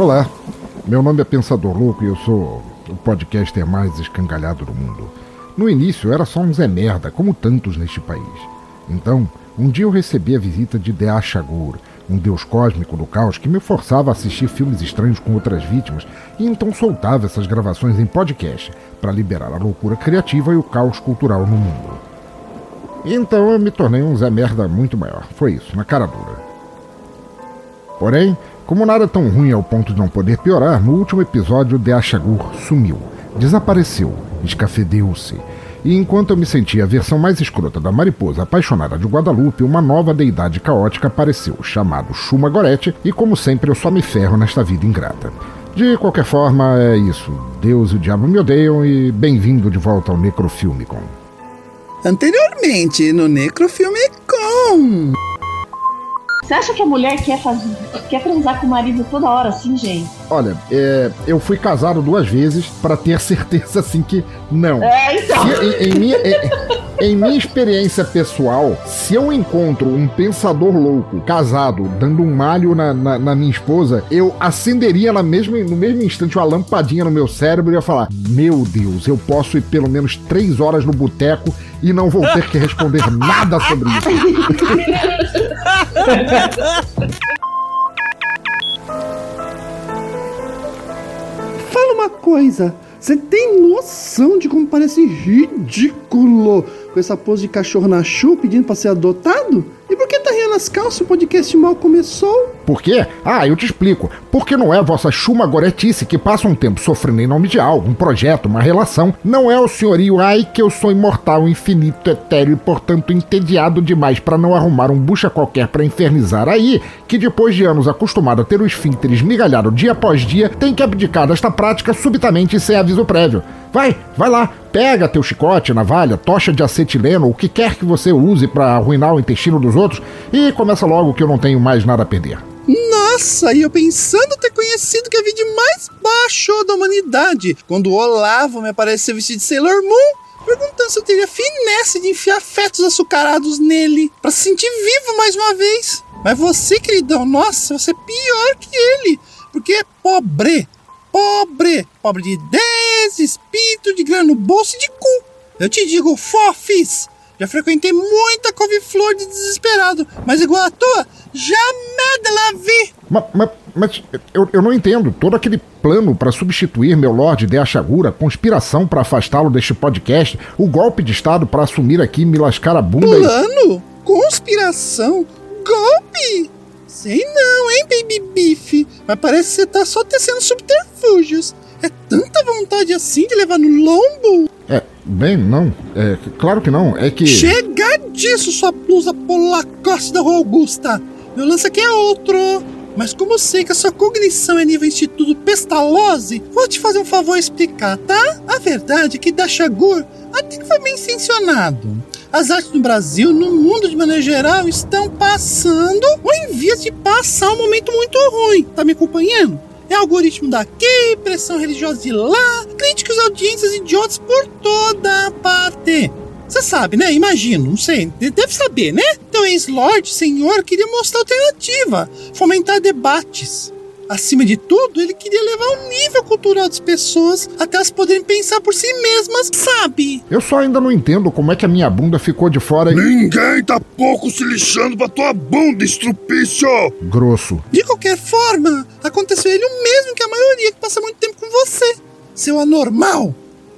Olá. Meu nome é Pensador Louco e eu sou o podcaster mais escangalhado do mundo. No início era só um Zé Merda, como tantos neste país. Então, um dia eu recebi a visita de Dea Shagur, um deus cósmico do caos que me forçava a assistir filmes estranhos com outras vítimas e então soltava essas gravações em podcast para liberar a loucura criativa e o caos cultural no mundo. Então eu me tornei um Zé Merda muito maior. Foi isso, na cara dura. Porém, como nada tão ruim ao ponto de não poder piorar, no último episódio de Ashagur sumiu, desapareceu, escafedeu-se. E enquanto eu me sentia a versão mais escrota da mariposa apaixonada de Guadalupe, uma nova deidade caótica apareceu, chamado Shuma Gorete, e como sempre eu só me ferro nesta vida ingrata. De qualquer forma, é isso. Deus e o diabo me odeiam e bem-vindo de volta ao Necrofilmicon. Anteriormente, no Necrofilmicon. Você acha que a mulher quer fazer, quer transar com o marido toda hora assim, gente? Olha, é, eu fui casado duas vezes para ter certeza assim que não. É, então. Se- em, em minha, em, em minha experiência pessoal, se eu encontro um pensador louco casado dando um malho na, na, na minha esposa, eu acenderia na mesma, no mesmo instante uma lampadinha no meu cérebro e ia falar: Meu Deus, eu posso ir pelo menos três horas no boteco e não vou ter que responder nada sobre isso. Fala uma coisa. Você tem noção de como parece ridículo com essa pose de cachorro na chu pedindo pra ser adotado? E por que tá rindo as calças? O podcast mal começou? Por quê? Ah, eu te explico. Porque não é a vossa chuma goretice que passa um tempo sofrendo em nome de algo, um projeto, uma relação. Não é o senhorio, ai que eu sou imortal, infinito, etéreo e portanto entediado demais para não arrumar um bucha qualquer para infernizar aí, que depois de anos acostumado a ter o esfíncter esmigalhado dia após dia, tem que abdicar desta prática subitamente e sem aviso prévio. Vai, vai lá, pega teu chicote, navalha, tocha de acetileno, o que quer que você use para arruinar o intestino dos outros e começa logo que eu não tenho mais nada a perder. Nossa, e eu pensando ter conhecido que a vida mais baixou da humanidade, quando o Olavo me apareceu vestido de Sailor Moon, perguntando se eu teria finesse de enfiar fetos açucarados nele, pra se sentir vivo mais uma vez. Mas você, queridão, nossa, você é pior que ele, porque é pobre, pobre, pobre de ideias, de espírito, de grana no bolso e de cu. Eu te digo, fofis, já frequentei muita couve-flor de desesperado, mas igual a tua, jamais la vie. Mas, mas, mas eu, eu não entendo. Todo aquele plano para substituir meu Lorde de Achagura, conspiração para afastá-lo deste podcast, o golpe de Estado para assumir aqui e me lascar a bunda. e- Plano? Conspiração? Golpe? Sei não, hein, Baby Beef? Mas parece que você tá só tecendo subterfúgios. É tanta vontade assim de levar no lombo? É, bem, não. É, claro que não. É que. Chega disso, sua blusa polacoste da Rua Augusta. Meu lance aqui é outro. Mas como eu sei que a sua cognição é nível Instituto Pestalozzi, vou te fazer um favor e explicar, tá? A verdade é que Dachagur até que foi bem intencionado. As artes no Brasil, no mundo de maneira geral, estão passando ou em vias de passar um momento muito ruim. Tá me acompanhando? É algoritmo daqui, pressão religiosa de lá, críticos, audiências idiotas por toda parte. Você sabe, né? Imagino, não sei. de- Deve saber, né? Então, ex-lord, senhor, queria mostrar alternativa, fomentar debates. Acima de tudo, ele queria levar o nível cultural das pessoas até elas poderem pensar por si mesmas, sabe? Eu só ainda não entendo como é que a minha bunda ficou de fora e. Ninguém tá pouco se lixando pra tua bunda, estrupício! Grosso. De qualquer forma, aconteceu ele o mesmo que a maioria que passa muito tempo com você. Seu anormal.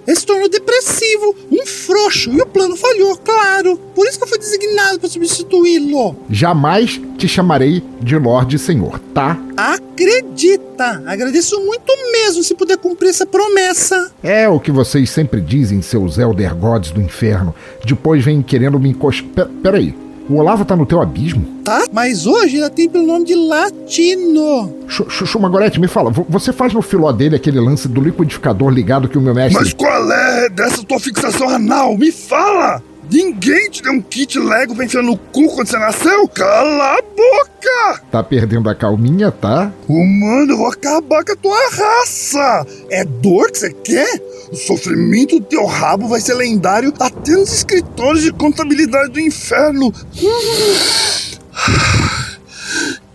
Ele se tornou depressivo, um frouxo, e o plano falhou, claro. Por isso que eu fui designado para substituí-lo. Jamais te chamarei de Lorde Senhor, tá? Acredita! Agradeço muito mesmo se puder cumprir essa promessa. É o que vocês sempre dizem, seus Elder Gods do inferno. Depois vem querendo me encostar. Peraí, o Olavo tá no teu abismo? Tá? Mas hoje ela tem pelo nome de Latino. Ch- Ch- Chumagorete, me fala, vo- você faz no filó dele aquele lance do liquidificador ligado que o meu mestre. Mas qual é dessa tua fixação anal? Me fala! Ninguém te deu um kit Lego pra enfiar no cu quando você nasceu? Cala a boca! Tá perdendo a calminha, tá? Ô, mano, eu vou acabar com a tua raça! É dor que você quer? O sofrimento do teu rabo vai ser lendário até nos escritórios de contabilidade do inferno.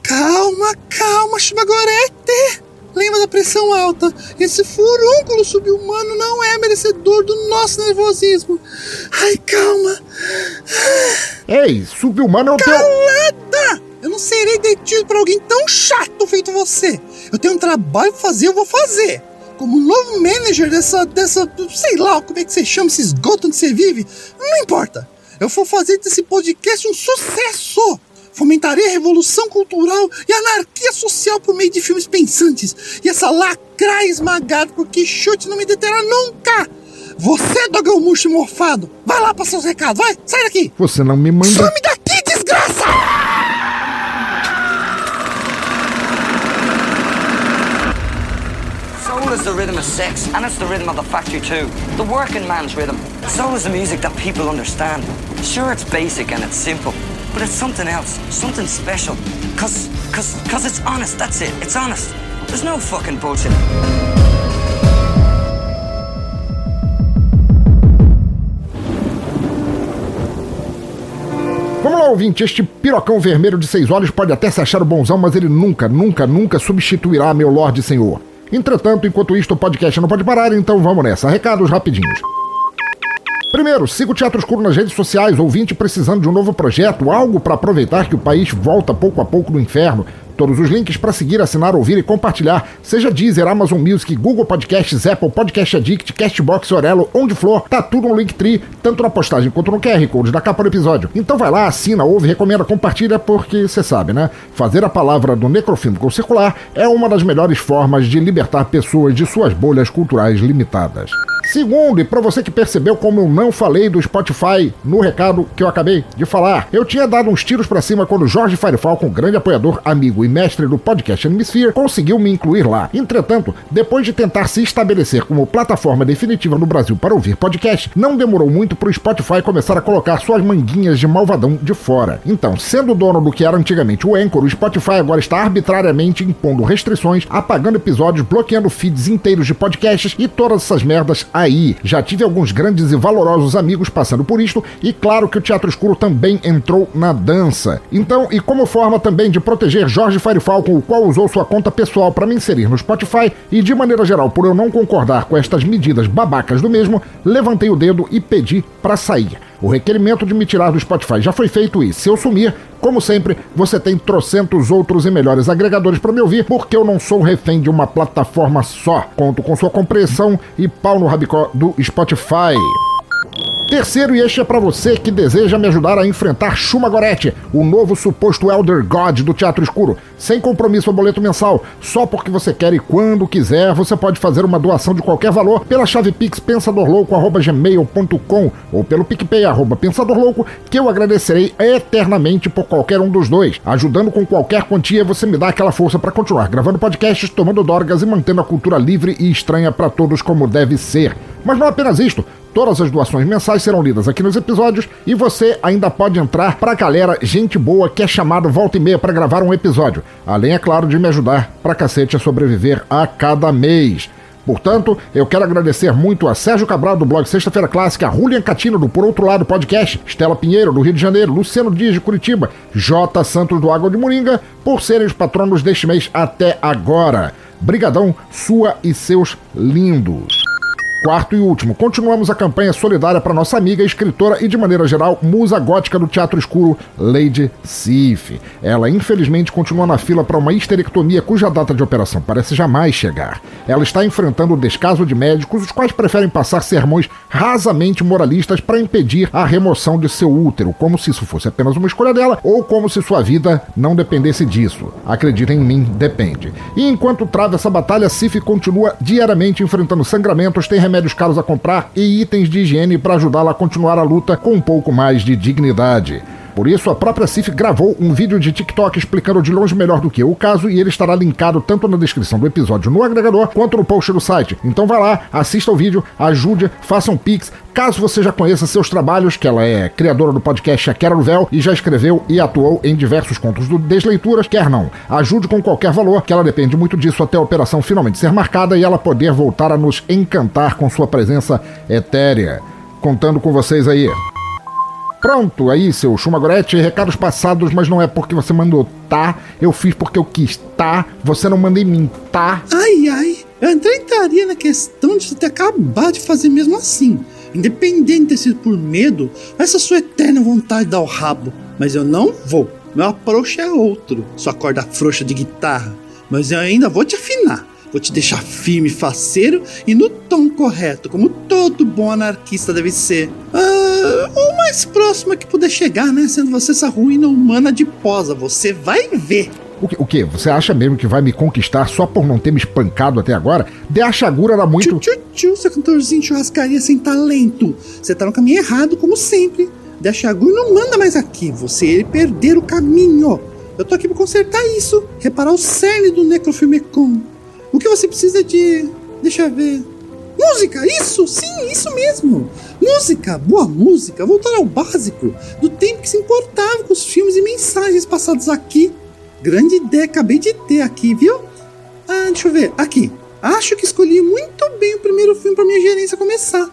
Calma, calma, Ótima Gorete! Lembra da pressão alta? Esse furúnculo subhumano não é merecedor do nosso nervosismo. Ai, calma. Ei, subhumano é o teu... Calada! Eu não serei detido por alguém tão chato feito você. Eu tenho um trabalho pra fazer, eu vou fazer. Como novo manager dessa, dessa, sei lá, como é que você chama esse esgoto onde você vive, não importa. Eu vou fazer desse podcast um sucesso. Fomentarei a revolução cultural e a anarquia social por meio de filmes pensantes. E essa lacraia esmagada por Quixote não me deterá nunca. Você, dogão murcho mofado, vai lá para seus recados, vai, sai daqui. Você não me manda... Some daqui, desgraça! Soul is the rhythm of sex, and it's the rhythm of the factory too. The working man's rhythm. Soul is the music that people understand. Sure, it's basic and it's simple, but it's something else, something special. Cause, cause, cause it's honest, that's it, it's honest. There's no fucking bullshit. Vamos lá, ouvinte. Este pirocão vermelho de seis olhos pode até se achar o bonzão, mas ele nunca, nunca, nunca substituirá meu Lorde Senhor. Entretanto, enquanto isto, o podcast não pode parar, então vamos nessa. Recados rapidinhos. Primeiro, siga o Teatro Escuro nas redes sociais, ouvinte precisando de um novo projeto, algo para aproveitar que o país volta pouco a pouco do inferno. Todos os links para seguir, assinar, ouvir e compartilhar, seja Deezer, Amazon Music, Google Podcasts, Apple Podcast Addict, Castbox, Orelo, onde for, tá tudo no Linktree, tanto na postagem quanto no QR Code da capa do episódio. Então vai lá, assina, ouve, recomenda, compartilha, porque você sabe, né? Fazer a palavra do necrofílico circular é uma das melhores formas de libertar pessoas de suas bolhas culturais limitadas. Segundo, e para você que percebeu como eu não falei do Spotify no recado que eu acabei de falar, eu tinha dado uns tiros para cima quando Jorge Firefalcon, grande apoiador, amigo e mestre do podcast Animesphere, conseguiu me incluir lá. Entretanto, depois de tentar se estabelecer como plataforma definitiva no Brasil para ouvir podcast, não demorou muito para o Spotify começar a colocar suas manguinhas de malvadão de fora. Então, sendo dono do que era antigamente o Anchor, o Spotify agora está arbitrariamente impondo restrições, apagando episódios, bloqueando feeds inteiros de podcasts e todas essas merdas aí. Já tive alguns grandes e valorosos amigos passando por isto, e claro que o Teatro Escuro também entrou na dança. Então, e como forma também de proteger Jorge Firefalcon, o qual usou sua conta pessoal para me inserir no Spotify, e de maneira geral, por eu não concordar com estas medidas babacas do mesmo, levantei o dedo e pedi para sair. O requerimento de me tirar do Spotify já foi feito e, se eu sumir, como sempre, você tem trocentos outros e melhores agregadores para me ouvir, porque eu não sou refém de uma plataforma só. Conto com sua compreensão e pau no rabicó do Spotify. Terceiro, e este é para você que deseja me ajudar a enfrentar Shuma Goretti, o novo suposto Elder God do Teatro Escuro, sem compromisso ou boleto mensal, só porque você quer e quando quiser, você pode fazer uma doação de qualquer valor pela chave pix pensadorlouco@gmail.com ou pelo PicPay arroba pensadorlouco, que eu agradecerei eternamente por qualquer um dos dois. Ajudando com qualquer quantia, você me dá aquela força para continuar gravando podcasts, tomando dorgas e mantendo a cultura livre e estranha para todos como deve ser. Mas não apenas isto, Todas as doações mensais serão lidas aqui nos episódios e você ainda pode entrar pra galera gente boa que é chamado volta e meia para gravar um episódio. Além, é claro, de me ajudar pra cacete a sobreviver a cada mês. Portanto, eu quero agradecer muito a Sérgio Cabral do blog Sexta-feira Clássica, a Julian Catino do Por Outro Lado Podcast, Estela Pinheiro do Rio de Janeiro, Luciano Dias de Curitiba, J. Santos do Água de Moringa, por serem os patronos deste mês até agora. Brigadão, sua e seus lindos. Quarto e último, continuamos a campanha solidária para nossa amiga, escritora e, de maneira geral, musa gótica do teatro escuro, Lady Sif. Ela, infelizmente, continua na fila para uma histerectomia cuja data de operação parece jamais chegar. Ela está enfrentando o descaso de médicos, os quais preferem passar sermões rasamente moralistas para impedir a remoção de seu útero, como se isso fosse apenas uma escolha dela ou como se sua vida não dependesse disso. Acreditem em mim, depende. E enquanto trava essa batalha, Sif continua diariamente enfrentando sangramentos, tem remédios caros a comprar e itens de higiene para ajudá-la a continuar a luta com um pouco mais de dignidade. Por isso, a própria Cif gravou um vídeo de TikTok explicando de longe melhor do que eu o caso e ele estará linkado tanto na descrição do episódio no agregador quanto no post do site. Então vai lá, assista o vídeo, ajude, faça um pix. Caso você já conheça seus trabalhos, que ela é criadora do podcast A Quero Véu e já escreveu e atuou em diversos contos do Desleituras, quer não. Ajude com qualquer valor, que ela depende muito disso até a operação finalmente ser marcada e ela poder voltar a nos encantar com sua presença etérea. Contando com vocês aí. Pronto, aí, seu Shumagoretti, recados passados, mas não é porque você mandou tá? Eu fiz porque eu quis, tá? Você não manda mim, tá? Ai, ai. Eu entraria na questão de você ter acabado de fazer mesmo assim. Independente de sido por medo, essa sua eterna vontade de dar o rabo. Mas eu não vou. Meu approach é outro. Sua corda frouxa de guitarra. Mas eu ainda vou te afinar. Vou te deixar firme, faceiro e no tom correto, como todo bom anarquista deve ser. Ah, o mais próximo que puder chegar, né? Sendo você essa ruína humana de posa. Você vai ver. O que, o que? Você acha mesmo que vai me conquistar só por não ter me espancado até agora? De a Chagura era muito. Tchu, seu cantorzinho de churrascaria sem talento. Você tá no caminho errado, como sempre. De a Chagura não manda mais aqui. Você e ele perder o caminho. Eu tô aqui pra consertar isso. Reparar o cerne do Necrofilmecon. O que você precisa de. Deixa eu ver. Música, isso, sim, isso mesmo. Música, boa música, voltar ao básico, do tempo que se importava com os filmes e mensagens passados aqui. Grande ideia, acabei de ter aqui, viu? Ah, deixa eu ver, aqui. Acho que escolhi muito bem o primeiro filme para minha gerência começar.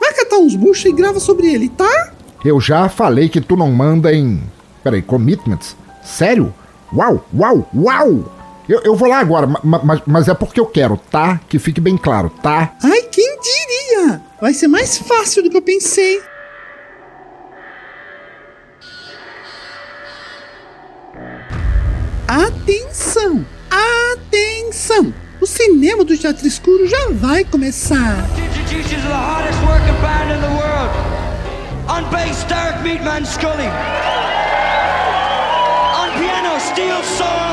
Vai catar uns buchos e grava sobre ele, tá? Eu já falei que tu não manda em. Peraí, commitments? Sério? Uau, uau, uau! Eu, eu vou lá agora, mas, mas é porque eu quero, tá? Que fique bem claro, tá? Ai, quem diria? Vai ser mais fácil do que eu pensei. Atenção! Atenção! O cinema do Teatro Escuro já vai começar. On bass, Derek Meatman Scully. On piano, Steel Soul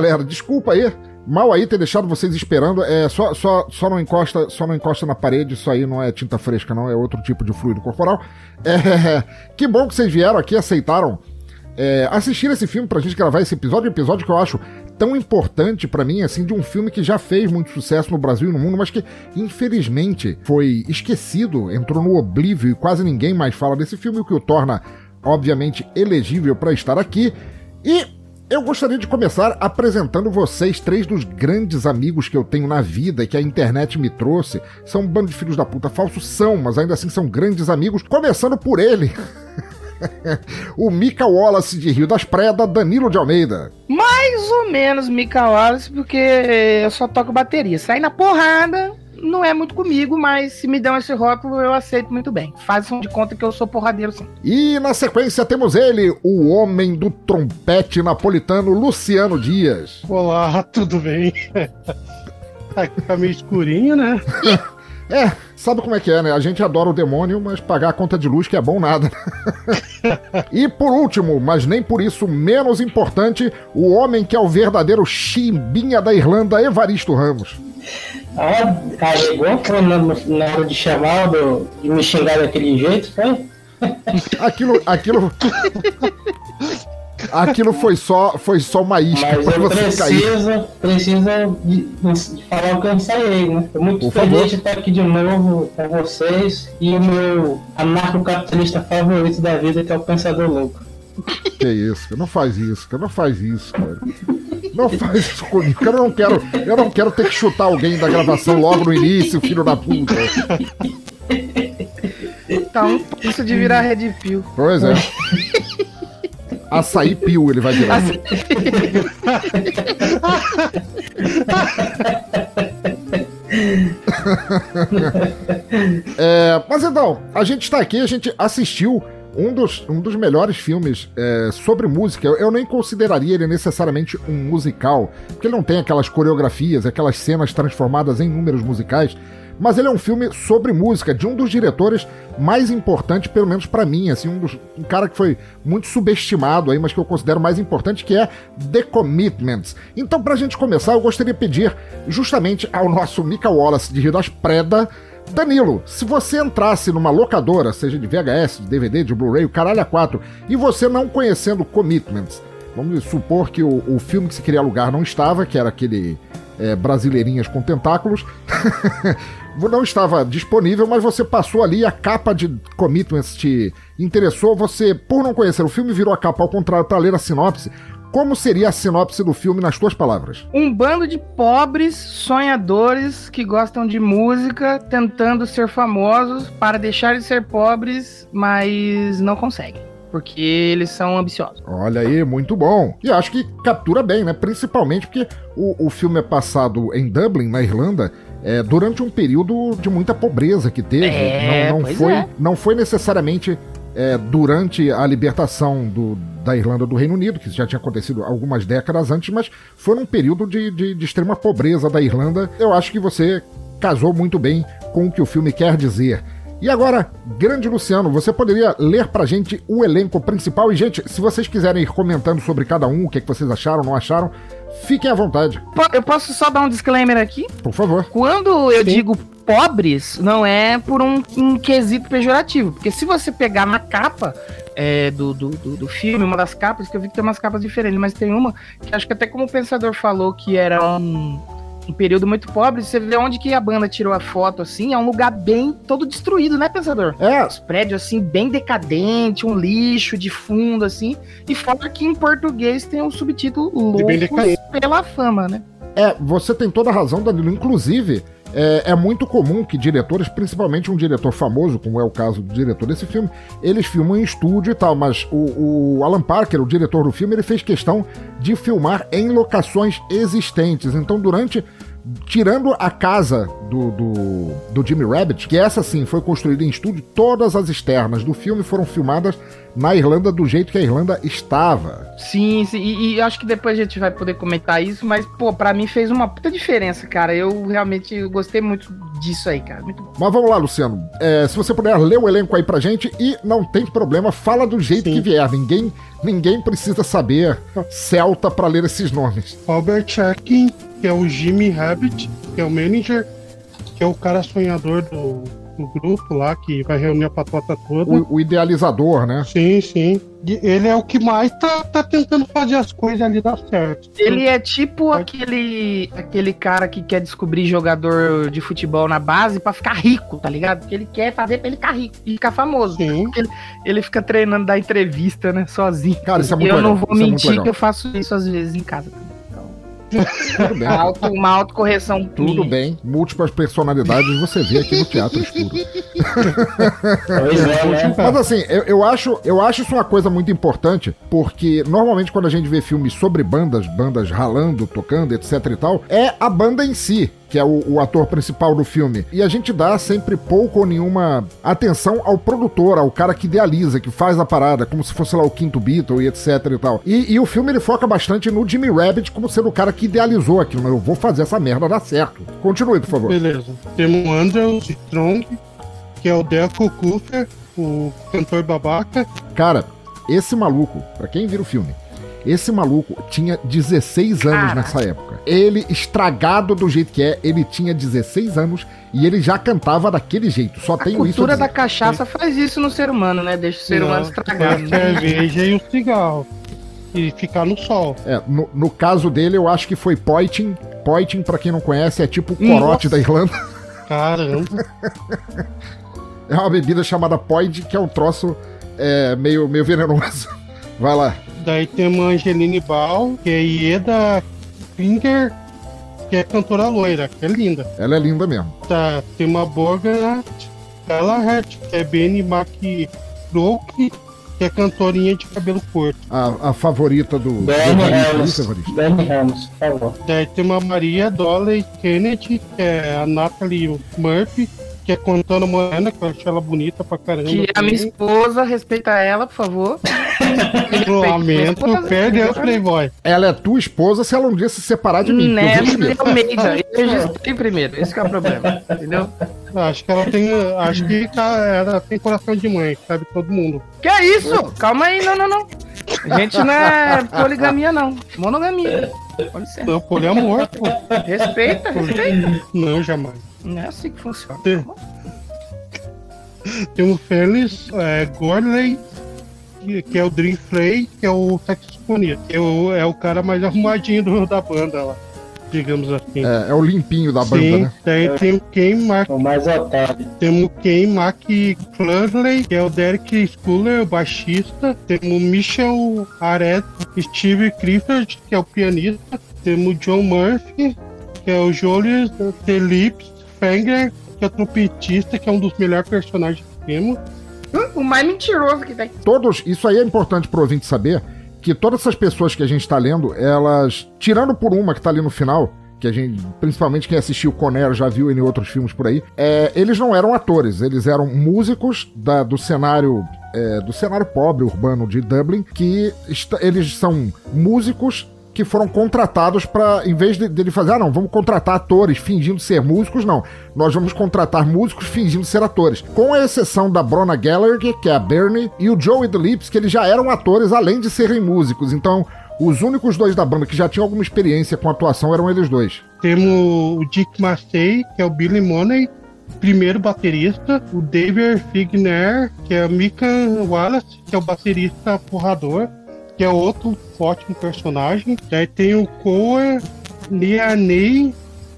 galera, desculpa aí. Mal aí ter deixado vocês esperando. É só, só, só não encosta, só não encosta na parede. Isso aí não é tinta fresca, não. É outro tipo de fluido corporal. É, que bom que vocês vieram aqui, aceitaram é, assistir esse filme pra gente gravar esse episódio. Um episódio que eu acho tão importante pra mim, assim, de um filme que já fez muito sucesso no Brasil e no mundo, mas que infelizmente foi esquecido, entrou no oblívio e quase ninguém mais fala desse filme, o que o torna, obviamente, elegível pra estar aqui. E eu gostaria de começar apresentando vocês três dos grandes amigos que eu tenho na vida e que a internet me trouxe. São um bando de filhos da puta falsos, são, mas ainda assim são grandes amigos. Começando por ele. o Mika Wallace de Rio das Predas, Danilo de Almeida. Mais ou menos Mika Wallace, porque eu só toco bateria. Sair na porrada não é muito comigo, mas se me dão esse rótulo eu aceito muito bem. Façam de conta que eu sou porradeiro sim. E na sequência temos ele, o homem do trompete napolitano, Luciano Dias. Olá, tudo bem? Aqui tá meio escurinho, né? É, sabe como é que é, né? A gente adora o demônio, mas pagar a conta de luz que é bom nada. e por último, mas nem por isso menos importante, o homem que é o verdadeiro chimbinha da Irlanda, Evaristo Ramos. Ah, carregou foi na, na hora de chamar, do, de me xingar daquele jeito, foi? Aquilo, aquilo. Aquilo foi só, foi só uma isca Mas pra eu você cair. preciso, preciso de, de falar o que eu ensaiei, né? Tô muito Por feliz favor. de estar aqui de novo com vocês e o meu anarcocapitalista favorito da vida, que é o Pensador Louco. Que isso, não faz isso, cara, não faz isso, cara. Não faz isso comigo, eu não quero, eu não quero ter que chutar alguém da gravação logo no início, filho da puta. Tá um passo de virar Red Pill. Pois é. Açaí pio ele vai virar. É, mas então, a gente está aqui, a gente assistiu um dos, um dos melhores filmes é, sobre música. Eu, eu nem consideraria ele necessariamente um musical, porque ele não tem aquelas coreografias, aquelas cenas transformadas em números musicais. Mas ele é um filme sobre música, de um dos diretores mais importantes, pelo menos para mim, assim, um, dos, um cara que foi muito subestimado aí, mas que eu considero mais importante, que é The Commitments. Então, pra gente começar, eu gostaria de pedir justamente ao nosso Mika Wallace de Rio das Preda, Danilo, se você entrasse numa locadora, seja de VHS, de DVD, de Blu-ray, o caralho a 4, e você não conhecendo Commitments, vamos supor que o, o filme que se queria alugar não estava, que era aquele é, Brasileirinhas com Tentáculos, não estava disponível, mas você passou ali, a capa de Commitments te interessou, você, por não conhecer o filme, virou a capa ao contrário para ler a sinopse. Como seria a sinopse do filme nas tuas palavras? Um bando de pobres sonhadores que gostam de música, tentando ser famosos para deixar de ser pobres, mas não conseguem. Porque eles são ambiciosos. Olha aí, muito bom. E acho que captura bem, né? Principalmente porque o, o filme é passado em Dublin, na Irlanda, é, durante um período de muita pobreza que teve. É, não, não, foi, é. não foi necessariamente é, durante a libertação do, da Irlanda do Reino Unido, que já tinha acontecido algumas décadas antes, mas foi num período de, de, de extrema pobreza da Irlanda. Eu acho que você casou muito bem com o que o filme quer dizer. E agora, grande Luciano, você poderia ler pra gente o elenco principal? E, gente, se vocês quiserem ir comentando sobre cada um, o que, é que vocês acharam, não acharam, fiquem à vontade, Eu posso só dar um disclaimer aqui? por favor. Quando eu digo pobres, não é por um, um quesito pejorativo. Porque se você pegar na capa é, do, do, do, filme, uma das capas, que eu vi que tem umas capas diferentes, mas tem uma que acho que até como o pensador falou que era um, um período muito pobre, você vê onde que a banda tirou a foto, assim, é um lugar bem todo destruído, né, pensador? É, Os prédios, assim, bem decadente, um lixo de fundo, assim. E fora que em português tem um subtítulo Loucos decadente. pela Fama, né? É, você tem toda a razão, Danilo. Inclusive, é, é muito comum que diretores, principalmente um diretor famoso, como é o caso do diretor desse filme, eles filmam em estúdio e tal, mas o, o Alan Parker, o diretor do filme, ele fez questão de filmar em locações existentes. Então, durante. Tirando a casa do, do, do Jimmy Rabbit, que essa sim foi construída em estúdio, todas as externas do filme foram filmadas na Irlanda do jeito que a Irlanda estava. Sim, sim, e, e acho que depois a gente vai poder comentar isso, mas, pô, pra mim fez uma puta diferença, cara. Eu realmente gostei muito disso aí, cara. Muito bom. Mas vamos lá, Luciano. É, se você puder ler o elenco aí pra gente e não tem problema, fala do jeito Sim. que vier. Ninguém, ninguém precisa saber celta pra ler esses nomes. Albert Checkin, que é o Jimmy Rabbit, que é o manager, que é o cara sonhador do, do grupo lá, que vai reunir a patota toda. O, o idealizador, né? Sim, sim. E ele é o que mais tá, tá tentando fazer as coisas ali dar certo. Ele é tipo aquele, aquele cara que quer descobrir jogador de futebol na base pra ficar rico, tá ligado? Porque ele quer fazer pra ele ficar rico e ficar famoso. Sim. Ele fica treinando da entrevista, né, sozinho. Cara, isso é muito eu legal. não vou isso é mentir legal. que eu faço isso às vezes em casa. também. Tudo bem. Uma, auto, uma autocorreção. Tudo bem. Múltiplas personalidades você vê aqui no Teatro Escuro. Pois é, né? Mas assim, eu, eu acho, eu acho isso uma coisa muito importante, porque normalmente quando a gente vê filmes sobre bandas, bandas ralando, tocando, etc e tal, é a banda em si. Que é o, o ator principal do filme. E a gente dá sempre pouco ou nenhuma atenção ao produtor, ao cara que idealiza, que faz a parada, como se fosse lá o quinto Beatle e etc e tal. E, e o filme ele foca bastante no Jimmy Rabbit como sendo o cara que idealizou aquilo. Mas eu vou fazer essa merda dar certo. Continue, por favor. Beleza. Temos o Andrew Strong, que é o Deco Cooper, o cantor babaca. Cara, esse maluco, pra quem vira o filme, esse maluco tinha 16 anos Caraca. nessa época. Ele, estragado do jeito que é, ele tinha 16 anos e ele já cantava daquele jeito. Só A tenho isso. a cultura da cachaça faz isso no ser humano, né? Deixa o ser humano Não, estragar. A cerveja e o cigarro. E ficar no sol. É, no, no caso dele, eu acho que foi Poitin. Poitin, pra quem não conhece, é tipo o corote Nossa. da Irlanda. Caramba. É uma bebida chamada Poid, que é um troço é, meio, meio venenoso. Vai lá. Daí temos a Angeline Ball, que é Ieda Finger, que é cantora loira, que é linda. Ela é linda mesmo. Tá, tem uma Borga Galahart, que é Benny McCroke, que é cantorinha de cabelo curto. A, a favorita do. Evaristo, Helms. Danny Helms, por favor. Daí tem uma Maria Dolly Kennedy, que é a Natalie Murphy, que é Contando Morena, que eu acho ela bonita pra caramba. Que é a minha esposa, respeita ela, por favor. Lamento, perdeu o Playboy. Ela é tua esposa se ela um dia se separar de mim. primeiro. Almeida. Eu registrei primeiro, esse que é o problema, entendeu? Acho que ela tem. Acho que tá- ela tem coração de mãe, sabe todo mundo. Que é isso? Calma aí, não, não, não. A gente não é poligamia, não. Monogamia. Não, poliamor, pô. Respeita, respeita. Não, jamais. Não é assim que funciona. Tem- Tem o Félix é, Gorley, que, que é o Dream Flay, que é o saxofonista. Que é o, é o cara mais arrumadinho do- da banda lá, digamos assim. É, é o limpinho da banda, Sim, né? daí tem o Ken Mac, O mais otário. temos o Ken Mac Clunley, que é o Derek Schuller, o baixista. Temos o Michel Aret, Steve Clifford, que é o pianista. Temos o John Murphy, que é o Julius Phillips Fanger, que é trompetista, que é um dos melhores personagens que temos. O mais mentiroso que tem. Todos, isso aí é importante pro ouvinte saber, que todas essas pessoas que a gente tá lendo, elas, tirando por uma que tá ali no final, que a gente, principalmente quem assistiu Conner já viu em outros filmes por aí, é, eles não eram atores, eles eram músicos da- do cenário é, do cenário pobre urbano de Dublin, que eles são músicos que foram contratados para, em vez de, dele fazer, ah, não, vamos contratar atores fingindo ser músicos, não. Nós vamos contratar músicos fingindo ser atores. Com a exceção da Brona Gallagher, que é a Bernie, e o Joey DeLips, que eles já eram atores além de serem músicos. Então, os únicos dois da banda que já tinham alguma experiência com atuação eram eles dois. Temos o Dick Massey, que é o Billy Money, primeiro baterista. O David Figner, que é o Mika Wallace, que é o baterista porrador, que é outro ótimo personagem. Daí tem o Coa Lianei,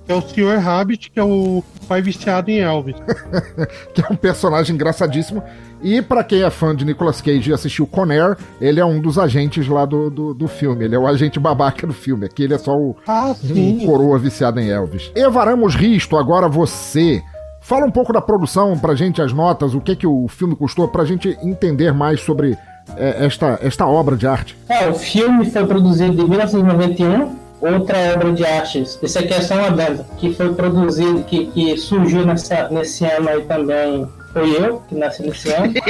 que é o Sr. Rabbit, que é o pai viciado em Elvis. que é um personagem engraçadíssimo. E pra quem é fã de Nicolas Cage e assistiu Conair, ele é um dos agentes lá do, do, do filme. Ele é o agente babaca do filme. Aqui ele é só o, Ah, um coroa viciado em Elvis. Eva Ramos Risto, agora você. Fala um pouco da produção pra gente, as notas, o que que o filme custou, pra gente entender mais sobre esta, esta obra de arte. É, o filme foi produzido em 1991. Outra obra de artes, esse aqui é só uma banda, que foi produzido, que, que surgiu nessa, nesse ano aí também. Foi eu, que nasci nesse ano.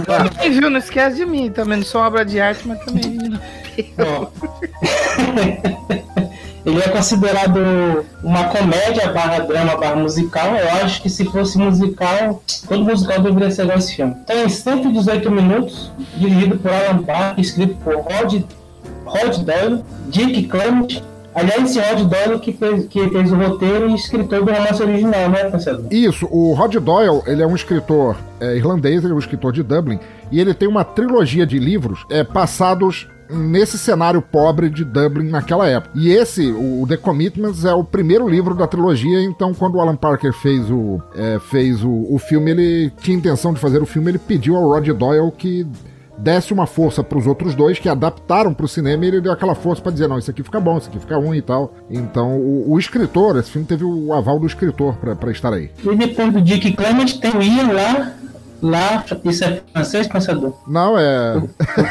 Então, Quem viu, não esquece de mim também. Não sou obra de arte, mas também. Ele é considerado uma comédia barra drama barra musical. Eu acho que se fosse musical, todo musical deveria ser igual esse filme. Tem 118 minutos, dirigido por Alan Park, escrito por Rod, Rod Doyle, Dick Clement. Aliás, esse Rod Doyle que fez, que fez o roteiro e escritor do romance original, né, pensador? Isso, o Rod Doyle, ele é um escritor é, irlandês, ele é um escritor de Dublin, e ele tem uma trilogia de livros é, passados nesse cenário pobre de Dublin naquela época. E esse, o The Commitments, é o primeiro livro da trilogia, então quando o Alan Parker fez o, é, fez o, o filme, ele tinha intenção de fazer o filme, ele pediu ao Rod Doyle que desse uma força pros outros dois que adaptaram pro cinema e ele deu aquela força pra dizer, não, isso aqui fica bom, isso aqui fica ruim e tal. Então, o, o escritor, esse filme teve o aval do escritor pra estar aí. E depois do Dick Clement tem o Ian lá. Lá, isso é francês, pensador? Não, é.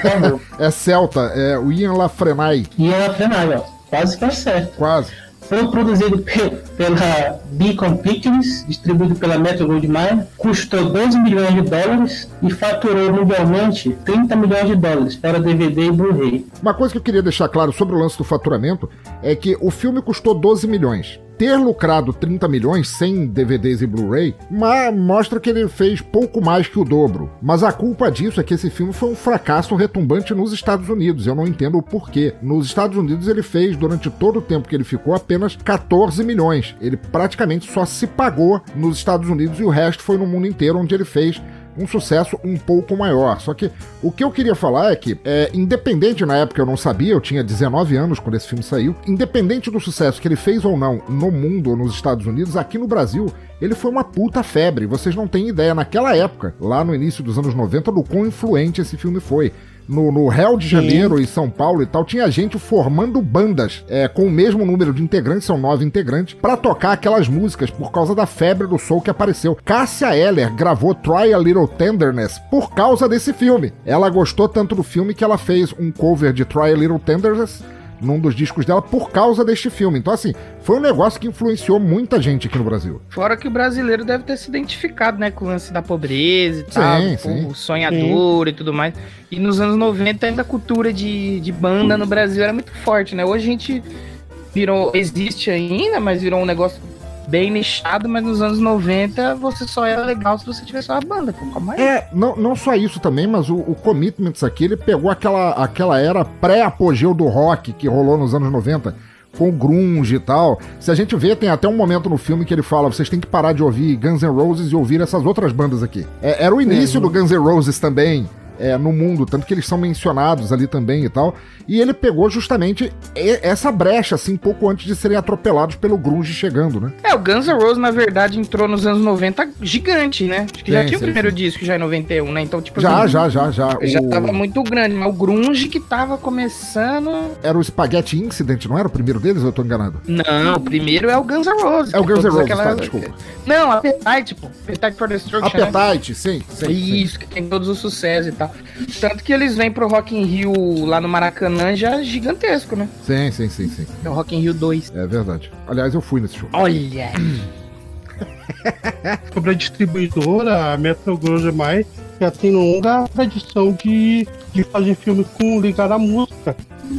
É celta, é o Ian Lafrenay, Ian Lafrenay, ó. Quase que é certo. quase. Foi produzido pe- pela Beacon Pictures, distribuído pela Metro Goldwyn Mayer, custou 12 milhões de dólares e faturou mundialmente 30 milhões de dólares para DVD e Blu-ray. Uma coisa que eu queria deixar claro sobre o lance do faturamento é que o filme custou 12 milhões. Ter lucrado 30 milhões sem DVDs e Blu-ray mostra que ele fez pouco mais que o dobro. Mas a culpa disso é que esse filme foi um fracasso retumbante nos Estados Unidos. Eu não entendo o porquê. Nos Estados Unidos ele fez, durante todo o tempo que ele ficou, apenas 14 milhões. Ele praticamente só se pagou nos Estados Unidos e o resto foi no mundo inteiro onde ele fez um sucesso um pouco maior. Só que o que eu queria falar é que, é, independente na época eu não sabia, eu tinha 19 anos quando esse filme saiu, independente do sucesso que ele fez ou não no mundo ou nos Estados Unidos, aqui no Brasil, ele foi uma puta febre. Vocês não têm ideia, naquela época, lá no início dos anos 90, do quão influente esse filme foi. No, no Rio de Janeiro e São Paulo e tal, tinha gente formando bandas é, com o mesmo número de integrantes, são nove integrantes, pra tocar aquelas músicas por causa da febre do soul que apareceu. Cássia Eller gravou Try a Little Tenderness por causa desse filme. Ela gostou tanto do filme que ela fez um cover de Try a Little Tenderness num dos discos dela por causa deste filme. Então, assim, foi um negócio que influenciou muita gente aqui no Brasil. Fora que o brasileiro deve ter se identificado, né, com o lance da pobreza e Sim, tal, do sim. povo sonhador e tudo mais. E nos anos 90 ainda a cultura de, de banda no Brasil era muito forte, né? Hoje a gente virou, existe ainda, mas virou um negócio bem nichado, mas nos anos 90 você só era legal se você tivesse uma banda, calma aí. É, não, não só isso também, mas o, o Commitments aqui, ele pegou aquela, aquela era pré-apogeu do rock que rolou nos anos 90, com o grunge e tal. Se a gente vê, tem até um momento no filme que ele fala, vocês têm que parar de ouvir Guns N' Roses e ouvir essas outras bandas aqui. É, era o início do Guns N' Roses também. É, no mundo, tanto que eles são mencionados ali também e tal. E ele pegou justamente essa brecha, assim, pouco antes de serem atropelados pelo grunge chegando, né? É, o Guns N' Roses, na verdade, entrou nos anos 90 gigante, né? Acho que já Sim, tinha sim, o primeiro sim. disco já em 91, né? Então, tipo Já, assim, já, já, já. Já O- tava muito grande, mas o grunge que tava começando... Era o Spaghetti Incident, não era o primeiro deles ou eu tô enganado? Não, o primeiro é o Guns N' Roses. É o Guns N' Roses, tá, desculpa. Não, Appetite, pô. Appetite for Destruction, né? Appetite, sim, sim. sim. Isso, que tem todos os sucessos e tal. Tanto que eles vêm pro Rock in Rio lá no Maracanã já gigantesco, né? Sim, sim, sim, sim. É o Rock in Rio 2. É verdade. Aliás, eu fui nesse show. Olha! Sobre a distribuidora, a Metro Goldwyn Mayer já tem longa tradição de, de fazer filmes com ligado à música.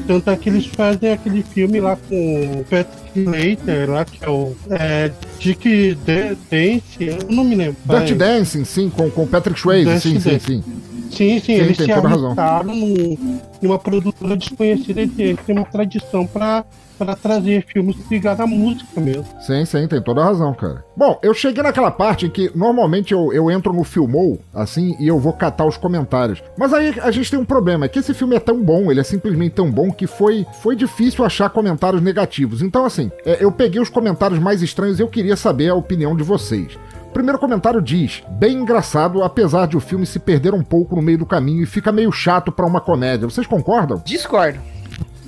Tanto é que eles fazem aquele filme lá com o Patrick Slater, lá que é o é, Dick Dan- Dance, eu não me lembro. Dirty Dancing, sim, com, com Patrick Swayze, sim, sim, Dancing. sim. Sim, sim, Sim, eles se toda razão. arriscaram num- numa produtora desconhecida e tem tem uma tradição pra, pra trazer filmes ligados à música mesmo. Sim, sim, tem toda a razão, cara. Bom, eu cheguei naquela parte em que normalmente eu, eu entro no Filmou, assim, e eu vou catar os comentários. Mas aí a gente tem um problema, é que esse filme é tão bom, ele é simplesmente tão bom que foi, foi difícil achar comentários negativos. Então, assim, é, eu peguei os comentários mais estranhos e eu queria saber a opinião de vocês. O primeiro comentário diz: bem engraçado, apesar de o filme se perder um pouco no meio do caminho e fica meio chato pra uma comédia. Vocês concordam? Discordo.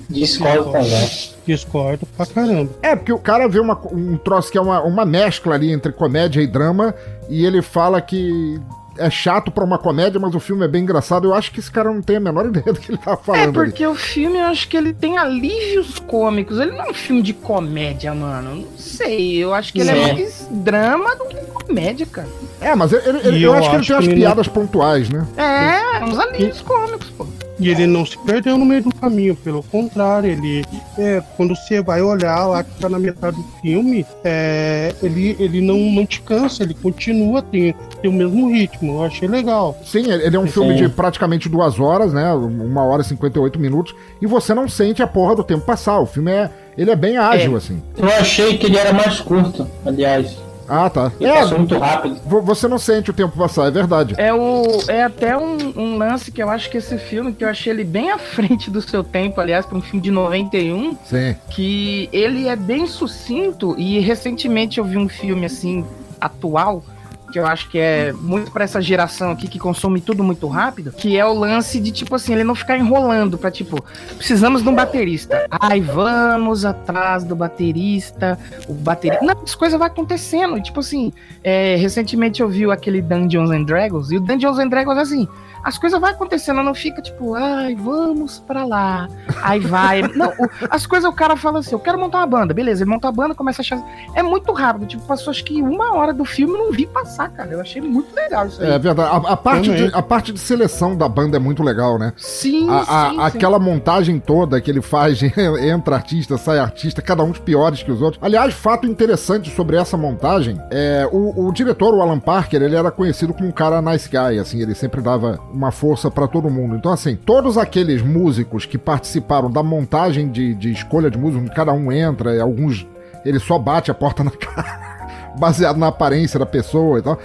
Discordo também. Discordo pra caramba. É, porque o cara vê uma, um troço que é uma, uma mescla ali entre comédia e drama, e ele fala que é chato pra uma comédia, mas o filme é bem engraçado. Eu acho que esse cara não tem a menor ideia do que ele tá É falando ali. porque o filme eu acho que ele tem alívios cômicos. Ele não é um filme de comédia, mano. Não sei. Eu acho que ele é Sim. mais drama do que comédia, cara. É, mas ele- ele- eu, eu acho que ele acho tem que umas ele não- piadas pontuais, né? É, uns alívios cômicos, pô. E ele não se perdeu no meio do caminho, pelo contrário, ele é, quando você vai olhar lá que tá na metade do filme, é, ele, ele não, não te cansa, ele continua, tem, tem o mesmo ritmo. Eu achei legal. Sim, ele é um filme Sim. de praticamente duas horas, né? Uma hora e 58 minutos, e você não sente a porra do tempo passar. O filme é. Ele é bem ágil, É. assim. Eu achei que ele era mais curto, aliás. Ah, tá. Ele É, passou muito rápido. vo- você não sente o tempo passar, é verdade. É, o, é até um, um lance que eu acho que esse filme, que eu achei ele bem à frente do seu tempo, aliás, para um filme de 91, Sim. que ele é bem sucinto e recentemente eu vi um filme assim atual que eu acho que é muito pra essa geração aqui que consome tudo muito rápido, que é o lance de tipo assim, ele não ficar enrolando pra tipo, precisamos de um baterista. Ai, vamos atrás do baterista, o baterista. Não, as coisas vão acontecendo. E, tipo assim, é, recentemente eu vi aquele Dungeons and Dragons e o Dungeons and Dragons assim, as coisas vão acontecendo, não fica tipo, ai, vamos pra lá. Aí vai. Não, o- as coisas o cara fala assim: eu quero montar uma banda. Beleza, ele monta a banda, começa a achar. É muito rápido. Tipo, passou acho que uma hora do filme não vi passar, cara. Eu achei muito legal isso aí. É verdade. A, a parte Também. de, a parte de seleção da banda é muito legal, né? Sim, A- a- sim, sim. aquela montagem toda que ele faz, entra artista, sai artista, cada um piores que os outros. Aliás, fato interessante sobre essa montagem é o, o diretor, o Alan Parker, ele era conhecido como um cara nice guy, assim, ele sempre dava uma força pra todo mundo. Então, assim, todos aqueles músicos que participaram da montagem de, de escolha de música, onde cada um entra, e alguns ele só bate a porta na cara, baseado na aparência da pessoa e tal.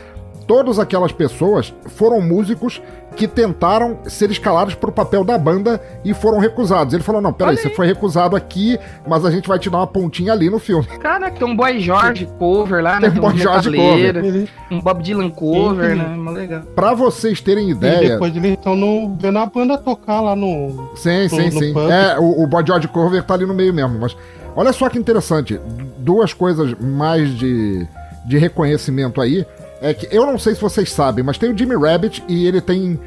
Todas aquelas pessoas foram músicos que tentaram ser escalados para o papel da banda e foram recusados. Ele falou: não, peraí, Olha você aí. foi recusado aqui, mas a gente vai te dar uma pontinha ali no filme. Cara, tem um Boy George cover lá, né? Tem um Boy George Ele, Um Bob Dylan cover, Sim, né? Mó legal. Para vocês terem e ideia. depois eles estão no- vendo a banda tocar lá no. Sim, sim, no sim. pub. É, o, o Boy George Cover tá ali no meio mesmo. Mas olha só que interessante. Duas coisas mais de, de reconhecimento aí. É que eu não sei se vocês sabem, mas tem o Jimmy Rabbit e ele tem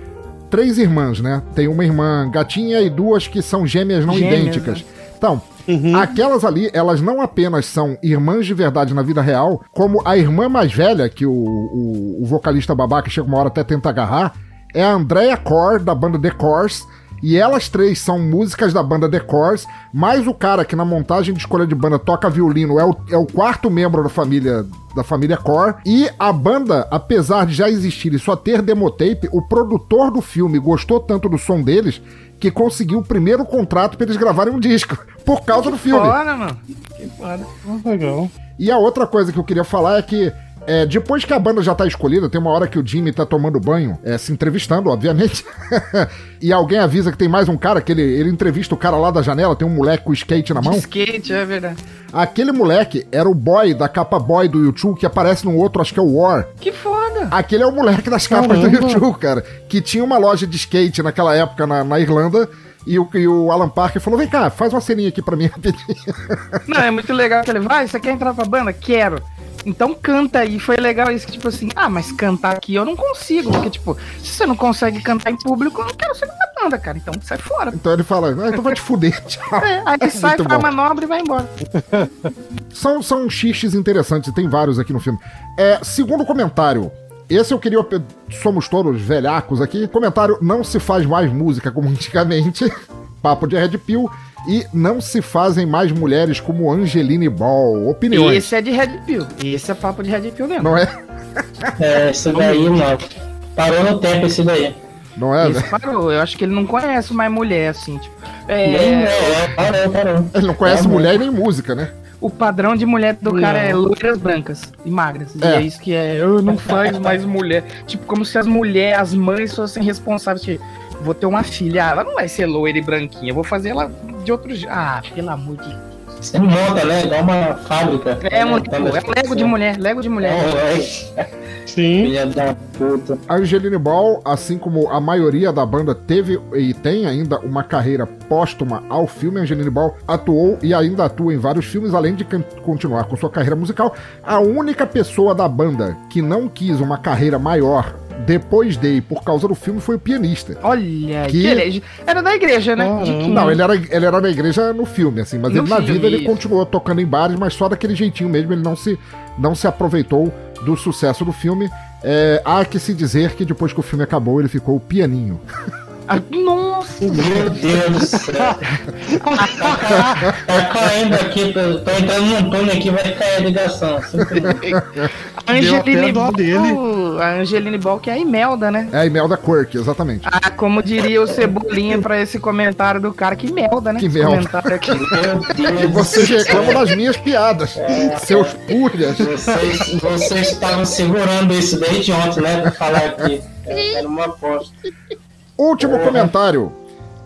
três irmãs, né? Tem uma irmã gatinha e duas que são gêmeas não Gêmeas, idênticas. Então, aquelas ali, elas não apenas são irmãs de verdade na vida real, como a irmã mais velha, que o, o, o vocalista babaca chega uma hora até tenta agarrar, é a Andrea Core, da banda The Cores, e elas três são músicas da banda The Cores, mais o cara que na montagem de escolha de banda toca violino é o, é o quarto membro da família da família Core. E a banda, apesar de já existir e só ter demotape, o produtor do filme gostou tanto do som deles que conseguiu o primeiro contrato para eles gravarem um disco por causa do filme. Foda, mano. Que foda. Legal. E a outra coisa que eu queria falar é que é, depois que a banda já tá escolhida, tem uma hora que o Jimmy tá tomando banho, é, se entrevistando, obviamente. e alguém avisa que tem mais um cara, que ele, ele entrevista o cara lá da janela, tem um moleque com skate na mão. Skate, é verdade. Aquele moleque era o boy da capa boy do YouTube que aparece num outro, acho que é o War. Que foda. Aquele é o moleque das capas do Caramba. YouTube, cara. Que tinha uma loja de skate naquela época na, na Irlanda. E o, e o Alan Parker falou: vem cá, faz uma ceninha aqui pra mim rapidinho. Não, é muito legal que ele vai, você quer entrar pra banda? Quero. Então canta aí. Foi legal isso que, tipo assim, ah, mas cantar aqui eu não consigo. Porque, tipo, se você não consegue cantar em público, eu não quero ser da banda, cara. Então sai fora. Então ele fala: ah, então vai te fuder, tchau. É, aí sai, Muito faz a manobra e vai embora. São, são xixes interessantes, e tem vários aqui no filme. É, segundo comentário, esse eu queria. Somos todos velhacos aqui. Comentário: não se faz mais música como antigamente. Papo de Red Pill. E não se fazem mais mulheres como Angeline Ball. Opiniões. Esse é de Red Pill. Esse é papo de Red Pill mesmo. Não é? É, esse daí não. Parou no tempo esse daí. Não é? Esse parou. Eu acho que ele não conhece mais mulher, assim, tipo. Nem, É, é, parou, parou. Ele não conhece É, mulher e nem música, né? o padrão de mulher do Não. cara é loiras brancas e magras. E É. é isso que é. Eu não faz mais mulher. Tipo, como se as mulheres, as mães fossem responsáveis. Tipo, vou ter uma filha. Ah, ela não vai ser loira e branquinha. Eu vou fazer ela de outro jeito. Ah, pelo amor de Deus. Você monta, né? Igual uma fábrica. É, mano, Tá tipo, é Lego de mulher, Lego de mulher. É, é. Sim. Filha da puta. A Angeline Ball, assim como a maioria da banda teve e tem ainda uma carreira póstuma ao filme, a Angeline Ball atuou e ainda atua em vários filmes, além de continuar com sua carreira musical. A única pessoa da banda que não quis uma carreira maior depois dele por causa do filme foi o pianista. Olha, Que- que ele- era da igreja, né? Quinze. Não, ele era, ele era na igreja no filme, assim, mas No ele na filme, vida ele isso. continuou tocando em bares, mas só daquele jeitinho mesmo, ele não se, não se aproveitou do sucesso do filme. É, há que se dizer que depois que o filme acabou, ele ficou pianinho. Nossa, Meu Deus do céu. tá, tá caindo aqui, tô, tô entrando num túnel aqui, vai cair a ligação. a Angeline Ball, dele. a Angeline Ball que é a Imelda, né? É a Imelda Quirk, exatamente. Ah, como diria o Cebolinha pra esse comentário do cara, que merda, né? Que Deus E vocês reclamam das minhas piadas, seus pulhas. Vocês, vocês estavam segurando isso desde ontem, né? Pra falar aqui. Era uma aposta. Último comentário.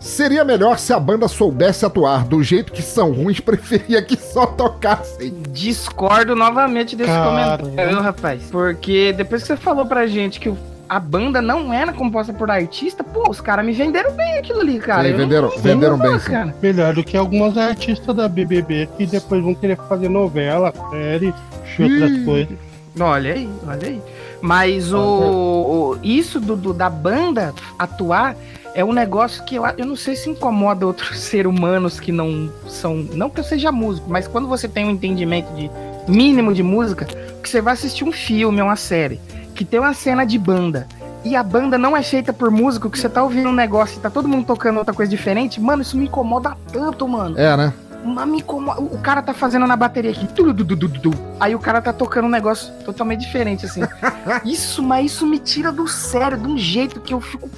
Seria melhor se a banda soubesse atuar do jeito que são ruins, preferia que só tocassem. Discordo novamente desse Caramba. comentário, rapaz. Porque depois que você falou pra gente que a banda não era composta por artista, pô, os caras me venderam bem aquilo ali, cara. Sim, venderam- venderam bem, sim. cara. Melhor do que algumas artistas da BBB que depois vão querer fazer novela, série e outras coisas. Olha aí, olha aí. Mas o, o- isso do, do- da banda atuar é um negócio que eu, eu não sei se incomoda outros seres humanos que não são. Não que eu seja músico, mas quando você tem um entendimento de mínimo de música, que você vai assistir um filme ou uma série que tem uma cena de banda. E a banda não é feita por músico, que você tá ouvindo um negócio e tá todo mundo tocando outra coisa diferente, mano, isso me incomoda tanto, mano. É, né? Mas me incomoda. O cara tá fazendo na bateria aqui. Aí o cara tá tocando um negócio totalmente diferente, assim. isso, mas isso me tira do sério, de um jeito que eu fico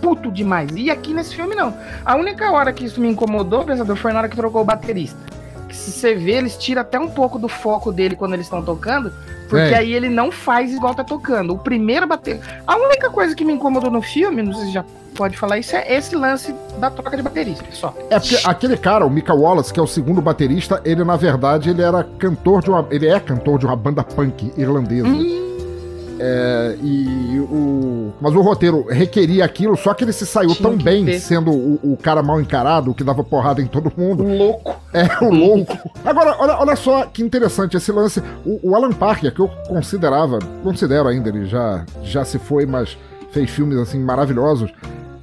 puto demais. E aqui nesse filme, não. A única hora que isso me incomodou, pensador, foi na hora que trocou o baterista. Que se você vê, eles tiram até um pouco do foco dele quando eles estão tocando. Porque É. aí ele não faz igual tá tocando. O primeiro bater. A única coisa que me incomodou no filme, não sei se já pode falar isso, é esse lance da troca de baterista. Só. É porque aquele cara, o Mika Wallace, que é o segundo baterista, ele na verdade ele era cantor de uma. Ele é cantor de uma banda punk irlandesa. É, e o. Mas o roteiro requeria aquilo, só que ele se saiu Tinha tão bem ter. sendo o, o cara mal encarado, o que dava porrada em todo mundo. Louco. É, o louco. Agora, olha, olha só que interessante esse lance. O, o Alan Parker, que eu considerava, considero ainda, ele já, já se foi, mas fez filmes assim maravilhosos.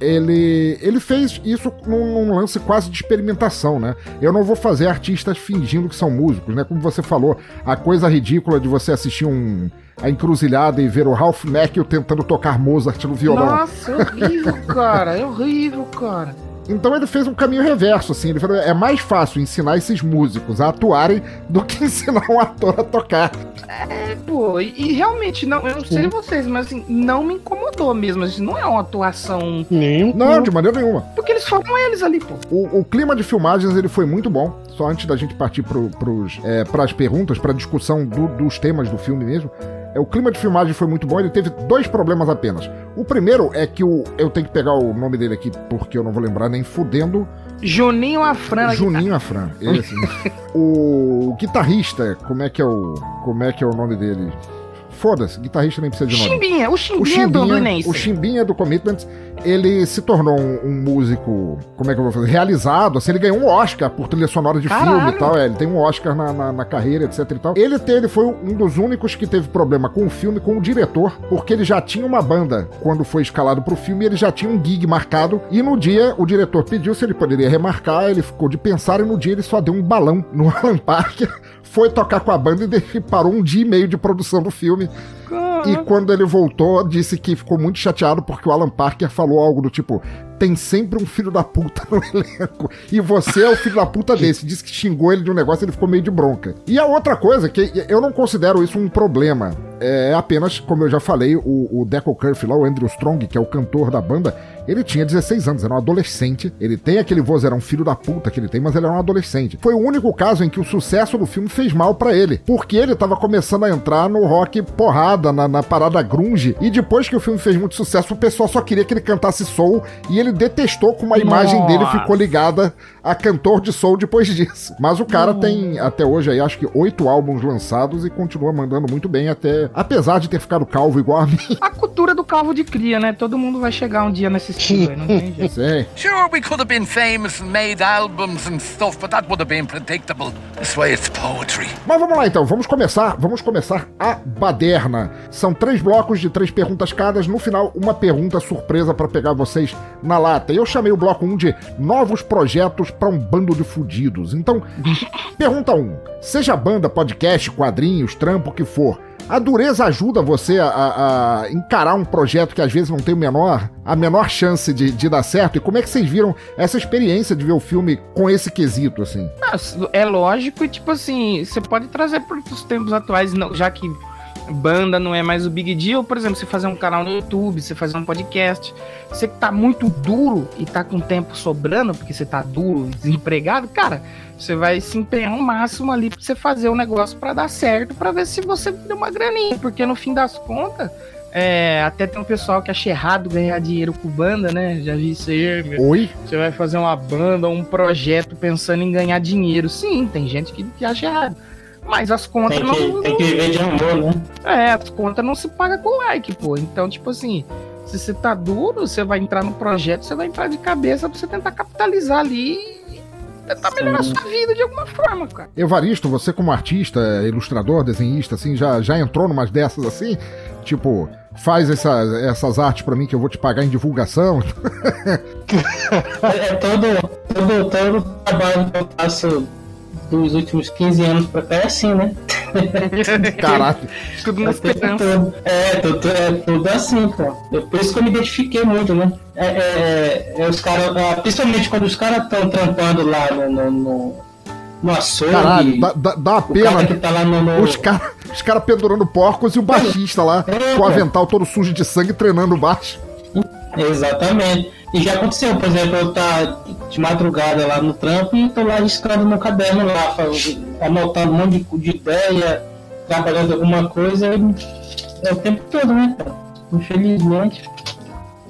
Ele, ele fez isso num, num, lance quase de experimentação, né? Eu não vou fazer artistas fingindo que são músicos, né? Como você falou, a coisa ridícula de você assistir um a encruzilhada e ver o Ralph Macchio tentando tocar Mozart no violão. Nossa, horrível, cara. É horrível, cara. Então ele fez um caminho reverso, assim. Ele falou: é mais fácil ensinar esses músicos a atuarem do que ensinar um ator a tocar. É, pô, e, e realmente, não, eu não sei uhum. vocês, mas assim, não me incomodou mesmo. Assim, não é uma atuação. Nenhum. Não, de maneira nenhuma. Porque eles foram eles ali, pô. O, o clima de filmagens ele foi muito bom. Só antes da gente partir pro, pros, é, pras perguntas, pra discussão do, dos temas do filme mesmo. É, o clima de filmagem foi muito bom, ele teve dois problemas apenas. O primeiro é que o. Eu tenho que pegar o nome dele aqui porque eu não vou lembrar nem fudendo. Juninho Afran. Juninho Afran, esse. o guitarrista, como é que é o. Como é que é o nome dele? Foda-se, guitarrista nem precisa de nome. Chimbinha, o Chimbinha, o Chimbinha do Fluminense. O Chimbinha do Commitments, ele se tornou um, um, músico, como é que eu vou fazer? Realizado, assim, ele ganhou um Oscar por trilha sonora de Caralho. filme e tal. É, ele tem um Oscar na, na, na, carreira, etc e tal. Ele, teve, ele foi um dos únicos que teve problema com o filme, com o diretor, porque ele já tinha uma banda quando foi escalado pro filme, ele já tinha um gig marcado. E no dia, o diretor pediu se ele poderia remarcar, ele ficou de pensar e no dia ele só deu um balão no Alan Parker foi tocar com a banda e parou um dia e meio de produção do filme. E quando ele voltou, disse que ficou muito chateado porque o Alan Parker falou algo do tipo: tem sempre um filho da puta no elenco. E você é o filho da puta desse. Disse que xingou ele de um negócio e ele ficou meio de bronca. E a outra coisa, que eu não considero isso um problema. É apenas, como eu já falei, o, o Deco Curfe lá, o Andrew Strong, que é o cantor da banda, ele tinha 16 anos, era um adolescente. Ele tem aquele vozeirão filho da puta que ele tem, mas ele era um adolescente. Foi o único caso em que o sucesso do filme fez mal para ele. Porque ele tava começando a entrar no rock porrada, na, na parada grunge. E depois que o filme fez muito sucesso, o pessoal só queria que ele cantasse soul. E ele detestou como a imagem Nossa. dele ficou ligada a cantor de soul depois disso. Mas o cara tem até hoje aí acho que oito álbuns lançados e continua mandando muito bem até, apesar de ter ficado calvo igual a mim. A cultura do calvo de cria, né? Todo mundo vai chegar um dia nesse estilo aí, não tem jeito. Sei. Sure, we could have been famous and made albums and stuff, but that would have been predictable. This way it's poetry. Mas vamos lá então, vamos começar, vamos começar a baderna. São três blocos de três perguntas cada, no final uma pergunta surpresa para pegar vocês na lata. E eu chamei o bloco 1 de Novos Projetos para um Bando de Fudidos. Então, pergunta 1. Seja banda, podcast, quadrinhos, trampo, o que for, a dureza ajuda você a, a, encarar um projeto que às vezes não tem o menor, a menor chance de, de, dar certo? E como é que vocês viram essa experiência de ver o filme com esse quesito, assim? É lógico e, tipo assim, você pode trazer para os tempos atuais, não, já que banda não é mais o big deal, por exemplo, você fazer um canal no YouTube, você fazer um podcast, você que tá muito duro e tá com tempo sobrando, porque você tá duro, desempregado, cara, você vai se empenhar o máximo ali pra você fazer o um negócio para dar certo, para ver se você deu uma graninha, porque no fim das contas, é, até tem um pessoal que acha errado ganhar dinheiro com banda, né? Já vi isso aí. Meu. Oi? Você vai fazer uma banda, um projeto pensando em ganhar dinheiro. Sim, tem gente que, que acha errado. Mas as contas tem que, não. Tem que viver de amor, né? É, as contas não se pagam com like, pô. Então, tipo assim, se você tá duro, você vai entrar no projeto, você vai entrar de cabeça pra você tentar capitalizar ali e tentar melhorar a sua vida de alguma forma, cara. Evaristo, você como artista, ilustrador, desenhista, assim, já, já entrou numas dessas assim? Tipo, faz essa, essas artes para mim que eu vou te pagar em divulgação. é, é todo, todo, todo trabalho que eu faço dos últimos 15 anos pra cá é assim, né? Caraca. tudo. É, tudo, é tudo assim, pô. Por isso que eu me identifiquei muito, né? É, é, é os caras, é, principalmente quando os caras estão trampando lá no, no, no, no açougue. Caralho, dá, dá, dá uma pena. Cara tá lá no, no... Os caras os cara pendurando porcos e o baixista lá, é, com o avental todo sujo de sangue, treinando baixo. Exatamente. E já aconteceu, por exemplo, eu tá de madrugada lá no trampo e tô lá riscando no caderno lá, anotando um monte de, de ideia, trabalhando alguma coisa, é o tempo todo, né, cara? Infelizmente.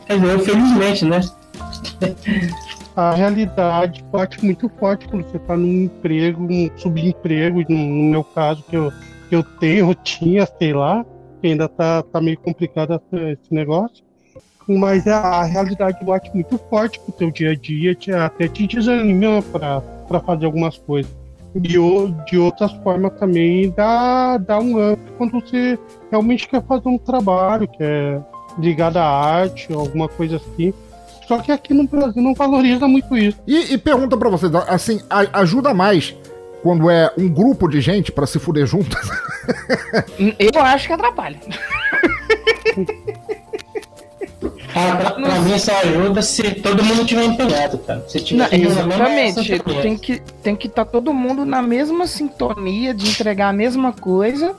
Quer dizer, infelizmente, né? A realidade bate muito forte quando você tá num emprego, um subemprego, no meu caso, que eu, que eu tenho, eu tinha, sei lá, que ainda tá, tá meio complicado esse negócio mas a, a realidade bate muito forte pro teu dia a dia, te, até te desanima para fazer algumas coisas. E de outras formas também dá, dá um up quando você realmente quer fazer um trabalho que é ligado à arte, alguma coisa assim. Só que aqui no Brasil não valoriza muito isso. E, e pergunta pra vocês, assim, a- ajuda mais quando é um grupo de gente pra se fuder juntas? Eu acho que atrapalha. Cara, pra, pra mim só ajuda se todo mundo tiver empenhado, cara. Se tiver Não, mesma exatamente. Tem que tem que estar todo mundo na mesma sintonia de entregar a mesma coisa.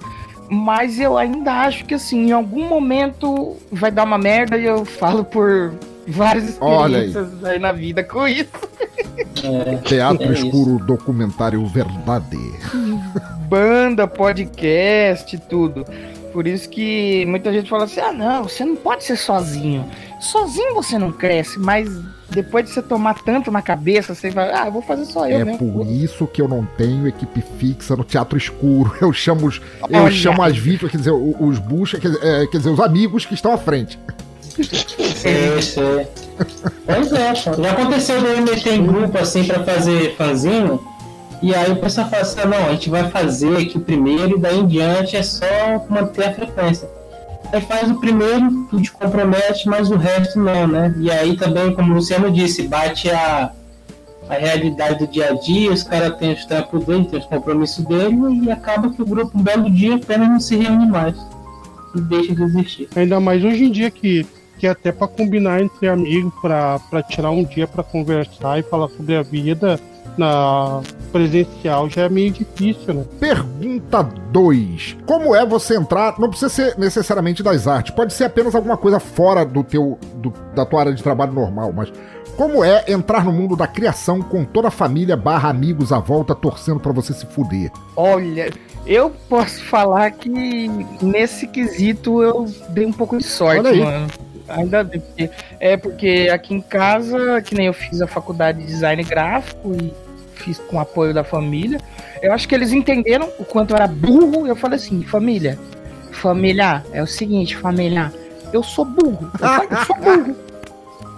Mas eu ainda acho que assim, em algum momento vai dar uma merda e eu falo por várias Olha aí. experiências aí. na vida com isso. É, Teatro é isso. Escuro Documentário Verdade. Banda, podcast, tudo. Por isso que muita gente fala assim: ah, não, você não pode ser sozinho. Sozinho você não cresce, mas depois de você tomar tanto na cabeça, você vai, ah, eu vou fazer só eu É mesmo. por isso que eu não tenho equipe fixa no Teatro Escuro. Eu chamo os, eu Olha. chamo as vítimas, quer dizer, os bucha, quer, dizer, é, quer dizer, os amigos que estão à frente. Sei, sei. Pois é, já aconteceu de eu meter em grupo assim pra fazer fanzinho. E aí o pessoal fala assim, não, a gente vai fazer aqui o primeiro e daí em diante é só manter a frequência. Aí faz o primeiro, tu te compromete, mas o resto não, né? E aí também, como o Luciano disse, bate a, a realidade do dia a dia, os caras têm os tempos dele, têm os compromissos dele, e acaba que o grupo um belo dia apenas não se reúne mais. E deixa de existir. Ainda mais hoje em dia que, que até pra combinar entre amigos, pra tirar um dia pra conversar e falar sobre a vida na presencial já é meio difícil, né? Pergunta 2. Como é você entrar? Não precisa ser necessariamente das artes, pode ser apenas alguma coisa fora do teu, do- da tua área de trabalho normal, mas como é entrar no mundo da criação com toda a família barra amigos à volta torcendo pra você se fuder? Olha, eu posso falar que nesse quesito eu dei um pouco de sorte, Olha aí. mano. Ainda bem, porque, é porque aqui em casa, que nem eu fiz a faculdade de design gráfico e fiz com apoio da família, eu acho que eles entenderam o quanto eu era burro. Eu falei assim, família, família, é o seguinte, família, eu sou burro, eu, eu sou burro,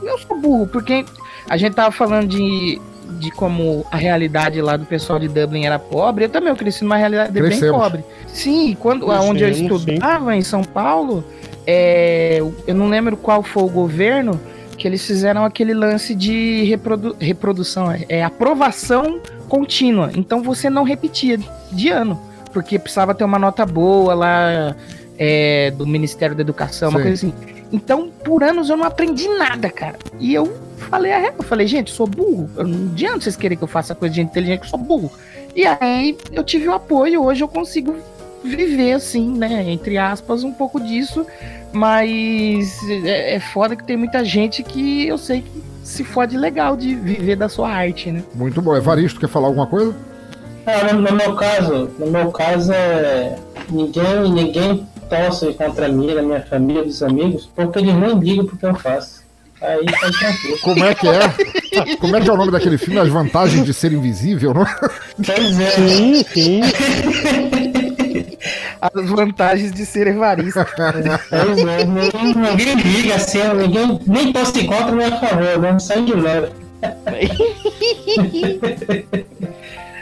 eu sou burro, porque a gente tava falando de, de como a realidade lá do pessoal de Dublin era pobre, eu também eu cresci numa realidade bem Crescemos. pobre. Sim, quando onde eu Crescemos, sim. estudava em São Paulo, é, eu não lembro qual foi o governo que eles fizeram aquele lance de reprodu- reprodução, é, é aprovação contínua. Então você não repetia de ano, porque precisava ter uma nota boa lá é, do Ministério da Educação, uma Sim. coisa assim. Então, por anos eu não aprendi nada, cara. E eu falei eu falei, gente, eu sou burro. Eu não adianta vocês querem que eu faça coisa de inteligente, que eu sou burro. E aí eu tive o apoio, hoje eu consigo viver assim, né? Entre aspas, um pouco disso. Mas é, é foda que tem muita gente que eu sei que se fode legal de viver da sua arte, né? Muito bom. Evaristo, quer falar alguma coisa? Ah, no, no meu caso, no meu caso é ninguém, ninguém torce contra mim, da minha família, dos amigos, porque eles nem ligam pro que eu faço. Aí tá tranquilo. Como é que é? Como é que é o nome daquele filme? As vantagens de ser invisível, não é? Pois é. Sim, sim. As vantagens de ser evarista. É, ninguém, ninguém liga assim, ninguém nem torce contra nem a favor, né? Sai de leve.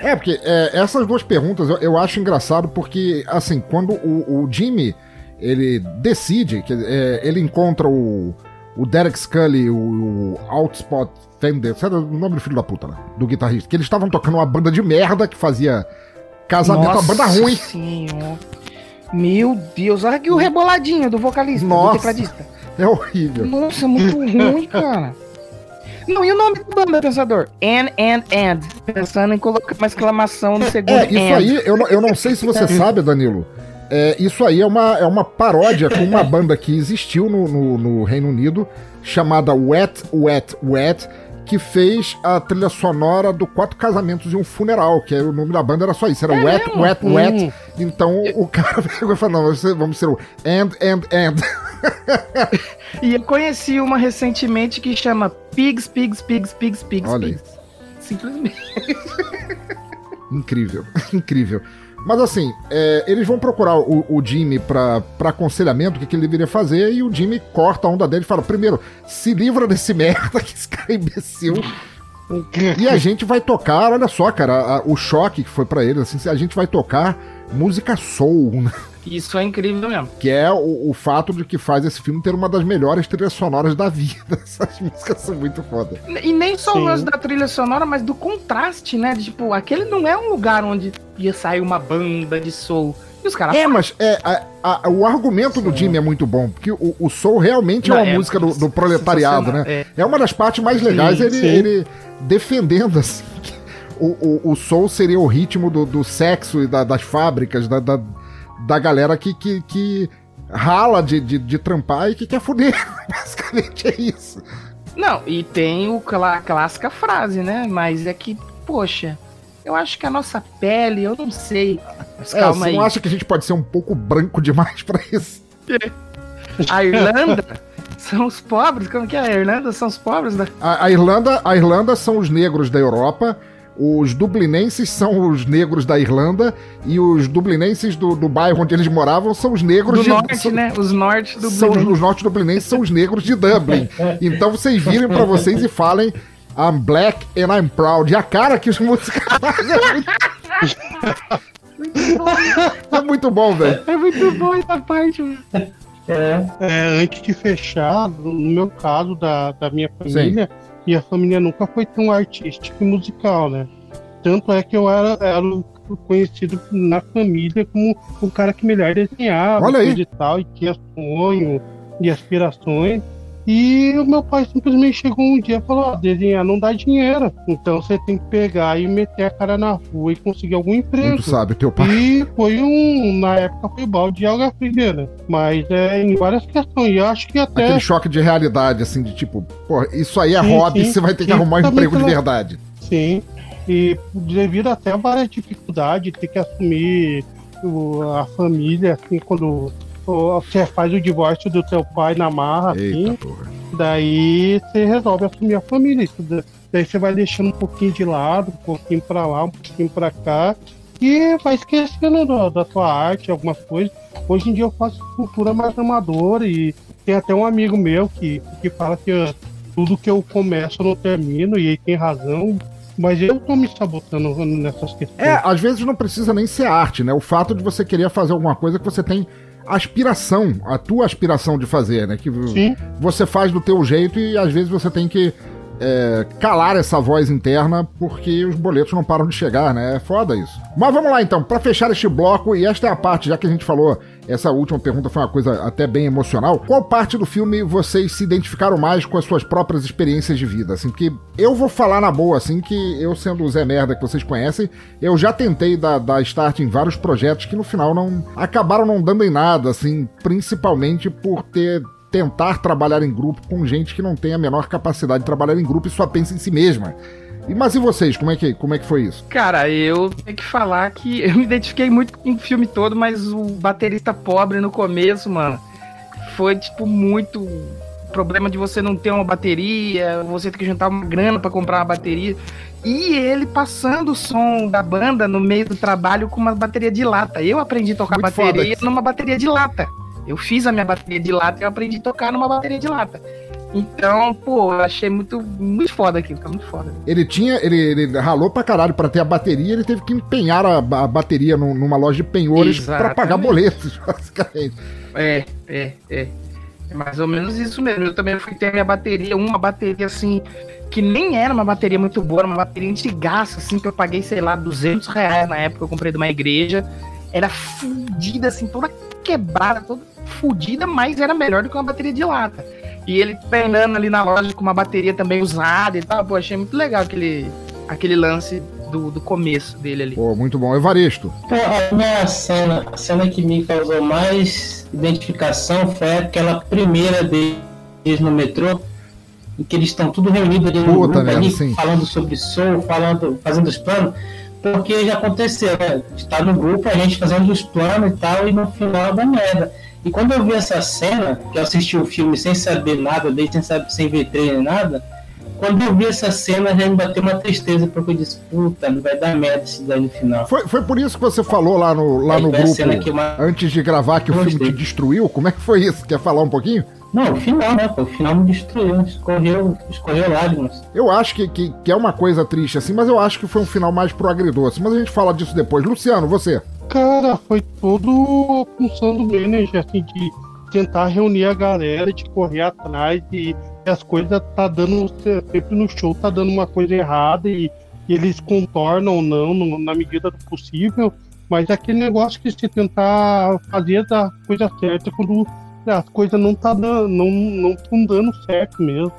É, porque é, essas duas perguntas eu, eu acho engraçado porque, assim, quando o, o Jimmy ele decide, que é, ele encontra o, o Derek Scully, o, o Outspot Fender, sabe o nome do filho da puta, né? Do guitarrista, que eles estavam tocando uma banda de merda que fazia casamento, uma banda ruim. Senhora. Meu Deus, olha aqui o reboladinho do vocalista, Nossa. do tecladista. É horrível. Nossa, muito ruim, cara. Não, e o nome da banda, pensador? And, and, and. Pensando em colocar uma exclamação no segundo É, isso and. aí, eu, não- eu não sei se você sabe, Danilo. É, isso aí é uma, é uma paródia com uma banda que existiu no, no, no Reino Unido, chamada Wet, Wet, Wet, que fez a trilha sonora do Quatro Casamentos e um Funeral, que o nome da banda era só isso, era É Wet, mesmo? Wet, Hum. Wet. Então o cara pegou e falou, não, vamos ser, o And, And, And. E eu conheci uma recentemente que chama Pigs, Pigs, Pigs, Pigs, Pigs, Olha. Pigs. Simplesmente. Incrível, incrível. Mas assim, é, eles vão procurar o, o Jimmy pra, aconselhamento, o que, que ele deveria fazer, e o Jimmy corta a onda dele e fala: primeiro, se livra desse merda, que esse cara é imbecil. E a gente vai tocar, olha só, cara, a- o choque que foi pra eles, assim, a gente vai tocar música soul. né? Isso é incrível mesmo. Que é o, o fato de que faz esse filme ter uma das melhores trilhas sonoras da vida. Essas músicas são muito foda. E nem só Sim. o lance da trilha sonora, mas do contraste, né? De, tipo, aquele não é um lugar onde ia sair uma banda de soul. E os caras É, mas é, a- a- o argumento do Jimmy é muito bom, porque o, o Soul realmente Não, é uma é música do, do proletariado, né? sensacional, É. uma das partes mais legais, Sim, ele, sim. ele defendendo assim. O, o, o Soul seria o ritmo do, do sexo e da- das fábricas, da, da, da galera que, que, que rala de, de, de trampar e que quer foder. Basicamente é isso. Não, e tem o, a clássica frase, né? Mas é que, poxa, eu acho que a nossa pele, eu não sei. Mas É, calma você aí. não acha que a gente pode ser um pouco branco demais pra isso? A Irlanda são os pobres? Como que é? A Irlanda são os pobres da. A, a Irlanda, a Irlanda são os negros da Europa, os dublinenses são os negros da Irlanda e os dublinenses do, do bairro onde eles moravam são os negros Do de norte, são, né? Os norte do são os, norte dublinenses são os negros de Dublin. Então vocês virem pra vocês e falem I'm black and I'm proud. E a cara que os músicos fazem é muito... é muito bom, velho. É muito bom essa parte, mano. É, É, antes de fechar, no meu caso, da, da minha família, minha família nunca foi tão artística e musical, né? Tanto é que eu era, era conhecido na família como o cara que melhor desenhava, Olha aí. e tal, e tinha sonho e aspirações. E o meu pai simplesmente chegou um dia e falou: ó, desenhar não dá dinheiro, então você tem que pegar e meter a cara na rua e conseguir algum emprego. Muito sabe, teu pai. E foi um, na época foi balde de alga fria, né? Mas é em várias questões. E eu acho que até. Aquele choque de realidade, assim, de tipo, pô, isso aí é Sim, hobby, sim. você vai ter que arrumar um emprego de pela- verdade. Sim. E devido até a várias dificuldades, ter que assumir a família, assim, quando você faz o divórcio do teu pai na marra, Eita, assim, porra. daí você resolve assumir a família. Daí você vai deixando um pouquinho de lado, um pouquinho pra lá, um pouquinho pra cá, e vai esquecendo da, da sua arte, algumas coisas. Hoje em dia eu faço cultura mais amadora e tem até um amigo meu que, que fala que ó, tudo que eu começo eu não termino, e ele tem razão. Mas eu tô me sabotando nessas questões. É, às vezes não precisa nem ser arte, né? O fato de você querer fazer alguma coisa que você tem aspiração, a tua aspiração de fazer, né? Que Sim. você faz do teu jeito e às vezes você tem que é, calar essa voz interna porque os boletos não param de chegar, né? É foda isso. Mas vamos lá então, pra fechar este bloco, e esta é a parte, já que a gente falou, essa última pergunta foi uma coisa até bem emocional. Qual parte do filme vocês se identificaram mais com as suas próprias experiências de vida? Assim, porque eu vou falar na boa, assim, que eu sendo o Zé Merda que vocês conhecem, eu já tentei dar, dar start em vários projetos que no final não acabaram não dando em nada, assim, principalmente por ter tentar trabalhar em grupo com gente que não tem a menor capacidade de trabalhar em grupo e só pensa em si mesma. E, mas e vocês, como é, que, como é que foi isso? Cara, eu tenho que falar que eu me identifiquei muito com o filme todo, mas o baterista pobre no começo, mano, foi tipo muito problema de você não ter uma bateria, você ter que juntar uma grana pra comprar uma bateria. E ele passando o som da banda no meio do trabalho com uma bateria de lata. Eu aprendi a tocar Muito bateria numa bateria de lata. Eu fiz a minha bateria de lata e eu aprendi a tocar numa bateria de lata. Então, pô, eu achei muito, muito foda aquilo, tá muito foda. Ele tinha. Ele, ele ralou pra caralho pra ter a bateria, ele teve que empenhar a, a bateria num- numa loja de penhores pra Exatamente. pagar boletos, basicamente. É, é, é. É mais ou menos isso mesmo. Eu também fui ter minha bateria, uma bateria assim, que nem era uma bateria muito boa, era uma bateria antigaça, assim, que eu paguei, sei lá, 200 reais na época, eu comprei de uma igreja. Era fudida, assim, toda quebrada, toda fudida, mas era melhor do que uma bateria de lata. E ele treinando ali na loja com uma bateria também usada e tal, pô, achei muito legal aquele, aquele lance do, do começo dele ali. Pô, muito bom. Evaristo. Pô, a minha cena, a cena que me causou mais identificação foi aquela primeira deles no metrô, em que eles estão tudo reunidos ali no Puta grupo, merda, ali, sim. falando sobre som, falando, fazendo os planos, porque já aconteceu, né? Está no grupo, a gente fazendo os planos e tal, e no final da merda. E quando eu vi essa cena, que eu assisti o filme sem saber nada, desde sem, saber, sem ver trailer nem nada, quando eu vi essa cena já me bateu uma tristeza, porque eu disse, puta, vai dar merda isso daí no final. Foi, foi por isso que você falou lá no, lá Aí no grupo, mais antes de gravar, que o filme gostei. te destruiu? Como é que foi isso? Quer falar um pouquinho? Não, o final, né? pô? O final me destruiu, escorreu, escorreu lágrimas. Eu acho que, que, que é uma coisa triste assim, mas eu acho que foi um final mais pro agridoce. Mas a gente fala disso depois. Luciano, você. Cara, foi todo função do manager, assim, de tentar reunir a galera, de correr atrás e, e as coisas tá dando, sempre no show tá dando uma coisa errada e, e eles contornam ou não no, na medida do possível, mas é aquele negócio que se tentar fazer da coisa certa quando as coisas não tá dando, não, não tão dando certo mesmo.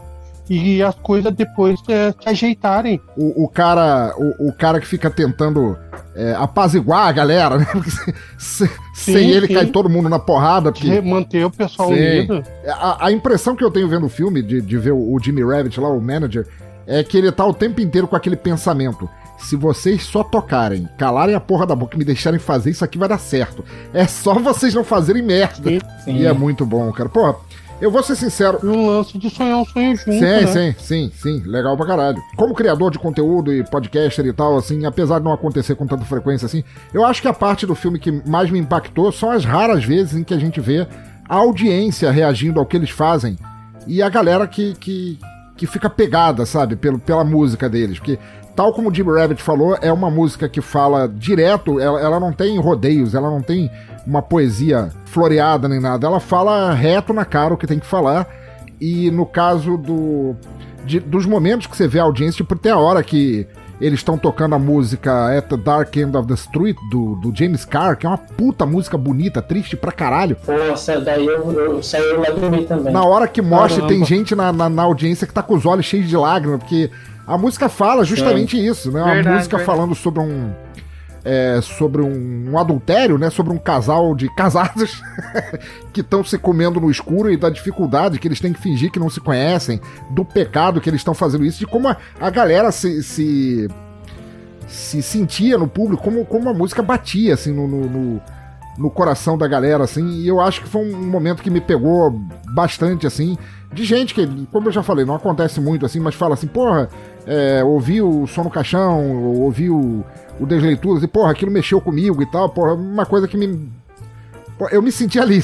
E as coisas depois é, se ajeitarem. O, o cara o, o cara que fica tentando é, apaziguar a galera, né? Porque se- Sim, sem ele sim. cai todo mundo na porrada. Porque... Manter o pessoal Sim. unido. A, a impressão que eu tenho vendo o filme, de, de ver o, o Jimmy Rabbit lá, o manager, é que ele tá o tempo inteiro com aquele pensamento. Se vocês só tocarem, calarem a porra da boca e me deixarem fazer, isso aqui vai dar certo. É só vocês não fazerem merda. Sim. E é muito bom, cara. Porra, eu vou ser sincero. E um lance de sonhar um sonho junto, Sim, né? sim, sim, sim. Legal pra caralho. Como criador de conteúdo e podcaster e tal, assim, apesar de não acontecer com tanta frequência assim, eu acho que a parte do filme que mais me impactou são as raras vezes em que a gente vê a audiência reagindo ao que eles fazem e a galera que, que, que fica pegada, sabe, pelo, pela música deles. Porque, tal como o Jim Rabbit falou, é uma música que fala direto, ela, ela não tem rodeios, ela não tem uma poesia floreada nem nada, ela fala reto na cara o que tem que falar. E no caso do de- dos momentos que você vê a audiência, tipo, tem a hora que eles estão tocando a música At the Dark End of the Street, do, do James Carr, que é uma puta música bonita, triste pra caralho. Nossa, daí eu, eu saí lá dormir também. Na hora que mostra, Caramba. tem gente na, na, na audiência que tá com os olhos cheios de lágrimas, porque a música fala justamente isso, né? Uma Verdade, música verdade. falando sobre um. é, sobre um, um adultério, né? Sobre um casal de casados que estão se comendo no escuro e da dificuldade que eles têm que fingir que não se conhecem, do pecado que eles estão fazendo isso, de como a, a galera se, se, se sentia no público, como, como a música batia assim no, no, no- no coração da galera, assim, e eu acho que foi um momento que me pegou bastante, assim, de gente que, como eu já falei, não acontece muito, assim, mas fala assim, porra, é, ouvi o som no caixão, ouvi o, o Desleituras, e porra, aquilo mexeu comigo e tal, porra, uma coisa que me... pô, Eu me senti ali,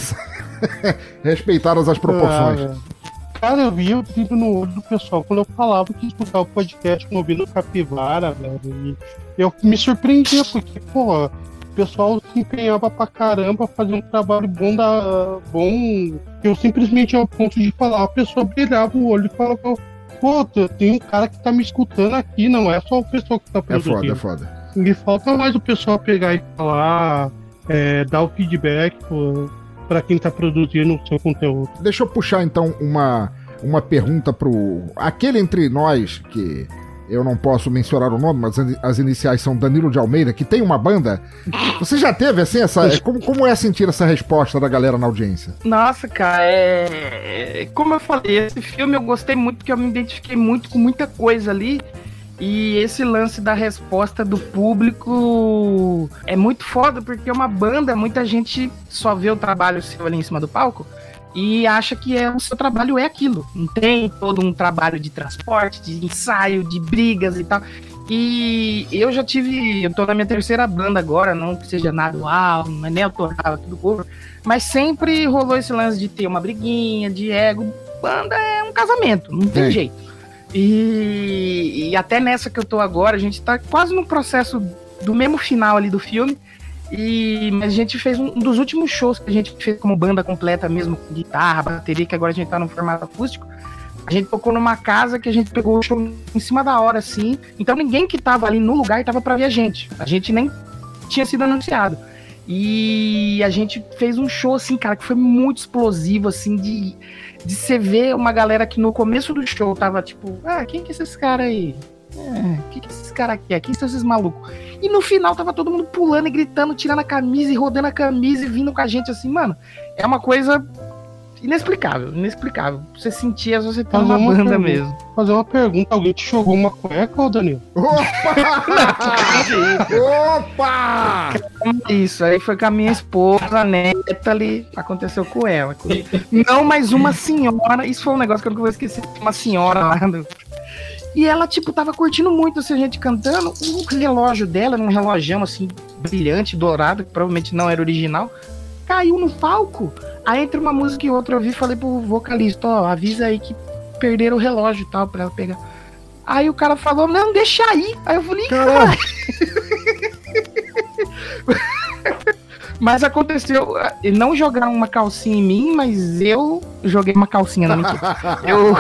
respeitadas as proporções. Ah, velho. Cara, eu vi o brilho no olho do pessoal quando eu falava que escutar o podcast ouvindo Capivara, velho. E eu me surpreendia, porque, o pessoal se empenhava pra caramba fazer um trabalho bom da. bom. Eu simplesmente ao ponto de falar, a pessoa brilhava o olho e falava, pô, tem um cara que tá me escutando aqui, não é só o pessoal que tá É produzindo. foda, é foda. Me falta mais o pessoal pegar e falar, é, dar o feedback pô, pra quem tá produzindo o seu conteúdo. Deixa eu puxar então uma, uma pergunta pro. Aquele entre nós que eu não posso mencionar o nome, mas as- iniciais são Danilo de Almeida, que tem uma banda. Você já teve assim essa. Como, como é sentir essa resposta da galera na audiência? Nossa, cara, é. Como eu falei, esse filme eu gostei muito porque eu me identifiquei muito com muita coisa ali. E esse lance da resposta do público é muito foda, porque uma banda, muita gente só vê o trabalho seu ali em cima do palco e acha que é, o seu trabalho é aquilo. Não tem todo um trabalho de transporte, de ensaio, de brigas e tal. E eu já tive. Eu tô na minha terceira banda agora, não que seja nada uau, não é nem autoral aqui do cover. Mas sempre rolou esse lance de ter uma briguinha, de ego. Banda é um casamento, não tem Sim. jeito. E, e até nessa que eu tô agora, a gente tá quase no processo do mesmo final ali do filme. E mas a gente fez um, dos últimos shows que a gente fez como banda completa mesmo, com guitarra, bateria, que agora a gente tá no formato acústico. A gente tocou numa casa que a gente pegou o show em cima da hora, assim. Então ninguém que tava ali no lugar tava pra ver a gente. A gente nem tinha sido anunciado. E a gente fez um show, assim, cara, que foi muito explosivo, assim, de, de você ver uma galera que no começo do show tava tipo, ah, quem que é esses caras aí? É, quem que é esses caras aqui? Quem são esses malucos? E no final tava todo mundo pulando e gritando, tirando a camisa e rodando a camisa e vindo com a gente, assim, mano. É uma coisa inexplicável, inexplicável. Você sentia, você tá uma banda pergunta. mesmo. Fazer uma pergunta, alguém te jogou uma cueca, ô Danilo? Opa! Isso, aí foi com a minha esposa, a neta ali, aconteceu com ela. Não, mas uma senhora, isso foi um negócio que eu nunca vou esquecer, uma senhora lá do... E ela, tipo, tava curtindo muito assim, a gente cantando. O relógio dela, num relógio assim, brilhante, dourado, que provavelmente não era original, caiu no palco. Aí entre uma música e outra eu vi e falei pro vocalista, ó, avisa aí que perderam o relógio e tal, pra ela pegar. Aí o cara falou, não, deixa aí. Aí eu falei, Caralho. Mas aconteceu, e não jogaram uma calcinha em mim, mas eu joguei uma calcinha, não mentira. Eu.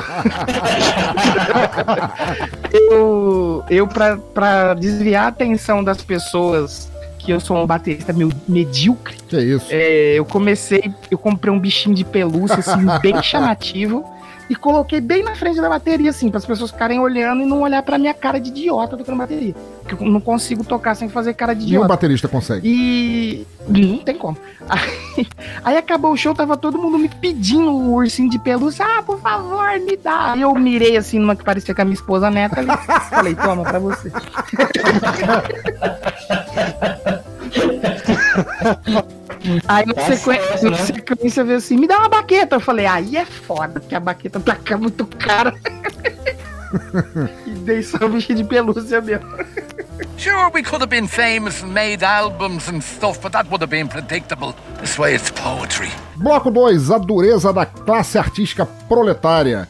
eu, eu pra, pra desviar a atenção das pessoas que eu sou um baterista meio medíocre. Que isso? É, eu comecei, eu comprei um bichinho de pelúcia, assim, bem chamativo. E coloquei bem na frente da bateria, assim, para as pessoas ficarem olhando e não olhar pra minha cara de idiota tocando bateria. Porque eu não consigo tocar sem fazer cara de Nenhum idiota. baterista consegue. E. Não tem como. Aí, aí acabou o show, tava todo mundo me pedindo o ursinho de pelúcia. Ah, por favor, me dá. Aí eu mirei assim numa que parecia com a minha esposa neta ali. Falei, toma pra você. Aí na Tá sequência, certo, na né? sequência veio assim, me dá uma baqueta. Eu falei, aí é foda, porque a baqueta tá cá muito cara. e dei só o bichinho de pelúcia mesmo. Sure, we could have been famous and made albums and stuff, but that would have been predictable. This way it's poetry. Bloco 2, a dureza da classe artística proletária.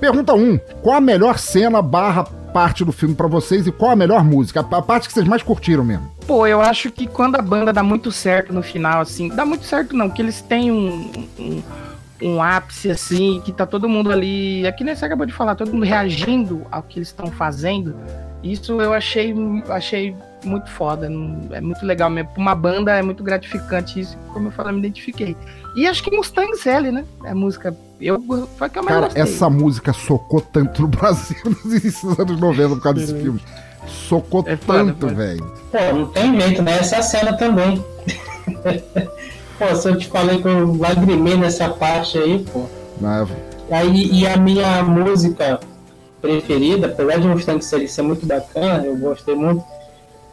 Pergunta 1, qual a melhor cena barra parte do filme pra vocês e qual a melhor música? A parte que vocês mais curtiram mesmo. Pô, eu acho que quando a banda dá muito certo no final, assim, dá muito certo não, que eles têm um, um, um ápice, assim, que tá todo mundo ali, aqui nem você acabou de falar, todo mundo reagindo ao que eles estão fazendo, isso eu achei, achei muito foda, é muito legal mesmo. Pra uma banda é muito gratificante isso, como eu falei, eu me identifiquei. E acho que Mustang Sally, né? É a música, eu, foi a que eu mais Cara, gostei. essa música socou tanto no Brasil nos anos 90 por causa desse filme. Socou É tanto, velho. Pô, não tem jeito, né? Essa cena também. pô, se eu te falei que eu lagrimei nessa parte aí, pô. Mas, Aí, e a minha música preferida, apesar de Mustang ser, ser muito bacana, eu gostei muito,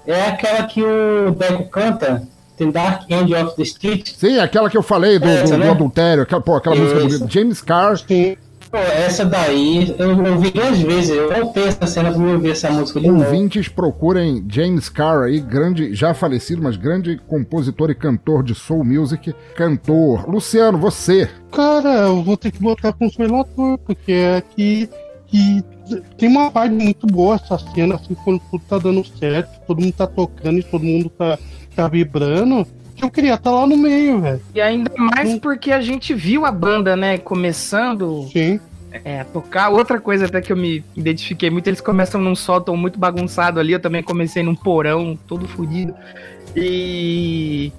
é aquela que o Deco canta, The Dark End of the Street. sim, aquela que eu falei do, Essa, do- do né? adultério, aquela, pô, aquela música Isso. bonita. James Carr, Sim. Pô, essa daí, eu ouvi duas vezes, eu voltei essa cena pra me ouvir essa música de novo. ouvintes, procurem James Carr aí, grande, já falecido, mas grande compositor e cantor de soul music. Cantor. Luciano, você. Cara, eu vou ter que botar com o relator, porque é que, que tem uma parte muito boa essa cena, assim, quando tudo tá dando certo, todo mundo tá tocando e todo mundo tá, tá vibrando, eu queria estar lá no meio, velho. E ainda mais porque a gente viu a banda, né, começando Sim. É, tocar. Outra coisa até que eu me identifiquei muito, eles começam num sótão muito bagunçado ali, eu também comecei num porão todo fodido. E.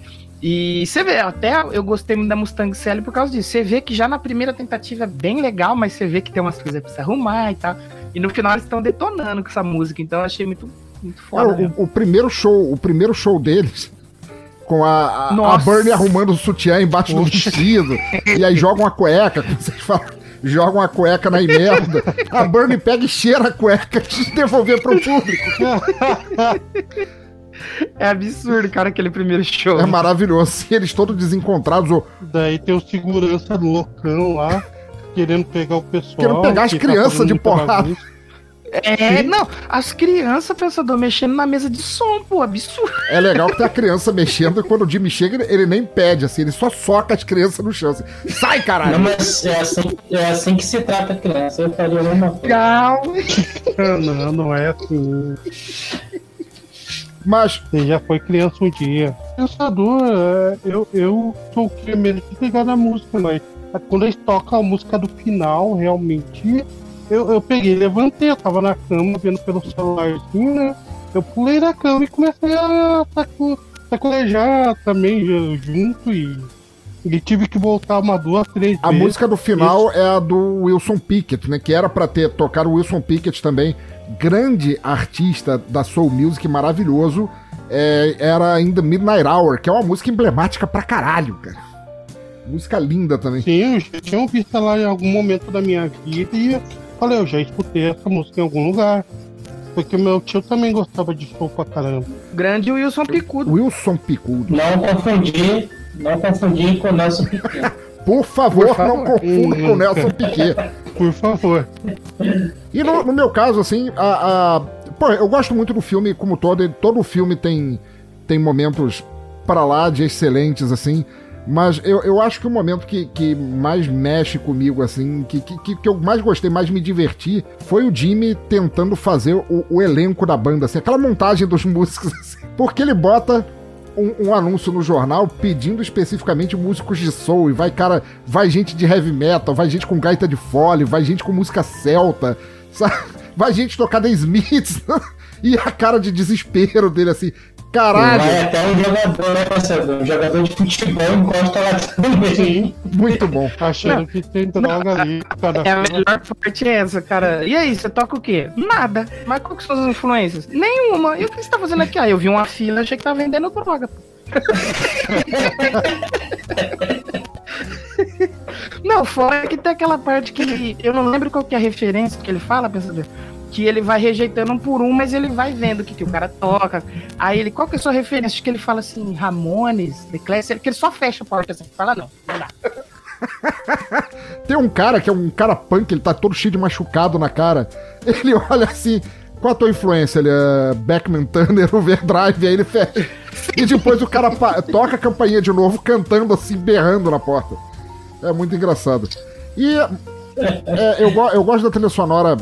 E você vê, até eu gostei muito da Mustang Sally por causa disso. Você vê que já na primeira tentativa é bem legal, mas você vê que tem umas coisas pra se arrumar e tal. E no final eles estão detonando com essa música, então eu achei muito, muito foda. mesmo. o, o primeiro show, o primeiro show deles, com a, a, a. Bernie arrumando o sutiã embaixo do vestido, e aí jogam a cueca, como vocês falam, jogam a cueca na merda. A Bernie pega e cheira a cueca de devolver pro público. É absurdo, cara, aquele primeiro show. É maravilhoso. E eles todos desencontrados, ou Daí tem o segurança loucão lá, querendo pegar o pessoal. Querendo pegar as que tá crianças fazendo de porrada. bagunça. É, não, as crianças, pensador, mexendo na mesa de som, pô, absurdo. é legal que tem a criança mexendo, e quando o Jimmy chega, ele, nem pede, assim, ele só soca as crianças no chão. Assim, Sai, Não, caralho! mas é assim, é assim que se trata a criança, eu faria a mesma coisa. Legal. Não, não é assim. Mas, Você já foi criança um dia. Pensador, é, eu, eu sou o que mesmo que pegar na música, mas quando eles tocam a música do final, realmente, eu, eu peguei, levantei, eu tava na cama vendo pelo celularzinho, né? Eu pulei da cama e comecei a saco, sacolejar também ju- junto e, e tive que voltar uma, duas, três A vezes. música do final é a do Wilson Pickett, né? Que era pra ter tocado o Wilson Pickett também, grande artista da soul music, maravilhoso. É, era ainda Midnight Hour, que é uma música emblemática pra caralho, cara. Música linda também. Sim, eu já tinha ouvido ela em algum momento da minha vida e falei, eu já escutei essa música em algum lugar. Porque meu tio também gostava de show pra caramba. Grande Wilson Picudo. Wilson Picudo. Não confundir, não confundir com o Nelson Piquet. Por favor, Por favor. não confunda com o Nelson Piquet. Por favor. E no, no meu caso, assim, a, a- Pô, eu gosto muito do filme como todo. Todo filme tem, tem momentos pra lá de excelentes, assim. Mas eu, eu acho que o momento que, que mais mexe comigo, assim, que, que, que- eu mais gostei, mais me diverti, foi o Jimmy tentando fazer o, o elenco da banda, assim, aquela montagem dos músicos, assim. Porque ele bota um, um anúncio no jornal pedindo especificamente músicos de soul. E vai, cara, vai gente de heavy metal, vai gente com gaita de fole, vai gente com música celta, sabe? vai gente tocar The Smiths. e a cara de desespero dele assim. Caralho! Vai até um jogador, né, parceiro? Um jogador de futebol encosta lá também. Muito bom. Achando que tem droga ali. Cara. É a melhor parte é essa, cara. E aí, você toca o quê? Nada. Mas qual que são as influências? Nenhuma. E o que você tá fazendo aqui? Ah, eu vi uma fila, achei que tá vendendo droga. Não, fora que tem aquela parte que ele. Eu não lembro qual que é a referência que ele fala, pensador. Que ele vai rejeitando um por um, mas ele vai vendo o que, que o cara toca. Aí ele, qual que é a sua referência? Acho que ele fala assim, Ramones, The Classic, que ele só fecha a porta assim, fala não, não dá. Tem um cara que é um cara punk, ele tá todo cheio de machucado na cara. Ele olha assim, qual a tua influência? Ele é Beckman Thunder, Overdrive, aí ele fecha. E depois o cara toca a campainha de novo, cantando assim, berrando na porta. É muito engraçado. E é, eu, eu gosto da trilha sonora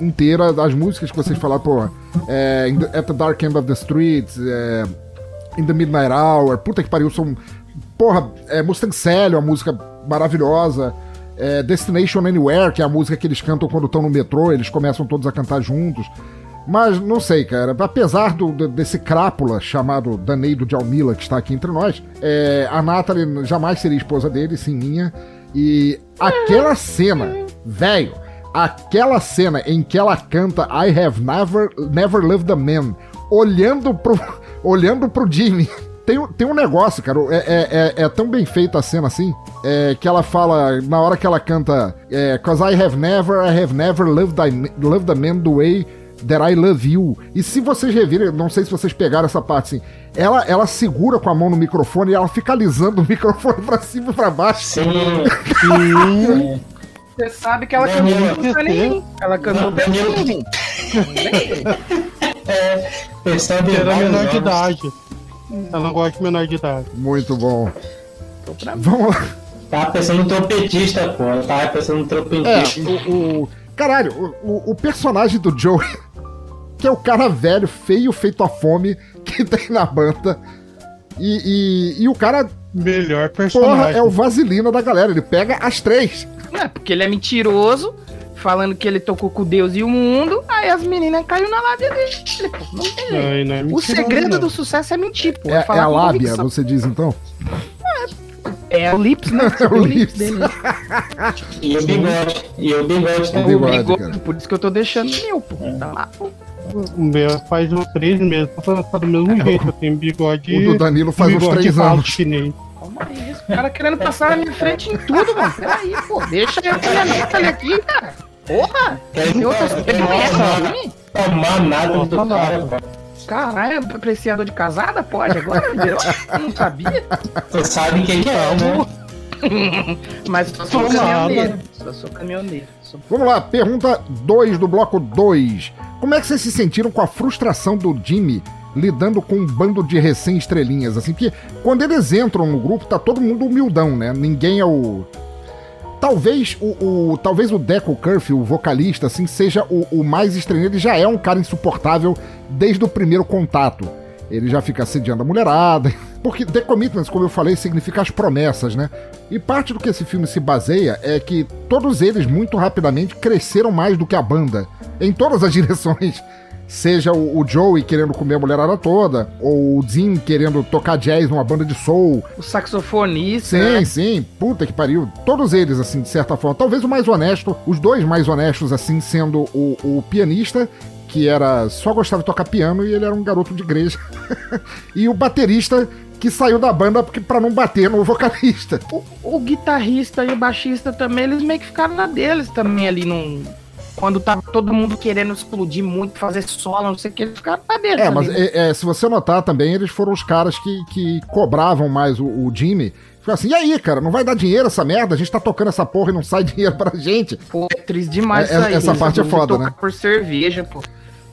inteira, das músicas que vocês falaram, porra. É, At the Dark End of the Streets, é, In the Midnight Hour, puta que pariu, são. Porra, é Mustang Sally, uma música maravilhosa. É, Destination Anywhere, que é a música que eles cantam quando estão no metrô, eles começam todos a cantar juntos. Mas não sei, cara. Apesar do- desse crápula chamado Daneido de Almila, que está aqui entre nós, é, a Natalie jamais seria esposa dele, sim minha. E aquela cena, velho, aquela cena em que ela canta I have never, never loved a man, olhando pro, olhando pro Jimmy. Tem, um- tem um negócio, cara, é, é, é, é tão bem feita a cena assim, é, que ela fala, na hora que ela canta, é, Cause I have never, I have never loved a, loved a man the way that I love you. E se vocês revirem, não sei se vocês pegaram essa parte assim, ela, ela segura com a mão no microfone e ela fica alisando o microfone pra cima e pra baixo. Sim. Sim. Você sabe que ela Danilo. cantou Danilo em mim. Ela cantou Danilo. Danilo em mim. É, pensando em Era menor de idade. Ela não gosta de menor de idade. Muito bom. Vamos lá. Tava pensando no trompetista, pô. Eu tava pensando no É, trompetista. o, o- Caralho, o, o- personagem do Joey, que é o cara velho, feio, feito a fome, que tem na banda. E, e, e o cara, Melhor porra, personagem. é o vaselina da galera. Ele pega as três. É, porque ele é mentiroso, falando que ele tocou com Deus e o mundo, aí as meninas caíram na lábia dele, pô. Não tem jeito. Não, não é O segredo não. do sucesso é mentir, pô. É, é falar a lábia, convicção. você diz então? É o lips, né? É o lips. dele. E o bigode. E o bigode O também. bigode, Bigode, cara. por isso que eu tô deixando o meu, pô. Tá lá, pô. O meu faz uns três meses, tá, do mesmo jeito. Eu tenho bigode. É, O do Danilo faz uns bigode três anos. chinês. Calma aí, esse cara querendo passar na minha frente em tudo, mano. Peraí, pô. Deixa eu ter a Nathalie aqui, cara. Porra! Tem outras coisas? Tomar nada do cara, nada. pô. Caralho, apreciador de casada? Pode agora? Virou? Não sabia? Tu sabe quem que é, né? Mas eu sou caminhoneiro. Só sou caminhoneiro. Sou... Vamos lá, pergunta 2 do bloco 2. Como é que vocês se sentiram com a frustração do Jimmy lidando com um bando de recém-estrelinhas? Assim, porque quando eles entram no grupo, tá todo mundo humildão, né? Ninguém é o. Talvez o, o- talvez o Deco Curfe, o vocalista, assim, seja o, o mais estranho. Ele já é um cara insuportável desde o primeiro contato. Ele já fica assediando a mulherada. Porque The Commitments, como eu falei, significa as promessas, né? E parte do que esse filme se baseia é que todos eles, muito rapidamente, cresceram mais do que a banda. Em todas as direções. Seja o, o Joey querendo comer a mulherada toda, ou o Dean querendo tocar jazz numa banda de soul, o saxofonista. Sim, né? sim, puta que pariu. Todos eles, assim, de certa forma. Talvez o mais honesto, os dois mais honestos, assim, sendo o, o pianista, que era só gostava de tocar piano e ele era um garoto de igreja. e o baterista, que saiu da banda pra não bater no vocalista. O, o guitarrista e o baixista também, eles meio que ficaram na deles também ali num. Quando tava todo mundo querendo explodir muito, fazer solo, não sei o que, eles ficaram na deles. É, mas é, é, se você notar também, eles foram os caras que, que cobravam mais o, o Jimmy. Ficou assim, e aí, cara, não vai dar dinheiro essa merda? A gente tá tocando essa porra e não sai dinheiro pra gente. Pô, é triste demais É, isso aí. essa parte é foda, tocar né? por cerveja, pô.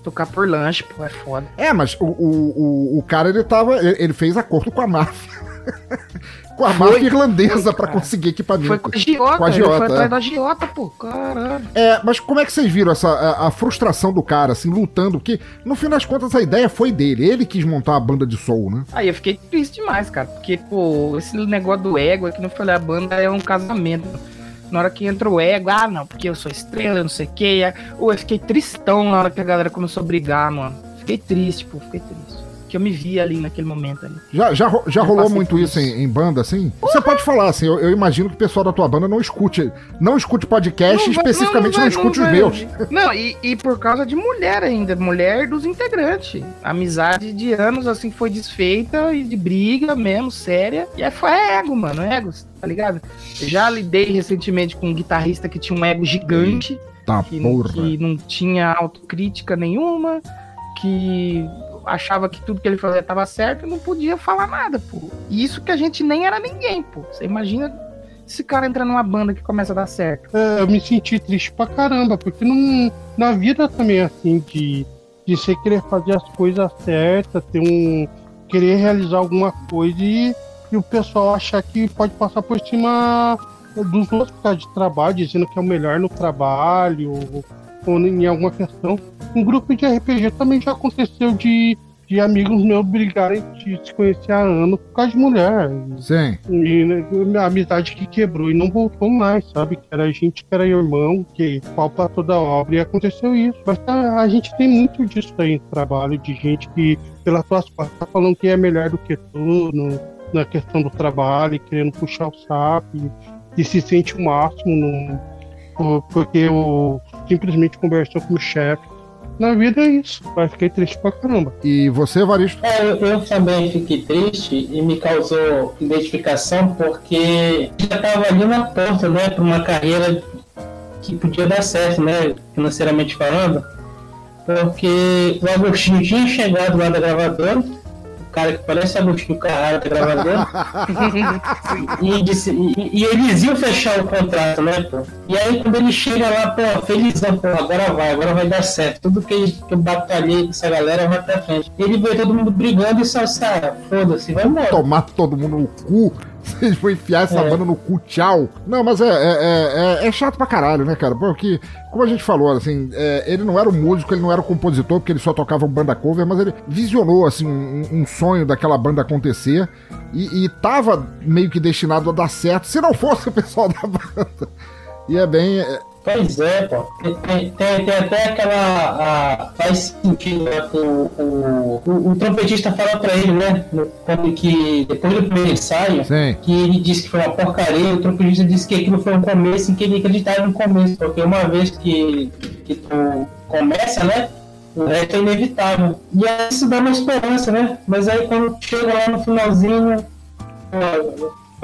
Tocar por lanche, pô, é foda. É, mas o, o, o, o cara, ele tava. Ele ele fez acordo com a máfia. com a máfia irlandesa pra conseguir equipamento. Foi com a Giota, Com a Giota, foi é. atrás da Giota, pô. Caralho. É, mas como é que vocês viram essa a, a frustração do cara, assim, lutando? Porque, no fim das contas, a ideia foi dele. Ele quis montar a banda de soul, né? Aí eu fiquei triste demais, cara. Porque, pô, esse negócio do ego aqui no falei, a banda é um casamento. Na hora que entra o ego, ah, não, porque eu sou estrela, não sei o que. Ou eu fiquei tristão na hora que a galera começou a brigar, mano. Fiquei triste, pô, fiquei triste. Que eu me vi ali naquele momento ali. Já, já, já Eu rolou muito isso isso. em, em banda, assim? Você pode falar, assim, eu, eu imagino que o pessoal da tua banda não escute, não escute podcast, Não especificamente não, escute não os vai meus. Não, e, e por causa de mulher ainda, mulher dos integrantes. Amizade de anos, assim, foi desfeita e de briga mesmo, séria. E aí foi ego, mano, ego, tá ligado? Eu já lidei recentemente com um guitarrista que tinha um ego gigante, Tá, que, porra. que não tinha autocrítica nenhuma, que achava que tudo que ele fazia tava certo e não podia falar nada, pô. E isso que a gente nem era ninguém, pô. Você imagina esse cara entrar numa banda que começa a dar certo. É, eu me senti triste pra caramba, porque não, na vida também é assim, de, de você querer fazer as coisas certas, ter um. querer realizar alguma coisa e, e o pessoal achar que pode passar por cima dos outros por causa de trabalho, dizendo que é o melhor no trabalho, ou em alguma questão. Um grupo de RPG também já aconteceu de, de amigos meus brigarem de se conhecer há anos por causa de mulher. Sim. E né, a amizade que quebrou e não voltou mais, sabe? Que era gente que era irmão, que pau pra toda obra e aconteceu isso. Mas tá, a gente tem muito disso aí no trabalho, de gente que, pelas suas costas, tá falando que é melhor do que tu no- na questão do trabalho, querendo puxar o saco e, e se sente o máximo no, por- porque o, simplesmente conversou com o chefe. Na vida é isso, mas fiquei triste pra caramba. E você, Varisto? É, eu, eu também fiquei triste e me causou identificação porque já estava ali na porta, né, para uma carreira que podia dar certo, né, financeiramente falando, porque o Agostinho tinha chegado lá da gravadora, cara que parece Agostinho Carrara da gravadora, e, disse, e, e eles iam fechar o contrato, né, pô? E aí quando ele chega lá, pô, felizão, pô, agora vai, agora vai dar certo. Tudo que, que eu batalhei com essa galera vai pra frente. Ele vê todo mundo brigando e só sai, ah, foda-se, vai embora. Tomar todo mundo no cu. Vocês vão enfiar essa É. banda no cu, tchau. Não, mas é, é, é, é chato pra caralho, né, cara? Porque, como a gente falou, assim, é, ele não era o músico, ele não era o compositor, porque ele só tocava um banda cover, mas ele visionou, assim, um, um sonho daquela banda acontecer e, e tava meio que destinado a dar certo, se não fosse o pessoal da banda. E é bem. É- Pois é, pô. Tem, tem- tem- até aquela. a- faz sentido, né? que O, o, o, o trompetista fala pra ele, né? no- Como que depois do primeiro ensaio, Sim. que ele disse que foi uma porcaria, o trompetista disse que aquilo foi um começo e que ele acreditava no começo, porque uma vez que, que tu começa, né? O resto é inevitável. E aí isso dá uma esperança, né? Mas aí quando chega lá no finalzinho,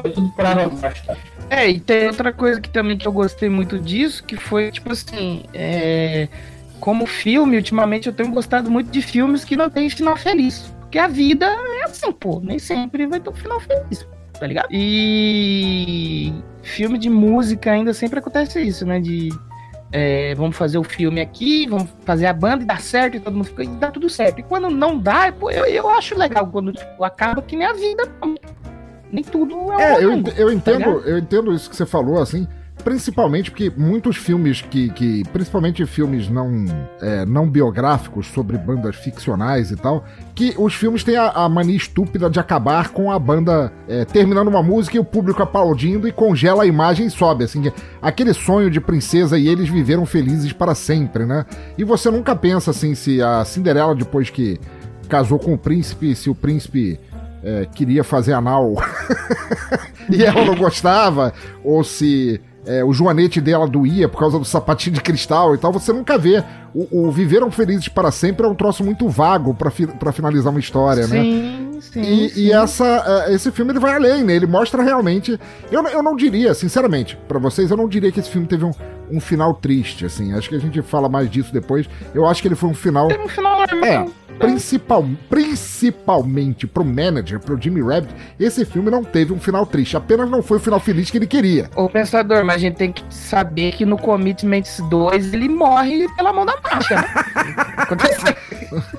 foi tudo por água abaixo, tá? É, e tem outra coisa que também que eu gostei muito disso, que foi, tipo assim, é, como filme, ultimamente eu tenho gostado muito de filmes que não tem final feliz. Porque a vida é assim, pô, nem sempre vai ter um final feliz, tá ligado? E filme de música ainda sempre acontece isso, né? De é, vamos fazer o filme aqui, vamos fazer a banda e dá certo, e todo mundo fica, e dá tudo certo. E quando não dá, pô, eu, eu acho legal quando tipo, acaba que nem a vida. Nem tudo é, É, eu, mundo, eu tá entendo, ligado? eu entendo isso que você falou, assim, principalmente porque muitos filmes que, que principalmente filmes não, é, não biográficos sobre bandas ficcionais e tal, que os filmes têm a, a mania estúpida de acabar com a banda é, terminando uma música e o público aplaudindo e congela a imagem e sobe, assim, que- aquele sonho de princesa e eles viveram felizes para sempre, né? E você nunca pensa, assim, se a Cinderela, depois que casou com o príncipe, se o príncipe é, queria fazer anal e ela não gostava, ou se é, o joanete dela doía por causa do sapatinho de cristal e tal, você nunca vê. O, o Viveram Felizes para Sempre é um troço muito vago pra fi, pra finalizar uma história, né? Sim, sim. E, sim. e essa, é, esse filme ele vai além, né? Ele mostra realmente. Eu, não- eu não diria, sinceramente, pra vocês, eu não diria que esse filme teve um, um final triste, assim. Acho que a gente fala mais disso depois. Eu acho que ele foi um final. Teve um final normal. É, principal, principalmente pro manager, pro Jimmy Rabbit, esse filme não teve um final triste. Apenas não foi o final feliz que ele queria. Ô, pensador, mas a gente tem que saber que no Commitments 2 ele morre pela mão da marcha, né?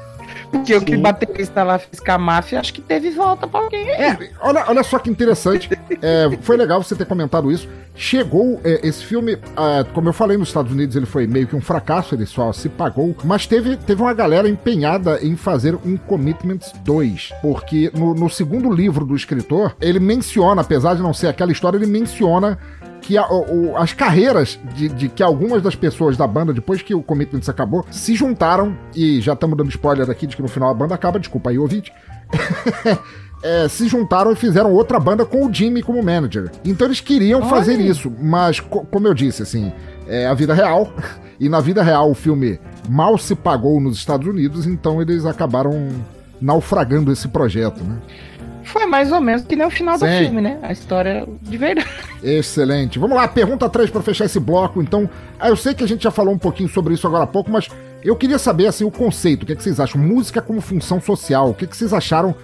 Porque o que baterista lá fez com a máfia, acho que teve volta pra alguém. É, olha, olha só que interessante. É, foi legal você ter comentado isso. Chegou é, esse filme, é, como eu falei, nos Estados Unidos ele foi meio que um fracasso, ele só se pagou, mas teve, teve uma galera empenhada em fazer um Commitments 2, porque no, no segundo livro do escritor, ele menciona, apesar de não ser aquela história, ele menciona que a- o- as carreiras de, de que algumas das pessoas da banda, depois que o Commitments acabou, se juntaram, e já estamos dando spoiler aqui de que no final a banda acaba, desculpa aí, ouvinte. É, se juntaram e fizeram outra banda com o Jimmy como manager. Então eles queriam fazer isso, mas co- como eu disse, assim, é a vida real. E na vida real o filme mal se pagou nos Estados Unidos, então eles acabaram naufragando esse projeto, né? Foi mais ou menos que nem o final do Sim. filme, né? A história de verdade. Excelente. Vamos lá, pergunta 3 para fechar esse bloco. Então, ah, eu sei que a gente já falou um pouquinho sobre isso agora há pouco, mas eu queria saber assim o conceito. O que, é que vocês acham? Música como função social. O que, é que vocês acharam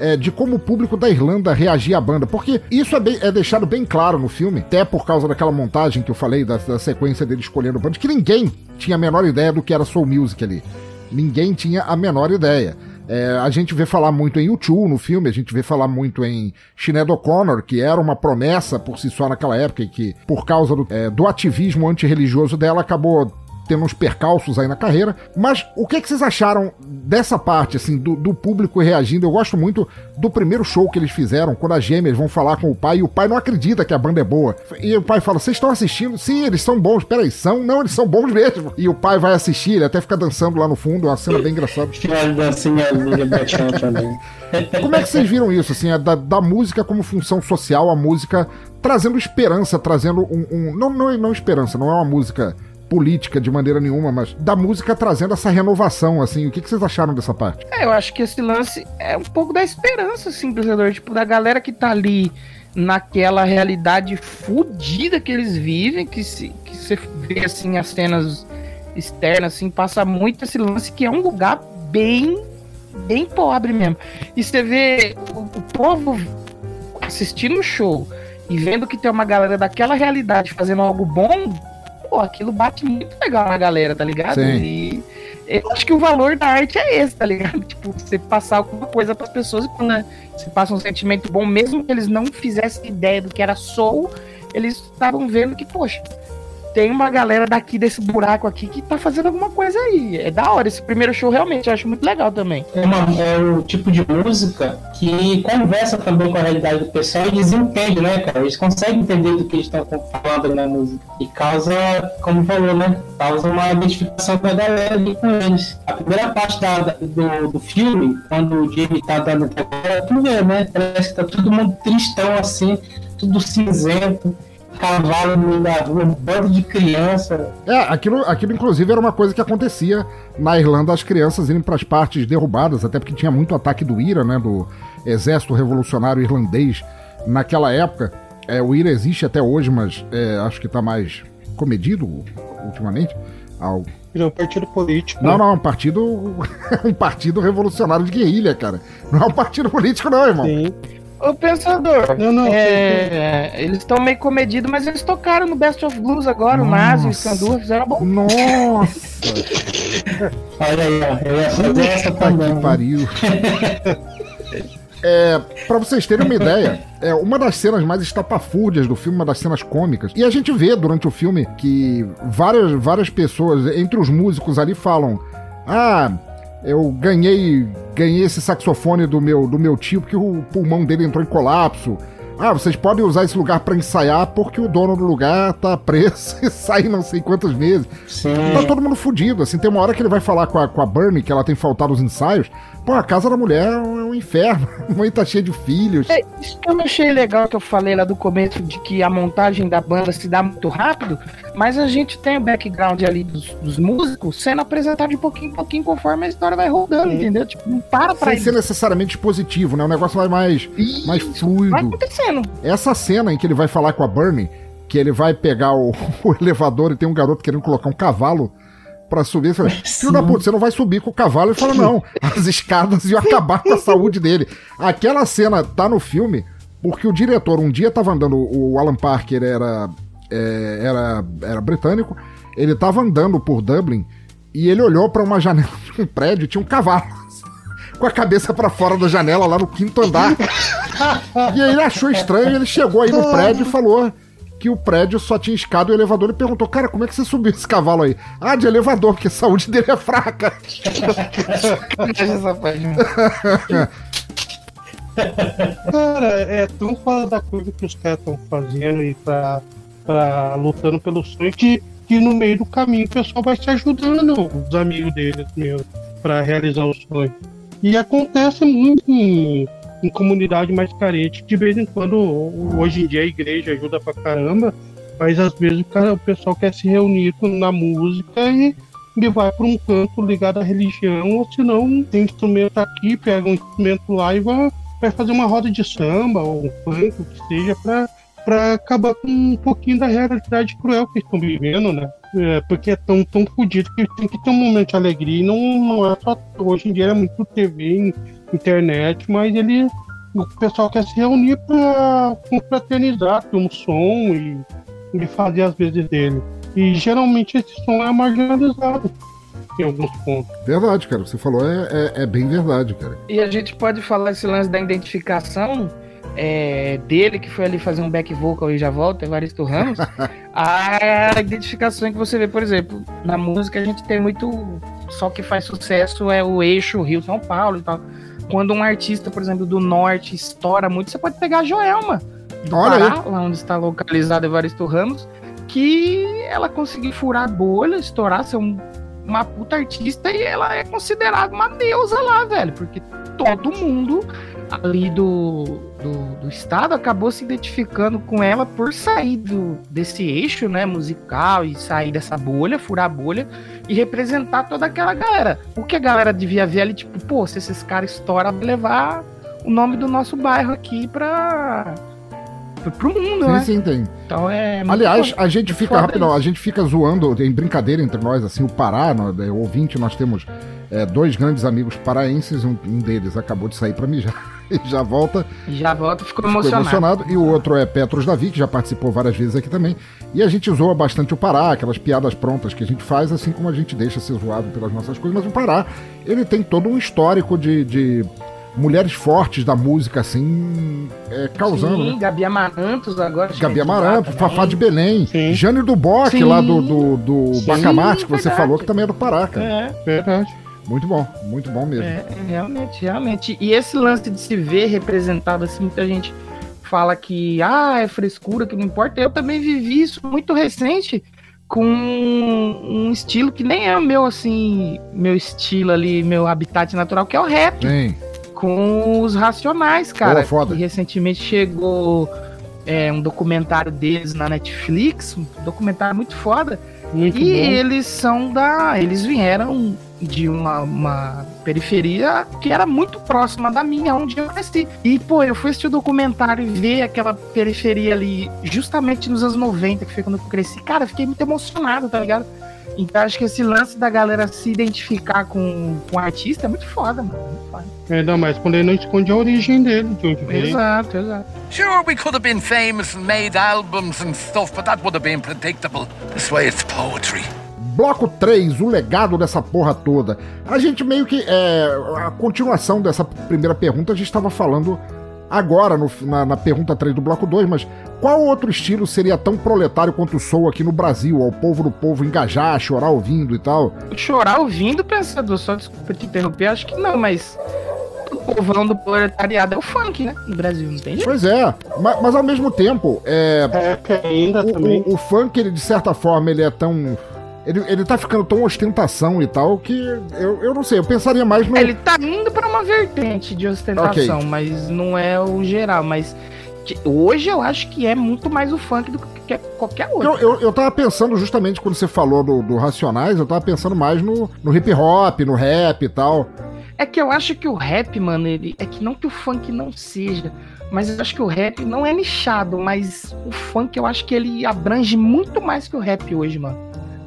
é, de como o público da Irlanda reagia à banda? Porque isso é, bem- é deixado bem claro no filme, até por causa daquela montagem que eu falei da, da sequência dele escolhendo banda, que ninguém tinha a menor ideia do que era soul music ali. Ninguém tinha a menor ideia. É, a gente vê falar muito em U2 no filme, a gente vê falar muito em Sinead O'Connor, que era uma promessa por si só naquela época e que, por causa do, é, do ativismo antirreligioso dela, acabou tendo uns percalços aí na carreira. Mas o que, que vocês acharam dessa parte, assim, do, do público reagindo? Eu gosto muito do primeiro show que eles fizeram, quando as gêmeas vão falar com o pai e o pai não acredita que a banda é boa. E o pai fala: Vocês estão assistindo? Sim, eles são bons. Peraí, são? Não, eles são bons mesmo. E o pai vai assistir, ele até fica dançando lá no fundo, é uma cena bem engraçada. Ali, baixão também. Como é que vocês viram isso, assim, da, da música como função social, a música trazendo esperança, trazendo um. um- não, não, não esperança, não é uma música política de maneira nenhuma, mas da música trazendo essa renovação, assim. O que, que vocês acharam dessa parte? É, eu acho que esse lance é um pouco da esperança, assim, do. Tipo, da galera que tá ali naquela realidade fodida que eles vivem, que se que você vê, assim, as cenas externas, assim, passa muito esse lance que é um lugar bem, bem pobre mesmo. E você vê o, o povo assistindo o show e vendo que tem uma galera daquela realidade fazendo algo bom, pô, aquilo bate muito legal na galera, tá ligado? Sim. E eu acho que o valor da arte é esse, tá ligado? Tipo, você passar alguma coisa pras pessoas e quando né, você passa um sentimento bom, mesmo que eles não fizessem ideia do que era soul, eles estavam vendo que, poxa, tem uma galera daqui desse buraco aqui que tá fazendo alguma coisa aí. É da hora. Esse primeiro show realmente eu acho muito legal também. É, uma, é o tipo de música que conversa também com a realidade do pessoal e eles entendem, né, cara? Eles conseguem entender do que eles estão falando na música. E causa, como falou, né? Causa uma identificação da galera ali com eles. A primeira parte da, do, do filme, quando o Jimmy tá dando tu vê, né? Parece que tá todo mundo tristão assim, tudo cinzento, cavalo no meio da rua, um bando de criança. É, aquilo, aquilo inclusive era uma coisa que acontecia na Irlanda, as crianças irem para as partes derrubadas, até porque tinha muito ataque do IRA, né, do Exército Revolucionário Irlandês naquela época. É, o IRA existe até hoje, mas é, acho que está mais comedido ultimamente. Ao... Ele é um partido político. Não, não, é um partido, um partido revolucionário de guerrilha, cara. Não é um partido político, não, irmão. Sim. Ô, Pensador, Não, não, é, eles estão meio comedidos, mas eles tocaram no Best of Blues agora, o Nazi e o Nossa. Skandur fizeram bom. Nossa, Olha aí, ó. Eu ia fazer essa também. que pariu. É, pra vocês terem uma ideia, é uma das cenas mais estapafúrdias do filme, uma das cenas cômicas. E a gente vê durante o filme que várias, várias pessoas, entre os músicos ali, falam: Ah, eu ganhei ganhei esse saxofone do meu, do meu tio porque o pulmão dele entrou em colapso. Ah, vocês podem usar esse lugar pra ensaiar porque o dono do lugar tá preso e sai não sei quantos meses. Sim. Tá todo mundo fudido, assim, tem uma hora que ele vai falar com a, com a Bernie que ela tem faltado os ensaios. Pô, a casa da mulher é um inferno. A mãe tá cheia de filhos. É, isso que eu achei legal que eu falei lá do começo, de que a montagem da banda se dá muito rápido, mas a gente tem o background ali dos, dos músicos sendo apresentado de pouquinho em pouquinho conforme a história vai rodando, entendeu? Tipo, não para pra Sem ser isso. necessariamente positivo, né? O negócio vai mais, mais Vai fluido. Essa cena em que ele vai falar com a Bernie, que ele vai pegar o, o elevador e tem um garoto querendo colocar um cavalo pra subir. Ele fala, filho da puta, você não vai subir com o cavalo. Ele fala, não, as escadas iam acabar com a saúde dele. Aquela cena tá no filme porque o diretor um dia tava andando, o Alan Parker era, é, era, era britânico, ele tava andando por Dublin e ele olhou pra uma janela de um prédio e tinha um cavalo. Com a cabeça pra fora da janela lá no quinto andar. e aí ele achou estranho, ele chegou aí no prédio e falou que o prédio só tinha escada e o elevador. Ele perguntou, cara, como é que você subiu esse cavalo aí? Ah, de elevador, porque a saúde dele é fraca. essa página. Cara, é tão fora da coisa que os caras estão fazendo e pra, pra lutando pelo sonho que, que no meio do caminho o pessoal vai se ajudando, os amigos deles mesmo, pra realizar o sonho. E acontece muito em, em comunidade mais carente, de vez em quando, hoje em dia a igreja ajuda pra caramba, mas às vezes o, cara, o pessoal quer se reunir na música e, e vai para um canto ligado à religião, ou se não, tem instrumento aqui, pega um instrumento lá e vai, vai fazer uma roda de samba ou um funk, o que seja, pra, pra acabar com um pouquinho da realidade cruel que estão vivendo, né? É, porque é tão, tão fodido que tem que ter um momento de alegria e não, não é só. Hoje em dia é muito TV, internet, mas ele. O pessoal quer se reunir pra confraternizar, ter um som e, e fazer as vezes dele. E geralmente esse som é marginalizado em alguns pontos. Verdade, cara. Você falou é, é, é bem verdade, cara. E a gente pode falar esse lance da identificação é, dele, que foi ali fazer um back vocal e já volta, Evaristo Ramos. a identificação que você vê, por exemplo, na música a gente tem muito. Só que faz sucesso é o eixo Rio-São Paulo e tal. Quando um artista, por exemplo, do norte estoura muito, você pode pegar a Joelma, do Olha Pará, lá onde está localizado Evaristo Ramos, que ela conseguiu furar a bolha, estourar, ser um- uma puta artista e ela é considerada uma deusa lá, velho, porque todo mundo ali do, do, do estado acabou se identificando com ela por sair do, desse eixo, né, musical e sair dessa bolha, furar a bolha e representar toda aquela galera. O que a galera devia ver ali, tipo, pô, se esses caras estouram, levar o nome do nosso bairro aqui pra, pro, mundo, Sim, né? sim, tem. Então é. Aliás, foda. a gente fica isso. a gente fica zoando em brincadeira entre nós, assim, o Pará, no, é, o ouvinte, nós temos é, dois grandes amigos paraenses, um, um deles acabou de sair pra mijar já volta, Já volta, ficou ficou emocionado. emocionado, e o outro é Petros Davi, que já participou várias vezes aqui também, e a gente zoa bastante o Pará, aquelas piadas prontas que a gente faz, assim como a gente deixa ser zoado pelas nossas coisas, mas o Pará, ele tem todo um histórico de... de mulheres fortes da música, assim, é, causando, Sim, né? Gabi Amarantos agora. Gabi gente, Amaranto, lá Fafá de Belém, Sim. Jane Sim. lá do, do, do Bacamarte, que você verdade. falou, que também é do Pará, cara. É, Verdade. Muito bom, muito bom mesmo. é, realmente, realmente. E esse lance de se ver representado assim, muita gente fala que ah, é frescura, que não importa. Eu também vivi isso muito recente com um estilo que nem é o meu assim, meu estilo ali, meu habitat natural, que é o rap. Sim. com os Racionais, cara. Pô, foda. que recentemente chegou é, um documentário deles na Netflix, um documentário muito foda. Muito e bom. eles são da. Eles vieram de uma, uma periferia que era muito próxima da minha, onde eu cresci. E, pô, eu fui assistir o documentário e ver aquela periferia ali, justamente nos anos 90, que foi quando eu cresci. Cara, eu fiquei muito emocionado, tá ligado? Então acho que esse lance da galera se identificar com, com o artista é muito foda, mano. Muito foda. Ainda mais quando ele não esconde a origem dele, de onde veio. Exato, exato. Sure, we could have been famous and made albums and stuff, but that would have been predictable. This way it's poetry. Bloco 3, o legado dessa porra toda. A gente meio que. É, a continuação dessa primeira pergunta, a gente estava falando agora no- na, na pergunta 3 do bloco 2, mas qual outro estilo seria tão proletário quanto o Soul aqui no Brasil? Ao povo do povo engajar, chorar ouvindo e tal? Chorar ouvindo, pensador, só desculpa te interromper, acho que não, mas o povão do proletariado é o funk, né? No Brasil, não tem jeito. Pois é, ma- mas, ao mesmo tempo, é, Rap ainda o, também. o- o funk, ele, de certa forma, ele é tão. Ele, ele tá ficando tão ostentação e tal que eu, eu não sei, eu pensaria mais no. Ele tá indo pra uma vertente de ostentação, Ok. mas não é o geral, mas hoje eu acho que é muito mais o funk do que que qualquer outro. Eu, eu, eu tava pensando justamente quando você falou do, do Racionais, eu tava pensando mais no, no hip hop, no rap e tal. É que eu acho que o rap, mano, ele. É que não que o funk não seja. Mas eu acho que o rap não é nichado, mas o funk eu acho que ele abrange muito mais que o rap hoje, mano.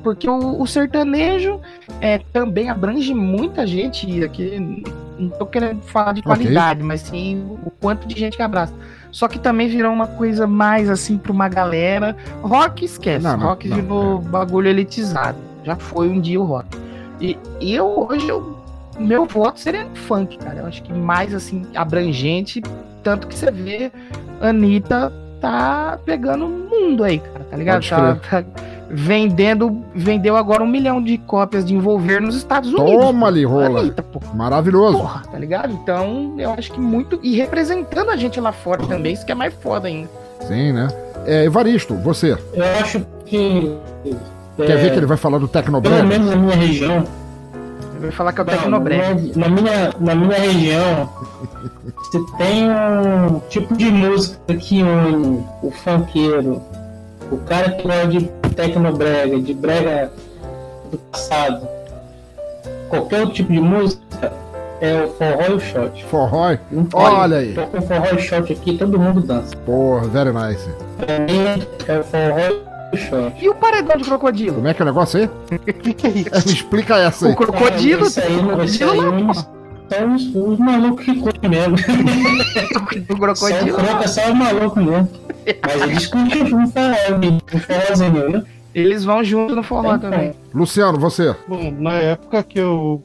Porque o, o sertanejo é, também abrange muita gente. E aqui não tô querendo falar de qualidade, mas sim o quanto de gente que abraça. Só que também virou uma coisa mais assim pra uma galera. Rock esquece. Não, não, rock não, virou bagulho elitizado. Já foi um dia o rock. E, e eu hoje eu meu voto seria no funk, cara. Eu acho que mais assim, abrangente, tanto que você vê Anitta tá pegando o mundo aí, cara, tá ligado? Tá, tá vendendo, vendeu agora um milhão de cópias de envolver nos Estados Unidos. Toma ali, rola. Anitta, pô. Maravilhoso. Porra, tá ligado? Então, eu acho que muito. E representando a gente lá fora também, isso que é mais foda ainda. Sim, né? É, Evaristo, você. Eu acho que. Quer é, ver que ele vai falar do Pelo Tecnobrand? menos na minha região. Eu vou falar que é o Tecnobrand. Na, na minha, na minha região, você tem um tipo de música que une o funkeiro, o cara que gosta de tecnobrega, de brega do passado, qualquer outro tipo de música, é o forró e o shot. Forró. Não pode. Olha aí. Tô com forró e shot aqui, todo mundo dança. Porra, very nice. Pra mim, é o forró e o shot. E o paredão de crocodilo? Como é que é o negócio aí? O que, que é isso? É, me explica essa aí. O crocodilo? Isso aí, não- isso aí, crocodilo não, são os, os malucos que curtem mesmo. O Só crocodilo. o croco é só o maluco mesmo. Mas eles curtem um um forrozinho, viu? Eles vão junto no forró Tem também. Luciano, você. Bom, na época que eu,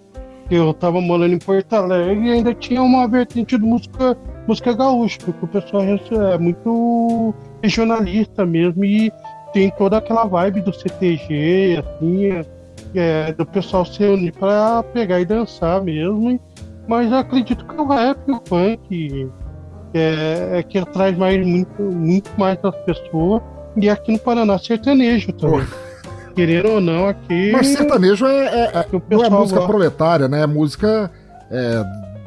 que eu tava morando em Porto Alegre, ainda tinha uma vertente de música, música gaúcha, porque o pessoal é muito regionalista mesmo e tem toda aquela vibe do CTG, assim, é, é, do pessoal se unir pra pegar e dançar mesmo. Mas eu acredito que o rap e o funk é, é que atrai mais, muito, muito mais das pessoas. E aqui no Paraná, sertanejo também. Querendo ou não, aqui. Mas sertanejo é, é- é- não é música gosta. proletária, né? É música. é,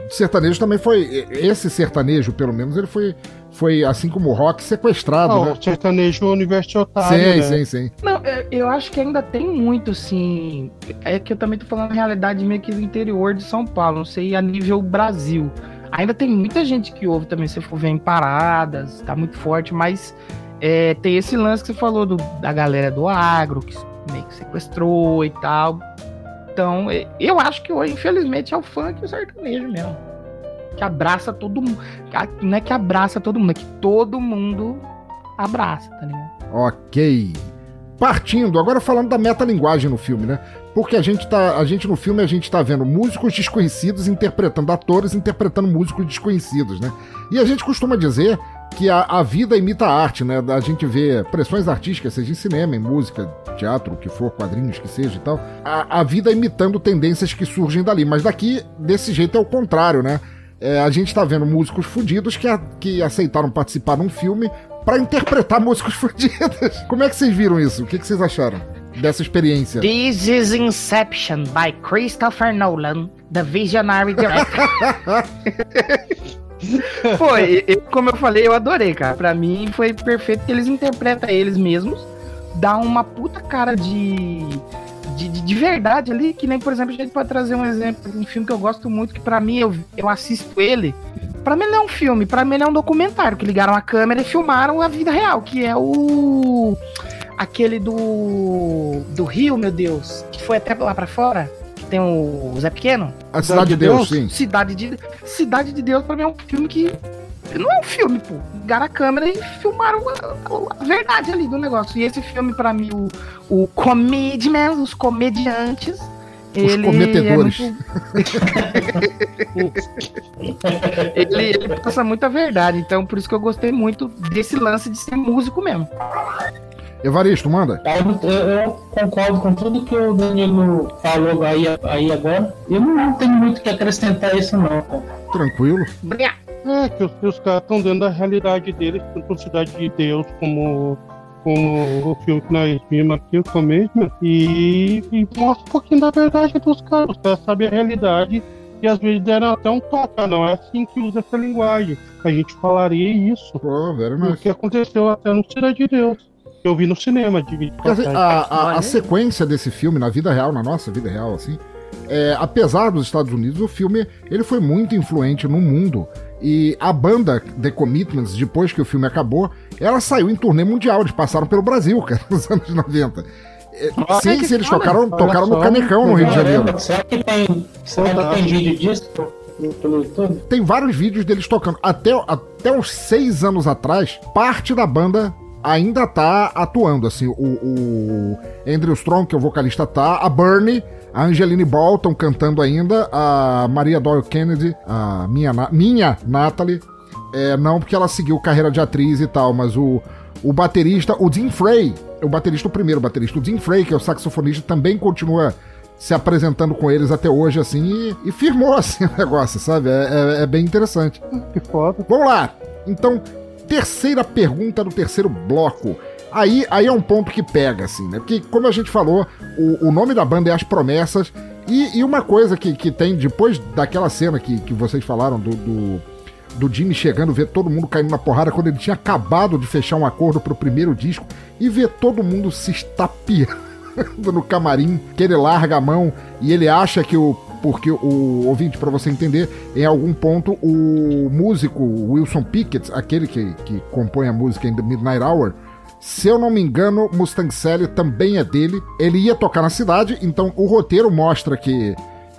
sertanejo também foi. Esse sertanejo, pelo menos, ele foi, foi assim como o rock, sequestrado, Ah, né? o sertanejo universitário. Sim, né? sim, sim. Não, eu- eu acho que ainda tem muito, sim. É que eu também tô falando a realidade meio que do interior de São Paulo, não sei a nível Brasil. Ainda tem muita gente que ouve também, se for ver em paradas, tá muito forte, mas é, tem esse lance que você falou do- da galera do agro, que meio que sequestrou e tal. Então, eu acho que hoje, infelizmente, é o funk e o sertanejo mesmo. Que abraça todo mundo. Não é que abraça todo mundo, é que todo mundo abraça, tá ligado? Ok. Partindo, agora falando da metalinguagem no filme, né? Porque a gente tá. A gente no filme a gente tá vendo músicos desconhecidos interpretando atores interpretando músicos desconhecidos, né? E a gente costuma dizer que a, a vida imita a arte, né? A gente vê pressões artísticas, seja em cinema, em música, teatro, o que for, quadrinhos que seja e tal. A, a vida imitando tendências que surgem dali. Mas daqui, desse jeito, é o contrário, né? É, a gente tá vendo músicos fudidos que, a- que aceitaram participar num filme pra interpretar músicos fudidos. Como é que vocês viram isso? O que, que vocês acharam dessa experiência? This is Inception by Christopher Nolan, the visionary director. Pô, e- e- como eu falei, eu adorei, cara. Pra mim foi perfeito que eles interpretam eles mesmos, dá uma puta cara de, de, de, de verdade ali, que nem, por exemplo, a gente pode trazer um exemplo de um filme que eu gosto muito, que pra mim, eu, eu assisto ele. Pra mim não é um filme, pra mim ele é um documentário, que ligaram a câmera e filmaram a vida real, que é o... Aquele do... do Rio, meu Deus, que foi até lá pra fora, que tem o Zé Pequeno. A Cidade de Deus, sim. Cidade de, Cidade de Deus, pra mim, é um filme que. Não é um filme, pô. Ligaram a câmera e filmaram a, a verdade ali do negócio. E esse filme, pra mim, o, o Comedian, os comediantes. Os ele cometedores. É muito... ele, ele passa muita verdade. Então, por isso que eu gostei muito desse lance de ser músico mesmo. Evaristo, manda. Eu, eu concordo com tudo que o Danilo falou aí, aí agora. Eu não tenho muito que acrescentar a isso, não. cara. Tranquilo. É, que os, os caras estão dando a realidade deles, tanto Cidade de Deus como, como o filme que nós vimos aqui, o Comedian, e, e mostra um pouquinho da verdade dos caras. Os caras sabem a realidade e às vezes deram até um toque. Ah, não é assim que usa essa linguagem. A gente falaria isso. Very O que aconteceu até no Cidade de Deus. Que Eu vi no cinema, de de Quer dizer, passagem. a, a- a sequência desse filme, na vida real, na nossa vida real, assim, é, apesar dos Estados Unidos, o filme ele foi muito influente no mundo. E a banda The Commitments, depois que o filme acabou, ela saiu em turnê mundial. Eles passaram pelo Brasil, cara, nos anos 90. É, Ah, sim, sim, eles tocaram, tocaram no. Canecão, no Rio de Janeiro. Será que tem, será que tem vídeo disso pelo- pelo YouTube? Tem vários vídeos deles tocando. Até, até uns seis anos atrás, parte da banda ainda tá atuando, assim, o, o Andrew Strong, que é o vocalista, tá, a Bernie, a Angeline Ball estão cantando ainda, a Maria Doyle Kennedy, a minha, minha Natalie, é, não porque ela seguiu carreira de atriz e tal, mas o, o baterista, o Jim Frey, o baterista, o primeiro baterista, o Jim Frey, que é o saxofonista, também continua se apresentando com eles até hoje, assim, e, e firmou, assim, o negócio, sabe? É, é, é bem interessante. Que foda. Vamos lá! Então, terceira pergunta do terceiro bloco. Aí, aí é um ponto que pega, assim, né? Porque, como a gente falou, o, o nome da banda é As Promessas. E, e uma coisa que, que tem, depois daquela cena que, que vocês falaram do, do, do Jimmy chegando, ver todo mundo caindo na porrada, quando ele tinha acabado de fechar um acordo pro primeiro disco, e ver todo mundo se estapeando no camarim, que ele larga a mão e ele acha que o porque o ouvinte, para você entender, em algum ponto o músico Wilson Pickett, aquele que, que compõe a música em The Midnight Hour, se eu não me engano, Mustang Sally também é dele. Ele ia tocar na cidade, então o roteiro mostra que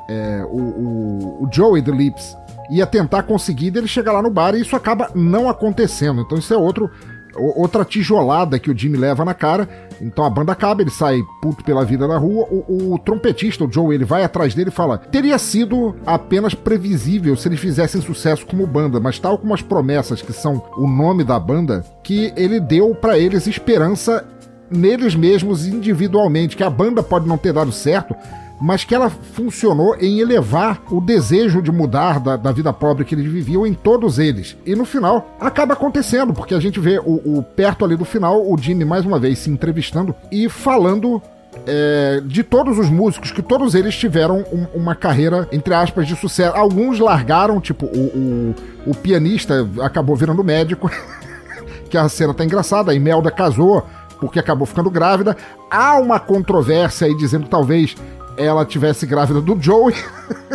é, o, o, o Joey The Lips ia tentar conseguir ele chegar lá no bar e isso acaba não acontecendo. Então isso é outro outra tijolada que o Jimmy leva na cara. Então a banda acaba, ele sai puto pela vida na rua. O, o, trompetista, o Joe, ele vai atrás dele e fala: teria sido apenas previsível se eles fizessem sucesso como banda, mas tal como as promessas que são o nome da banda, que ele deu para eles esperança neles mesmos individualmente, que a banda pode não ter dado certo, mas que ela funcionou em elevar o desejo de mudar da, da, vida pobre que eles viviam em todos eles. E no final, acaba acontecendo, porque a gente vê o, o perto ali do final, o Jimmy mais uma vez se entrevistando e falando é, de todos os músicos, que todos eles tiveram um, uma carreira, entre aspas, de sucesso. Alguns largaram, tipo, o, o, o pianista acabou virando médico, que a cena tá engraçada, a Imelda casou porque acabou ficando grávida. Há uma controvérsia aí dizendo talvez ela tivesse grávida do Joey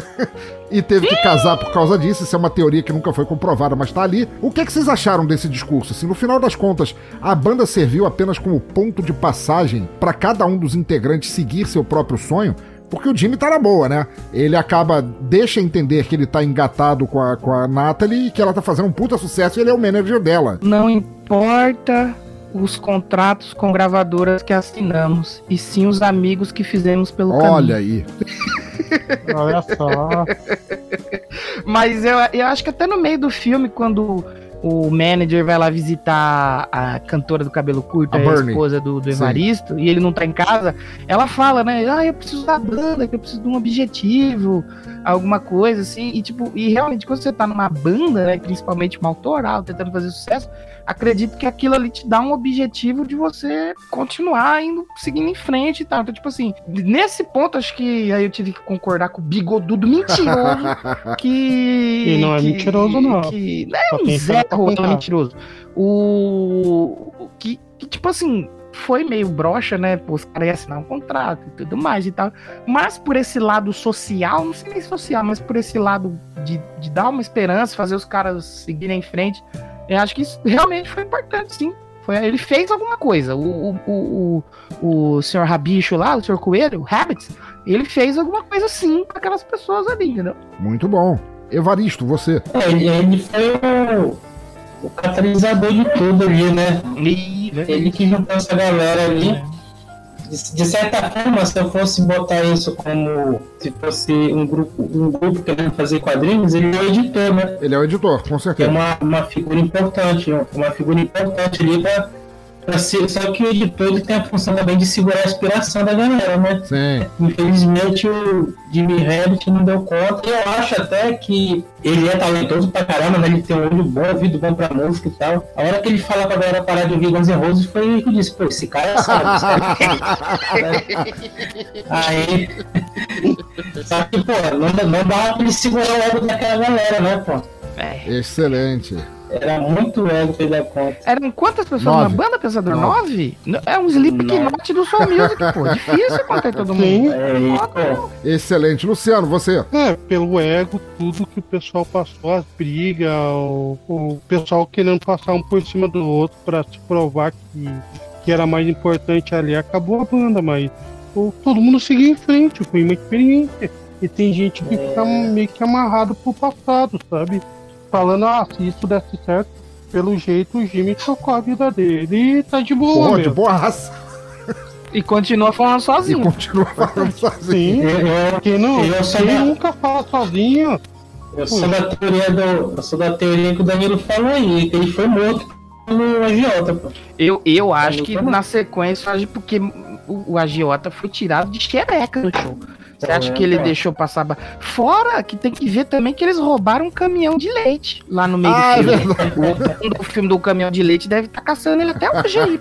e teve que casar por causa disso. Isso é uma teoria que nunca foi comprovada, mas tá ali. O que, é que vocês acharam desse discurso? Assim, no final das contas, a banda serviu apenas como ponto de passagem para cada um dos integrantes seguir seu próprio sonho? Porque o Jimmy tá na boa, né? Ele acaba, deixa entender que ele tá engatado com a, com a Natalie e que ela tá fazendo um puta sucesso e ele é o manager dela. Não importa os contratos com gravadoras que assinamos, e sim os amigos que fizemos pelo Olha caminho. Olha aí. Olha só. Mas eu, eu acho que até no meio do filme, quando o manager vai lá visitar a cantora do cabelo curto, a, a esposa do, do Evaristo, Sim. e ele não tá em casa, ela fala, né? Ah, eu preciso da banda, que eu preciso de um objetivo, alguma coisa assim. E tipo, e realmente, quando você tá numa banda, né? Principalmente uma autoral, tentando fazer sucesso, acredito que aquilo ali te dá um objetivo de você continuar indo, seguindo em frente e tal. Então, tipo assim, nesse ponto, acho que aí eu tive que concordar com o bigodudo mentiroso. que. E não é que, mentiroso, não. Que, não é um Zé Ruela mentiroso. O. Que, que, tipo assim. Foi meio broxa, né? Pô, os caras iam assinar um contrato e tudo mais e tal. Mas por esse lado social, não sei nem social, mas por esse lado de, de dar uma esperança, fazer os caras seguirem em frente eu acho que isso realmente foi importante, sim. Foi, ele fez alguma coisa. O, o, o, o, o senhor Rabicho lá, o senhor Coelho, o Rabbits, ele fez alguma coisa sim para aquelas pessoas ali, entendeu? Muito bom. Evaristo, você. É, ele foi o, o catalisador de tudo ali, né? E, ele que juntou essa galera ali. É de, certa forma, se eu fosse botar isso como se fosse um grupo, um grupo querendo fazer quadrinhos, ele é o editor, né? Ele é o editor, com certeza. Que é uma, uma figura importante, uma figura importante ali para Ser, só que o editor tem a função também de segurar a inspiração da galera, né? Sim. Infelizmente o Jimmy Rabbit não deu conta. Eu acho até que ele é talentoso pra caramba, né? Ele tem um olho bom, ouvido bom pra música e tal. A hora que ele fala pra galera parar de ouvir Guns N' Roses foi ele que disse, pô, esse cara sabe. Aí. Só que, pô, não, não dá pra ele segurar o ego daquela galera, né, pô? É. Excelente. Era muito ego fez a conta. Eram quantas pessoas Nove. na banda, Pensador? Nove? Nove? É um Slipknot do Soul Music, pô. Difícil contar todo mundo. Sim. É, Excelente. Luciano, você? É, pelo ego, tudo que o pessoal passou, as brigas, o, o pessoal querendo passar um por cima do outro pra se provar que, que era mais importante ali, acabou a banda, mas pô, todo mundo seguiu em frente, foi uma experiência. E tem gente que é... fica meio que amarrado pro passado, sabe? Falando, ah, se isso desse certo, pelo jeito o Jimmy tocou a vida dele e tá de boa. Pô, de mesmo. boa raça. E continua falando E sozinho. continua falando sozinho. Sim, Eu- quem, não, eu quem da- nunca fala sozinho. Eu sou da teoria do. Eu sou da teoria que o Danilo falou aí, que ele foi morto pelo agiota, pô. Eu, eu acho que Falou. na sequência, eu porque o, o agiota foi tirado de xereca no show. Você acha que ele É. deixou passar. ba- Fora que tem que ver também que eles roubaram um caminhão de leite lá no meio Ah, é do filme. verdade. O filme do caminhão de leite deve estar caçando ele até hoje aí.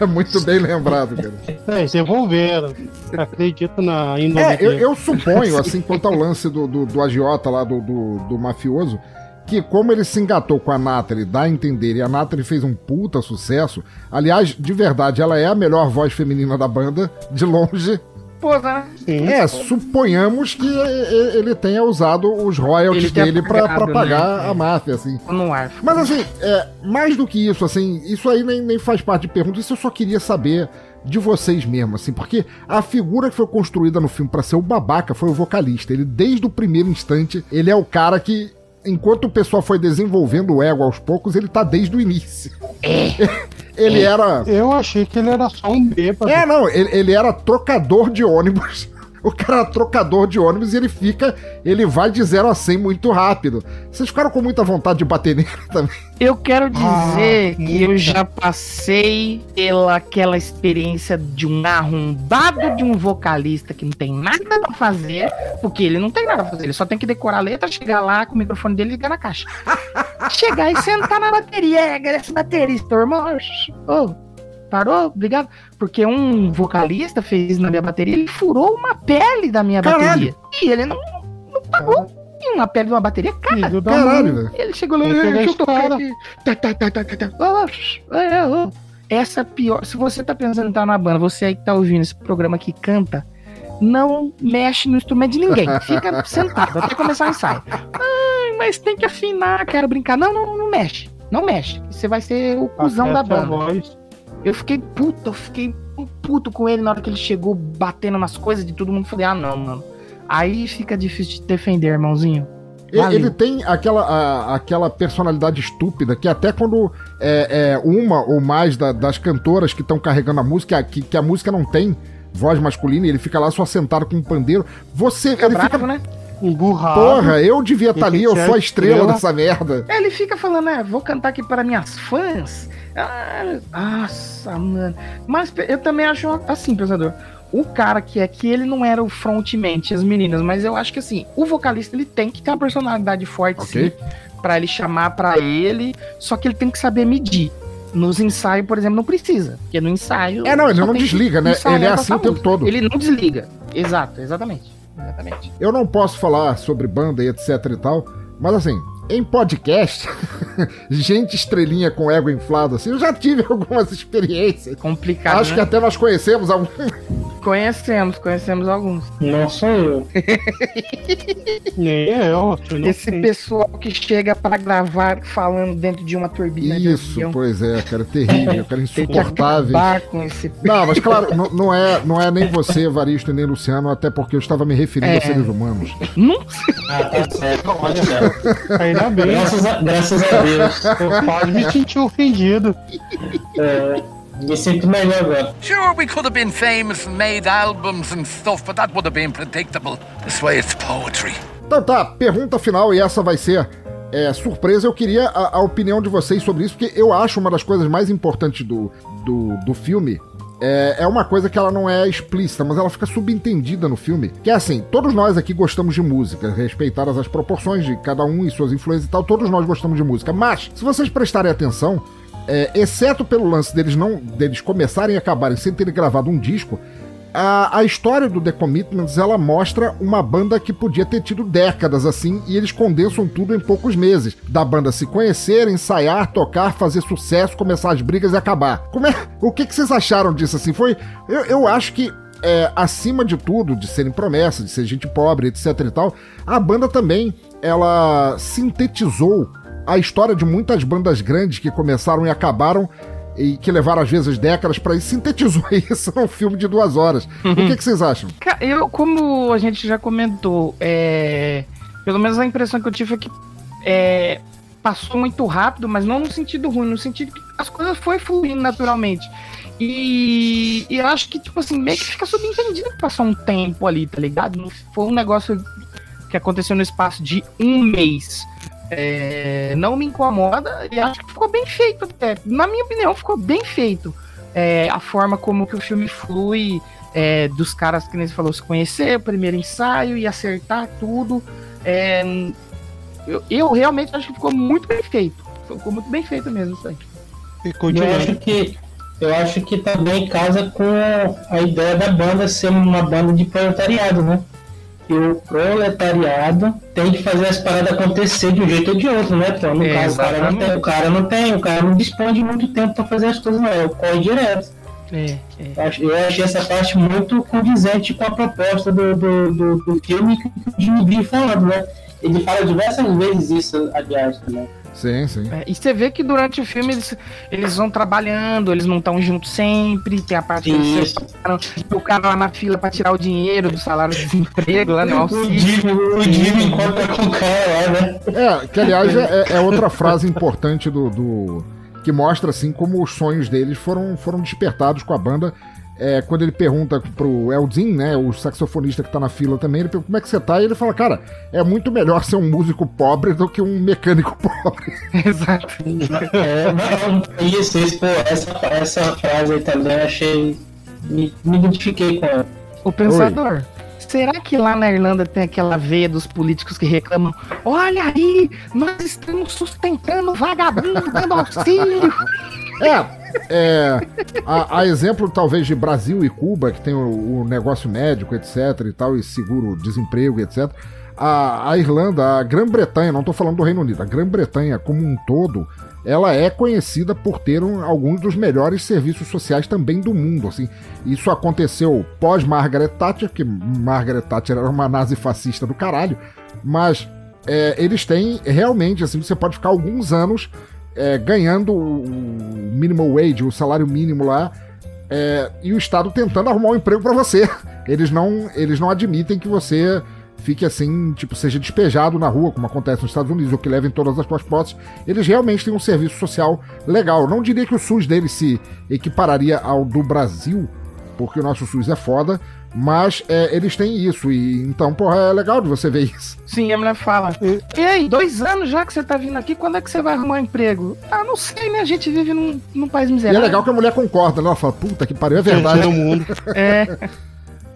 É muito bem lembrado, cara. É, eles evoluíram. Acredito na É, eu, eu suponho, assim, quanto ao lance do, do, do agiota lá, do, do, do mafioso, que como ele se engatou com a Nathalie, dá a entender, e a Nathalie fez um puta sucesso. Aliás, de verdade, ela é a melhor voz feminina da banda, de longe. Pô, né? Sim. É, suponhamos que ele tenha usado os royalties Ele dele pra, pra pagado, pagar né? a máfia, assim. No ar. Mas assim, é, mais do que isso, assim, isso aí nem, nem faz parte de pergunta, isso eu só queria saber de vocês mesmo, assim, porque a figura que foi construída no filme pra ser o babaca foi o vocalista. Ele, desde o primeiro instante, ele é o cara que, enquanto o pessoal foi desenvolvendo o ego aos poucos, ele tá desde o início. ele era. Eu achei que ele era só um bêbado. É, não, ele, ele era trocador de ônibus. O cara era trocador de ônibus e ele fica. Ele vai de 0 a 100 muito rápido. Vocês ficaram com muita vontade de bater nele também. Eu quero dizer Ah, que eu já passei pela aquela experiência de um arrombado de um vocalista que não tem nada pra fazer, porque ele não tem nada pra fazer, ele só tem que decorar a letra, chegar lá com o microfone dele e ligar na caixa. chegar e sentar na bateria, é, esse baterista, irmão. Ô, parou? Obrigado. Porque um vocalista fez na minha bateria, ele furou uma pele da minha Caralho. bateria. E ele não, não pagou. E uma pele de uma bateria cara. Filho Caralho, velho. Ele chegou lá, deixa eu tocar cara. aqui. Tá, tá, tá, tá, tá, tá. Essa é pior. Se você tá pensando em estar na banda, você aí que tá ouvindo esse programa que canta, não mexe no instrumento de ninguém. Fica sentado até começar o ensaio. Ai, mas tem que afinar, quero brincar. Não, não, não mexe. Não mexe. Você vai ser o cuzão da Acerte a banda. voz. Eu fiquei puto, eu fiquei puto com ele na hora que ele chegou batendo nas coisas de todo mundo. Falei, ah, não, mano. Aí fica difícil de defender, irmãozinho. Ele, Valeu. ele tem aquela, a- aquela personalidade estúpida que até quando é, é, uma ou mais da- das cantoras que estão carregando a música, que, que a música não tem voz masculina ele fica lá só sentado com um pandeiro, você. Fica ele bravo, fica. né? Emburrado. Porra, eu devia estar ali, eu sou a é estrela estrela. dessa merda. É, Ele fica falando, né? Vou cantar aqui para minhas fãs. Ah, nossa, mano. Mas eu também acho assim, pensador. O cara que é que ele não era o frontman, as meninas, mas eu acho que assim, o vocalista ele tem que ter uma personalidade forte, Ok. sim, pra ele chamar pra ele, só que ele tem que saber medir. Nos ensaios, por exemplo, não precisa, porque no ensaio. É, não, ele não desliga, né? Ele é assim o tempo todo. Ele não desliga. Exato, exatamente. Exatamente. Eu não posso falar sobre banda e etc e tal, mas assim, em podcast, gente estrelinha com ego inflado assim, eu já tive algumas experiências. Complicado. Acho né? que até nós conhecemos algum. Conhecemos, conhecemos alguns. Não sou eu. Nem eu. eu Esse sei. pessoal que chega pra gravar falando dentro de uma turbina Isso, pois é, cara, terrível, cara, insuportável. com esse... Não, mas claro, não, não é, não é nem você, Evaristo, e nem Luciano, até porque eu estava me referindo É. a seres humanos. Não Ah, tá certo. Olha. Ainda bem. Graças a, graças a Deus. Eu quase me senti ofendido. É, me sinto melhor agora. Sure, we could have been famous and made albums and stuff, but that would have been predictable. This way it's poetry. Então tá, pergunta final, e essa vai ser é, surpresa. Eu queria a, a opinião de vocês sobre isso, porque eu acho uma das coisas mais importantes do, do, do filme. É, é uma coisa que ela não é explícita, mas ela fica subentendida no filme. Que é assim, todos nós aqui gostamos de música, respeitadas as proporções de cada um e suas influências e tal, todos nós gostamos de música. Mas, se vocês prestarem atenção, é, exceto pelo lance deles não deles começarem e acabarem sem terem gravado um disco, a, a história do The Commitments ela mostra uma banda que podia ter tido décadas assim e eles condensam tudo em poucos meses. Da banda se conhecer, ensaiar, tocar, fazer sucesso, começar as brigas e acabar. Como é, o que, que vocês acharam disso assim? Foi, eu, eu acho que é, acima de tudo, de serem promessas, de ser gente pobre, etc e tal, a banda também ela sintetizou a história de muitas bandas grandes que começaram e acabaram e que levaram às vezes décadas para isso, sintetizou isso num filme de duas horas. O que, que vocês acham? Eu, como a gente já comentou, é, pelo menos a impressão que eu tive foi que é, passou muito rápido, mas não no sentido ruim, no sentido que as coisas foi fluindo naturalmente. E, e eu acho que, tipo assim, meio que fica subentendido que passou um tempo ali, tá ligado? Não foi um negócio que aconteceu no espaço de um mês. É, não me incomoda e acho que ficou bem feito até. Na minha opinião, ficou bem feito. É, a forma como que o filme flui, é, dos caras que nem você falou, se conhecer, o primeiro ensaio e acertar tudo. É, eu, eu, realmente acho que ficou muito bem feito. Ficou muito bem feito mesmo isso aí. Eu acho que eu acho que também casa com a ideia da banda ser uma banda de proletariado, né? O proletariado tem que fazer as paradas acontecer de um jeito ou de outro, né? Então, no é, caso, o cara, não tem, o cara não tem, o cara não dispõe de muito tempo para fazer as coisas, não. É, corre direto. É, é. Eu achei essa parte muito condizente com a proposta do, do, do, do filme que o Jimmy Green falando, né? Ele fala diversas vezes isso, aliás, também. Sim, sim. É, e você vê que durante o filme eles, eles vão trabalhando, eles não estão juntos sempre, tem a parte que eles separam, o cara lá na fila pra tirar o dinheiro do salário de desemprego lá no auxílio. O Jimmy encontra com o cara lá, né? É, que aliás é, é outra frase importante do, do. que mostra assim como os sonhos deles foram, foram despertados com a banda é, quando ele pergunta pro Eldin, né, o saxofonista que tá na fila também, ele pergunta como é que você tá, e ele fala, cara, é muito melhor ser um músico pobre do que um mecânico pobre. Exato. É, não, isso, isso, pô, essa, essa frase aí também eu achei. Me, me identifiquei com ela. O pensador. Oi. Será que lá na Irlanda tem aquela veia dos políticos que reclamam? Olha aí, nós estamos sustentando vagabundo dando auxílio. É, é, a, a, exemplo talvez de Brasil e Cuba, que tem o, o, negócio médico, etc. e tal, e seguro desemprego, etc. A, a Irlanda, a Grã-Bretanha, não estou falando do Reino Unido, a Grã-Bretanha como um todo, ela é conhecida por ter um, alguns dos melhores serviços sociais também do mundo. Assim. Isso aconteceu pós Margaret Thatcher, que Margaret Thatcher era uma nazi fascista do caralho, mas é, eles têm realmente, assim, você pode ficar alguns anos é, ganhando o minimum wage, o salário mínimo lá, é, e o Estado tentando arrumar um emprego para você. Eles não, eles não admitem que você fique assim, tipo, seja despejado na rua, como acontece nos Estados Unidos, ou que levem todas as suas posses. Eles realmente têm um serviço social legal. Não diria que o SUS deles se equipararia ao do Brasil, porque o nosso SUS é foda, mas é, eles têm isso, e então, porra, é legal de você ver isso. Sim, a mulher fala. E, aí, dois anos já que você tá vindo aqui, quando é que você vai arrumar um emprego? Ah, não sei, né? A gente vive num, num país miserável. E é legal que a mulher concorda, né? Ela fala, puta que pariu, é verdade. no mundo. é.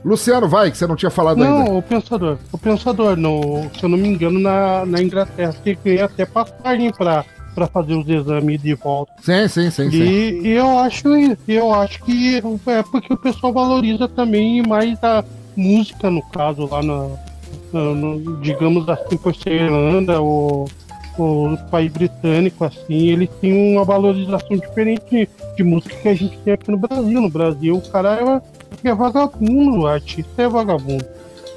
Luciano, vai, que você não tinha falado não, ainda. Não, o Pensador. O Pensador, no, se eu não me engano, na, na Inglaterra, você ganha até passagem pra para fazer os exames de volta. Sim, sim, sim. E, sim. eu acho eu acho que é porque o pessoal valoriza também mais a música, no caso, lá na, na no, digamos assim, por ser Irlanda ou o país britânico, assim, eles têm uma valorização diferente de, de, música que a gente tem aqui no Brasil. No Brasil, o cara é, é vagabundo, o artista é vagabundo.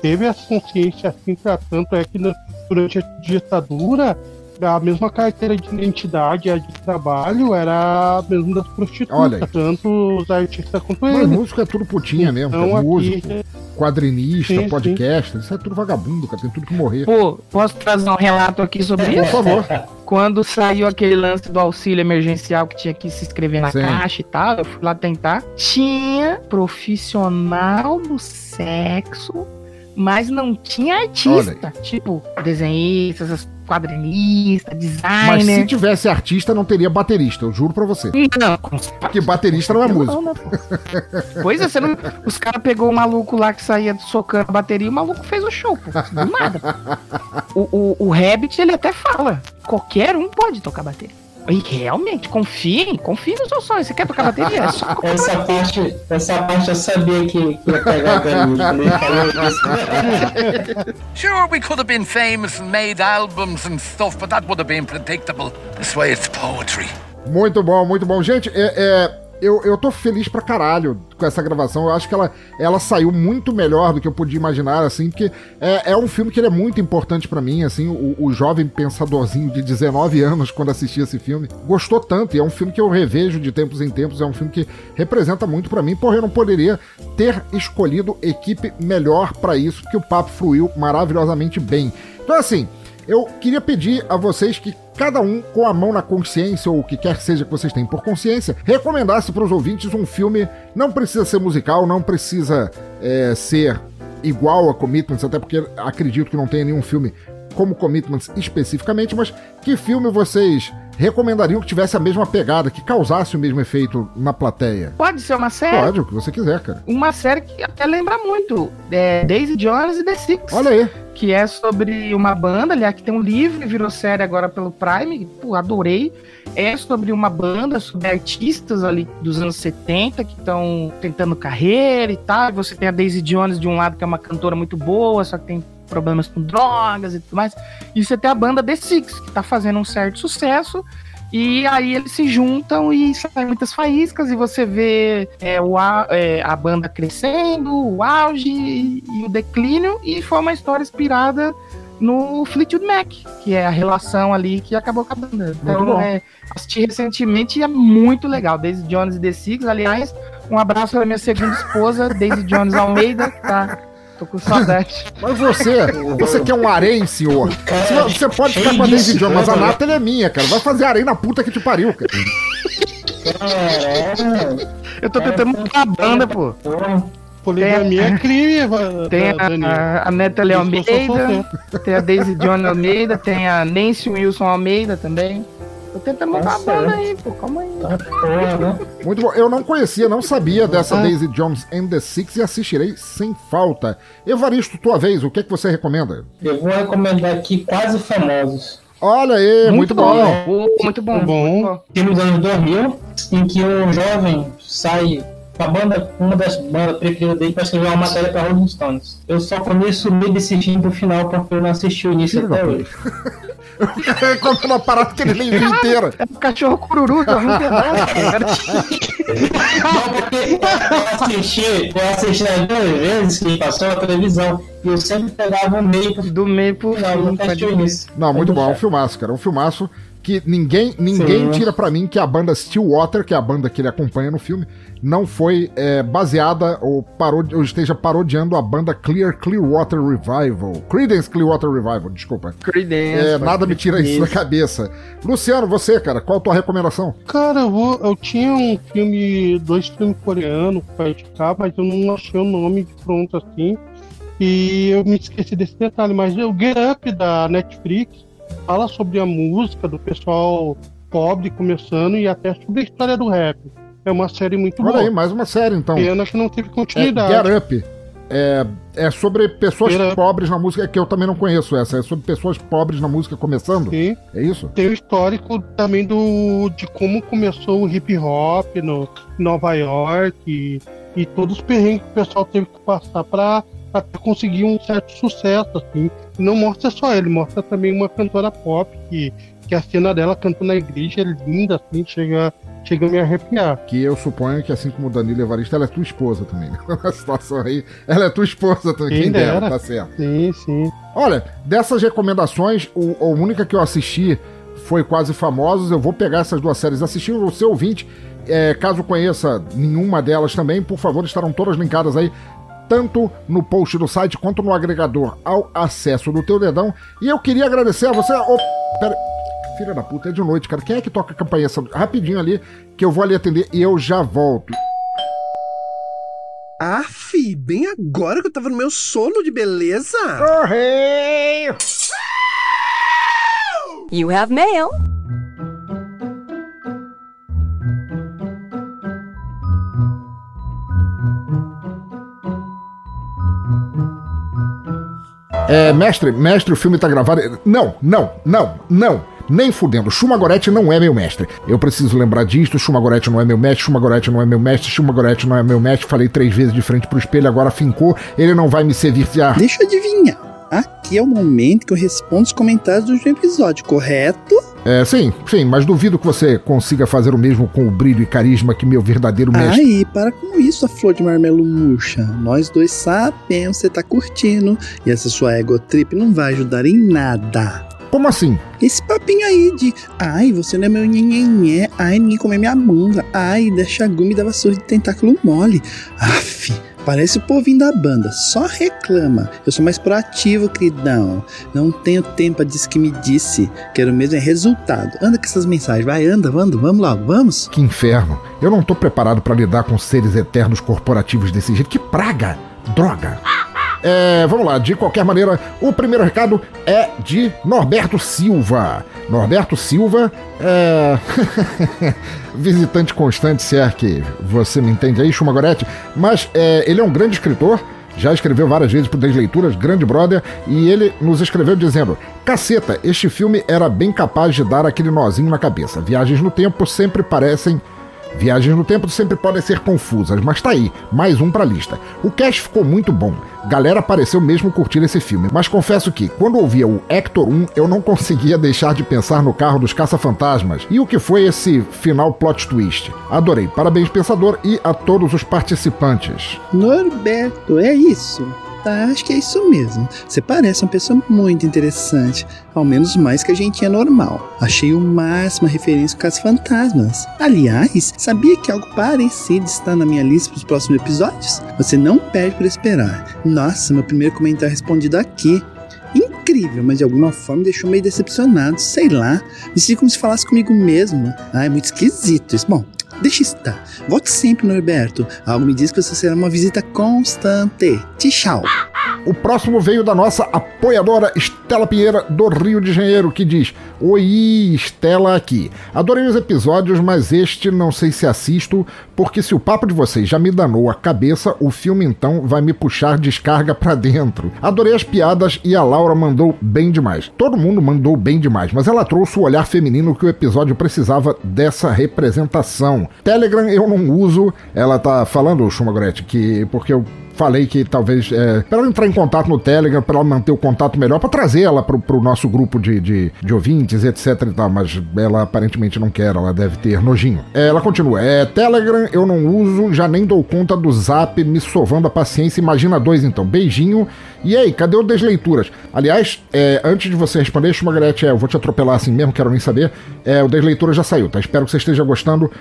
Teve essa consciência assim, pra tanto é que durante a ditadura a mesma carteira de identidade, a de trabalho, era a mesma das prostitutas, tanto os artistas quanto eles. Mas música é tudo putinha então, mesmo, é músico, aqui... quadrinista, sim, podcast, sim. isso é tudo vagabundo, cara, tem tudo que morrer. Pô, posso trazer um relato aqui sobre isso? Por favor. Quando saiu aquele lance do auxílio emergencial que tinha que se inscrever na sim. caixa e tal, eu fui lá tentar. Tinha profissional do sexo mas não tinha artista. Tipo, desenhistas, quadrinista, designer. Mas se tivesse artista, não teria baterista, eu juro pra você. Não, porque baterista não é músico. Não, pois é, você não... os caras pegou o maluco lá que saía socando a bateria e o maluco fez o show, pô. Do nada. o, o, o Rabbit, ele até fala: qualquer um pode tocar bateria. E realmente, confiem, confiem no seu sonho. Você quer tocar bateria? É só essa parte, essa parte eu sabia que ia pegar Sure, we could have been famous and made albums and stuff, but that would have been predictable. This way it's poetry. Muito bom, muito bom. Gente, é, é eu, eu tô feliz pra caralho com essa gravação. Eu acho que ela, ela saiu muito melhor do que eu podia imaginar, assim, porque é, é um filme que ele é muito importante para mim, assim, o, o, jovem pensadorzinho de 19 anos, quando assisti esse filme, gostou tanto, e é um filme que eu revejo de tempos em tempos, é um filme que representa muito para mim, porra, eu não poderia ter escolhido equipe melhor para isso, porque o papo fluiu maravilhosamente bem. Então, assim, Eu queria pedir a vocês que cada um, com a mão na consciência, ou o que quer que seja que vocês tenham por consciência, recomendasse para os ouvintes um filme. Não precisa ser musical, não precisa é, ser igual a Commitments, até porque acredito que não tenha nenhum filme como Commitments especificamente, mas que filme vocês recomendariam que tivesse a mesma pegada, que causasse o mesmo efeito na plateia? Pode ser uma série? Pode, o que você quiser, cara. Uma série que até lembra muito. É Daisy Jones e The Six. Olha aí. Que é sobre uma banda, aliás, que tem um livro e virou série agora pelo Prime. Pô, adorei. É sobre uma banda, sobre artistas ali dos anos 70 que estão tentando carreira e tal. Você tem a Daisy Jones de um lado, que é uma cantora muito boa, só que tem problemas com drogas e tudo mais. E você tem a banda The Six, que tá fazendo um certo sucesso. E aí eles se juntam e saem muitas faíscas e você vê é, o, é, a banda crescendo, o auge e, e o declínio, e foi uma história inspirada no Fleetwood Mac, que é a relação ali que acabou acabando. Então, é, assisti recentemente e é muito legal. Daisy Jones e The Six, aliás, um abraço para minha segunda esposa, Daisy Jones Almeida, que tá Tô com saudade. Mas você, você quer um harém, senhor? Você pode ficar com a Daisy Jones, mas a Natalie é minha, cara. Vai fazer harém na puta que te pariu, cara. Eu tô tentando montar a banda, pô. Poligamia é crime, Tem a, a, a Natalie Almeida, tem a Daisy Jones Almeida, tem a Nancy Wilson Almeida também. Tô tentando montar tá a banda aí, pô. Calma aí. Tá né? Muito bom. Eu não conhecia, não sabia dessa ah. Daisy Jones and the Six e assistirei sem falta. Evaristo, tua vez, o que é que você recomenda? Eu vou recomendar aqui Quase Famosos. Olha aí, muito, muito bom. bom. Muito bom. Bom. Tem nos anos 2000, em que um jovem sai a banda, uma das bandas preferidas dele para escrever uma matéria para Rolling Stones. Eu só conheço o meio desse filme pro final porque eu não assisti o início até hoje. Eu comprei uma parada que ele nem viu inteira. É um cachorro cururu que eu não eu assisti, eu assisti as duas vezes que passou na televisão. E eu sempre pegava o meio do meio pro final, não Não, muito bom, é um filmaço, cara. É um filmaço que ninguém, ninguém tira para mim que a banda Stillwater, que é a banda que ele acompanha no filme, não foi é, baseada ou, parodi ou esteja parodiando a banda Clear Clearwater Revival. Creedence Clearwater Revival, desculpa. Creedence. É, nada me tira isso da cabeça. Luciano, você, cara, qual a tua recomendação? Cara, eu, eu tinha um filme, dois filmes coreanos pra indicar, mas eu não achei o nome de pronto assim. E eu me esqueci desse detalhe, mas o Get Up da Netflix fala sobre a música do pessoal pobre começando e até sobre a história do rap. É uma série muito Olha boa. Olha aí, mais uma série então. Pena que não teve continuidade. É, Get Up. É, é sobre pessoas pobres na música, que eu também não conheço essa. É sobre pessoas pobres na música começando? Sim. É isso? Tem o histórico também do, de como começou o hip hop no Nova York e, e todos os perrengues que o pessoal teve que passar para conseguir um certo sucesso, assim. Não mostra só ele, mostra também uma cantora pop que, que a cena dela cantando na igreja é linda, assim, chega chega a me arrepiar. Que eu suponho que, assim como o Danilo Evarista, ela é tua esposa também. Né? Na situação aí, ela é tua esposa também. Quem, Quem dera, dera, tá certo. Sim, sim. Olha, dessas recomendações, o, a única que eu assisti foi Quase Famosos. Eu vou pegar essas duas séries, assistir o seu ouvinte. É, caso conheça nenhuma delas também, por favor, estarão todas linkadas aí tanto no post do site quanto no agregador ao acesso do teu dedão. E eu queria agradecer a você. Oh, pera... Filha da puta, é de noite, cara. Quem é que toca a campainha? Rapidinho ali, que eu vou ali atender e eu já volto. Aff, bem agora que eu tava no meu sono de beleza. Correio! You have mail. É, mestre, mestre, o filme tá gravado. Não, não, não, não. Nem fudendo. Shumagoretti não é meu mestre. Eu preciso lembrar disto. Shumagoretti não é meu mestre. Shumagoretti não é meu mestre. Shumagoretti não é meu mestre. Falei três vezes de frente pro espelho, agora fincou. Ele não vai me servir. Ah. Deixa eu adivinhar. Aqui é o momento que eu respondo os comentários do episódio, correto? É, sim, sim, mas duvido que você consiga fazer o mesmo com o brilho e carisma que meu verdadeiro mestre. Aí, para com isso, a flor de marmelo murcha. Nós dois sabemos você tá curtindo e essa sua ego trip não vai ajudar em nada. Como assim? Esse papinho aí de ai, você não é meu nhenhenhé, ai, ninguém come minha bunda, ai, deixa a gume da vassoura de tentáculo mole. Aff, Parece o povinho da banda, só reclama. Eu sou mais proativo, queridão. Não tenho tempo a disso que me disse. Quero mesmo é resultado. Anda com essas mensagens, vai, anda, anda, vamos lá, vamos. Que inferno. Eu não tô preparado para lidar com seres eternos corporativos desse jeito. Que praga! Droga! É, vamos lá, de qualquer maneira, o primeiro recado é de Norberto Silva. Norberto Silva é. visitante constante, se é que você me entende aí, Chuma Gorete, mas é, ele é um grande escritor. Já escreveu várias vezes por Desleituras, grande brother, e ele nos escreveu dizendo: Caceta, este filme era bem capaz de dar aquele nozinho na cabeça. Viagens no tempo sempre parecem Viagens no tempo sempre podem ser confusas, mas tá aí, mais um pra lista. O cast ficou muito bom. Galera pareceu mesmo curtir esse filme, mas confesso que, quando ouvia o Hector 1, eu não conseguia deixar de pensar no carro dos caça-fantasmas e o que foi esse final plot twist. Adorei, parabéns pensador e a todos os participantes. Norberto, é isso. Tá, acho que é isso mesmo. Você parece uma pessoa muito interessante, ao menos mais que a gente é normal. Achei o máximo a referência com as fantasmas. Aliás, sabia que algo parecido está na minha lista para os próximos episódios? Você não perde para esperar. Nossa, meu primeiro comentário respondido aqui incrível, mas de alguma forma me deixou meio decepcionado. Sei lá, me senti como se falasse comigo mesmo. Ah, é muito esquisito isso. Bom, Deixa estar. Volte sempre, Norberto. Algo me diz que você será uma visita constante. Tchau. O próximo veio da nossa apoiadora Estela Pinheira, do Rio de Janeiro, que diz: Oi, Estela aqui. Adorei os episódios, mas este não sei se assisto, porque se o papo de vocês já me danou a cabeça, o filme então vai me puxar descarga pra dentro. Adorei as piadas e a Laura mandou bem demais. Todo mundo mandou bem demais, mas ela trouxe o olhar feminino que o episódio precisava dessa representação. Telegram eu não uso, ela tá falando, Schumagorete, que porque eu falei que talvez é, para ela entrar em contato no Telegram, para ela manter o contato melhor, para trazer ela pro, pro nosso grupo de, de, de, ouvintes, etc e tal, mas ela aparentemente não quer, ela deve ter nojinho. É, ela continua, é, Telegram eu não uso, já nem dou conta do Zap me sovando a paciência, imagina dois então, beijinho, e aí, cadê o Desleituras? Aliás, é, antes de você responder, Schmagrete, é, eu vou te atropelar assim mesmo, quero nem saber, é, o Desleituras já saiu, tá? Espero que você esteja gostando,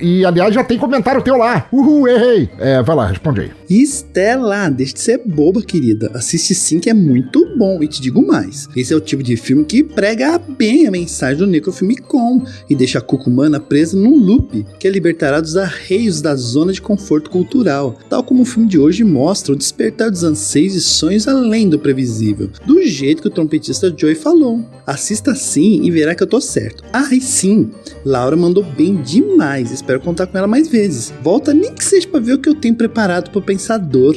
e, aliás, já tem comentário teu lá. Uhul, errei. É, vai lá, responde aí. Estela, deixa de ser boba, querida. Assiste sim que é muito bom. E te digo mais: esse é o tipo de filme que prega bem a mensagem do Necrofilmicon e deixa a Cucumana presa num loop que a libertará dos arreios da zona de conforto cultural, tal como o filme de hoje mostra o despertar dos anseios e sonhos além do previsível, do jeito que o trompetista Joey falou. Assista sim e verá que eu tô certo. Ah, e sim, Laura mandou bem demais espero contar com ela mais vezes. Volta nem que seja pra ver o que eu tenho preparado pro pensador.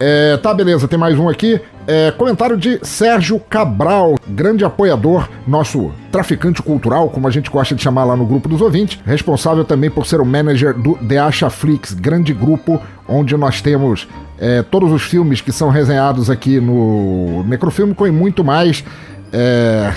É, tá, beleza, tem mais um aqui. É, comentário de Sérgio Cabral, grande apoiador, nosso traficante cultural, como a gente gosta de chamar lá no grupo dos ouvintes, responsável também por ser o manager do The Flix, grande grupo onde nós temos é, todos os filmes que são resenhados aqui no Necrofilme e muito mais. É...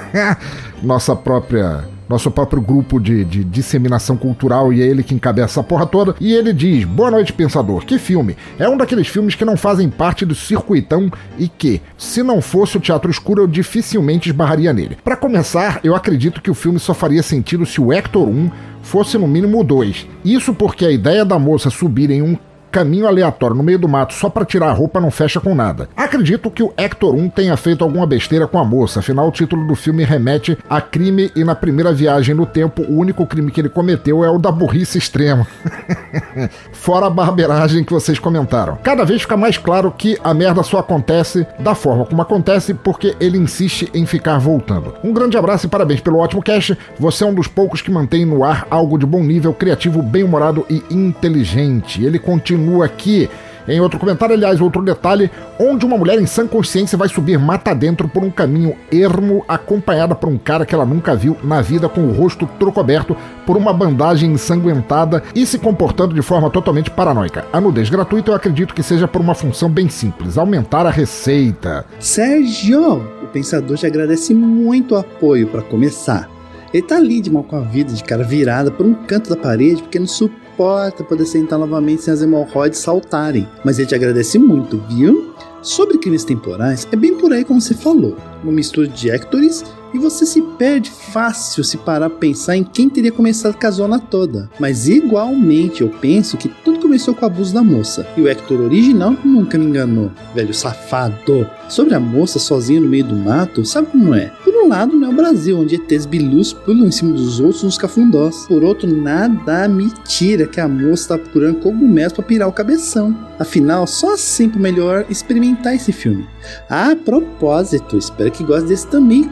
Nossa própria nosso próprio grupo de, de disseminação cultural e é ele que encabeça a porra toda. E ele diz: Boa noite, pensador. Que filme? É um daqueles filmes que não fazem parte do circuitão e que, se não fosse o Teatro Escuro, eu dificilmente esbarraria nele. Para começar, eu acredito que o filme só faria sentido se o Hector 1 fosse no mínimo 2. Isso porque a ideia da moça subir em um caminho aleatório no meio do mato só para tirar a roupa não fecha com nada. Acredito que o Hector 1 tenha feito alguma besteira com a moça, afinal o título do filme remete a crime e na primeira viagem no tempo o único crime que ele cometeu é o da burrice extrema. Fora a barbeiragem que vocês comentaram. Cada vez fica mais claro que a merda só acontece da forma como acontece porque ele insiste em ficar voltando. Um grande abraço e parabéns pelo ótimo cast. Você é um dos poucos que mantém no ar algo de bom nível, criativo, bem-humorado e inteligente. Ele continua continua aqui. Em outro comentário, aliás, outro detalhe, onde uma mulher em sã consciência vai subir mata dentro por um caminho ermo, acompanhada por um cara que ela nunca viu na vida, com o rosto trocoberto por uma bandagem ensanguentada e se comportando de forma totalmente paranoica. A nudez gratuita eu acredito que seja por uma função bem simples, aumentar a receita. Sérgio, o pensador te agradece muito o apoio para começar. Ele tá ali de mal com a vida, de cara virada por um canto da parede, porque não suporta importa poder sentar novamente sem as hemorroides saltarem. Mas ele te agradece muito, viu? Sobre crimes temporais, é bem por aí como você falou. Uma mistura de Hectores E você se perde fácil se parar a pensar em quem teria começado com a zona toda. Mas igualmente eu penso que tudo começou com o abuso da moça. E o Hector original nunca me enganou, velho safado. Sobre a moça sozinha no meio do mato, sabe como é? Por um lado, não é o Brasil, onde ETs bilus pulam em cima dos outros nos cafundós. Por outro, nada me tira que a moça tá procurando cogumelos pra pirar o cabeção. Afinal, só assim pro melhor experimentar esse filme. A propósito, espero que goste desse também.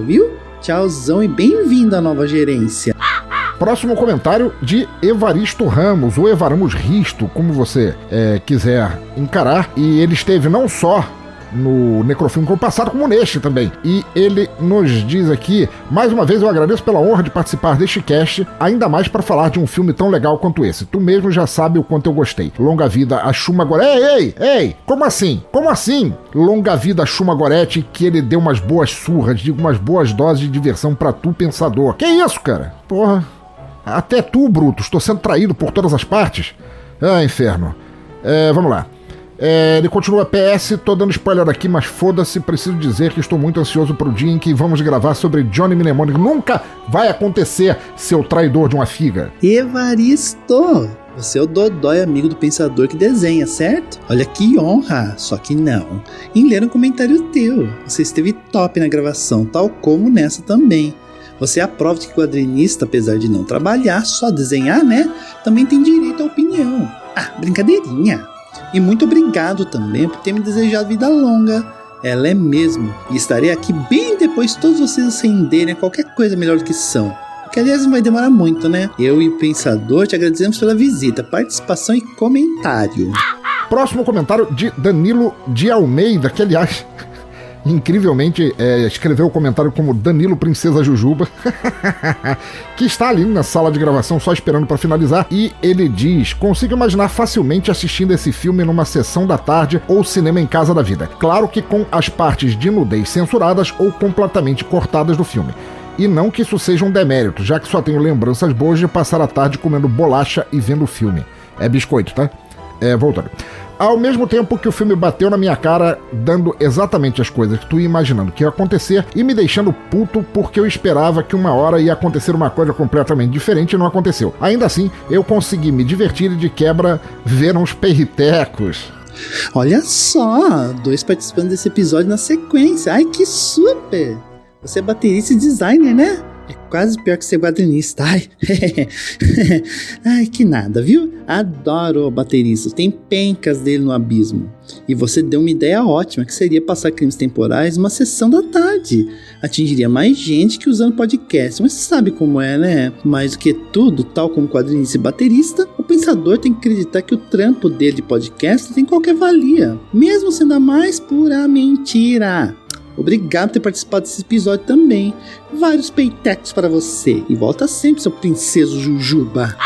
Viu? Tchauzão e bem-vindo à nova gerência. Próximo comentário de Evaristo Ramos, ou Evaramos Risto, como você é, quiser encarar. E ele esteve não só no Necrofilme como passado, como neste também. E ele nos diz aqui, mais uma vez eu agradeço pela honra de participar deste cast, ainda mais para falar de um filme tão legal quanto esse. Tu mesmo já sabe o quanto eu gostei. Longa vida a Shuma Goretti. Ei, ei, ei, como assim? Como assim? Longa vida a Shuma Goretti, que ele deu umas boas surras, digo, umas boas doses de diversão para tu, pensador. Que isso, cara? Porra. Até tu, Bruto, estou sendo traído por todas as partes. Ah, inferno. É, vamos lá. É, ele continua PS, tô dando spoiler aqui, mas foda-se, preciso dizer que estou muito ansioso pro dia em que vamos gravar sobre Johnny Mnemonic. Nunca vai acontecer, seu traidor de uma figa. Evaristo! Você é o Dodói amigo do pensador que desenha, certo? Olha que honra! Só que não. Em ler um comentário teu. Você esteve top na gravação, tal como nessa também. Você é a prova de que quadrinista, apesar de não trabalhar, só desenhar, né? Também tem direito à opinião. Ah, brincadeirinha! E muito obrigado também por ter me desejado vida longa. Ela é mesmo. E estarei aqui bem depois de todos vocês acenderem a qualquer coisa melhor do que são. Que aliás não vai demorar muito, né? Eu e o Pensador te agradecemos pela visita, participação e comentário. Próximo comentário de Danilo de Almeida, que aliás incrivelmente é, escreveu o comentário como Danilo Princesa Jujuba, que está ali na sala de gravação só esperando para finalizar. E ele diz: Consigo imaginar facilmente assistindo esse filme numa sessão da tarde ou cinema em casa da vida. Claro que com as partes de nudez censuradas ou completamente cortadas do filme. E não que isso seja um demérito, já que só tenho lembranças boas de passar a tarde comendo bolacha e vendo filme. É biscoito, tá? É, voltando. Ao mesmo tempo que o filme bateu na minha cara, dando exatamente as coisas que tu ia imaginando que ia acontecer e me deixando puto porque eu esperava que uma hora ia acontecer uma coisa completamente diferente e não aconteceu. Ainda assim, eu consegui me divertir e de quebra ver uns perritecos. Olha só, dois participantes desse episódio na sequência. Ai, que super! Você é baterista e designer, né? É quase pior que ser quadrinista. Ai, Ai que nada, viu? Adoro o baterista. Tem pencas dele no abismo. E você deu uma ideia ótima, que seria passar crimes temporais numa sessão da tarde. Atingiria mais gente que usando podcast. Mas você sabe como é, né? Mais do que tudo, tal como quadrinista e baterista, o pensador tem que acreditar que o trampo dele de podcast tem qualquer valia. Mesmo sendo a mais pura mentira. Obrigado por ter participado desse episódio também. Vários peitecos para você. E volta sempre, seu princeso Jujuba.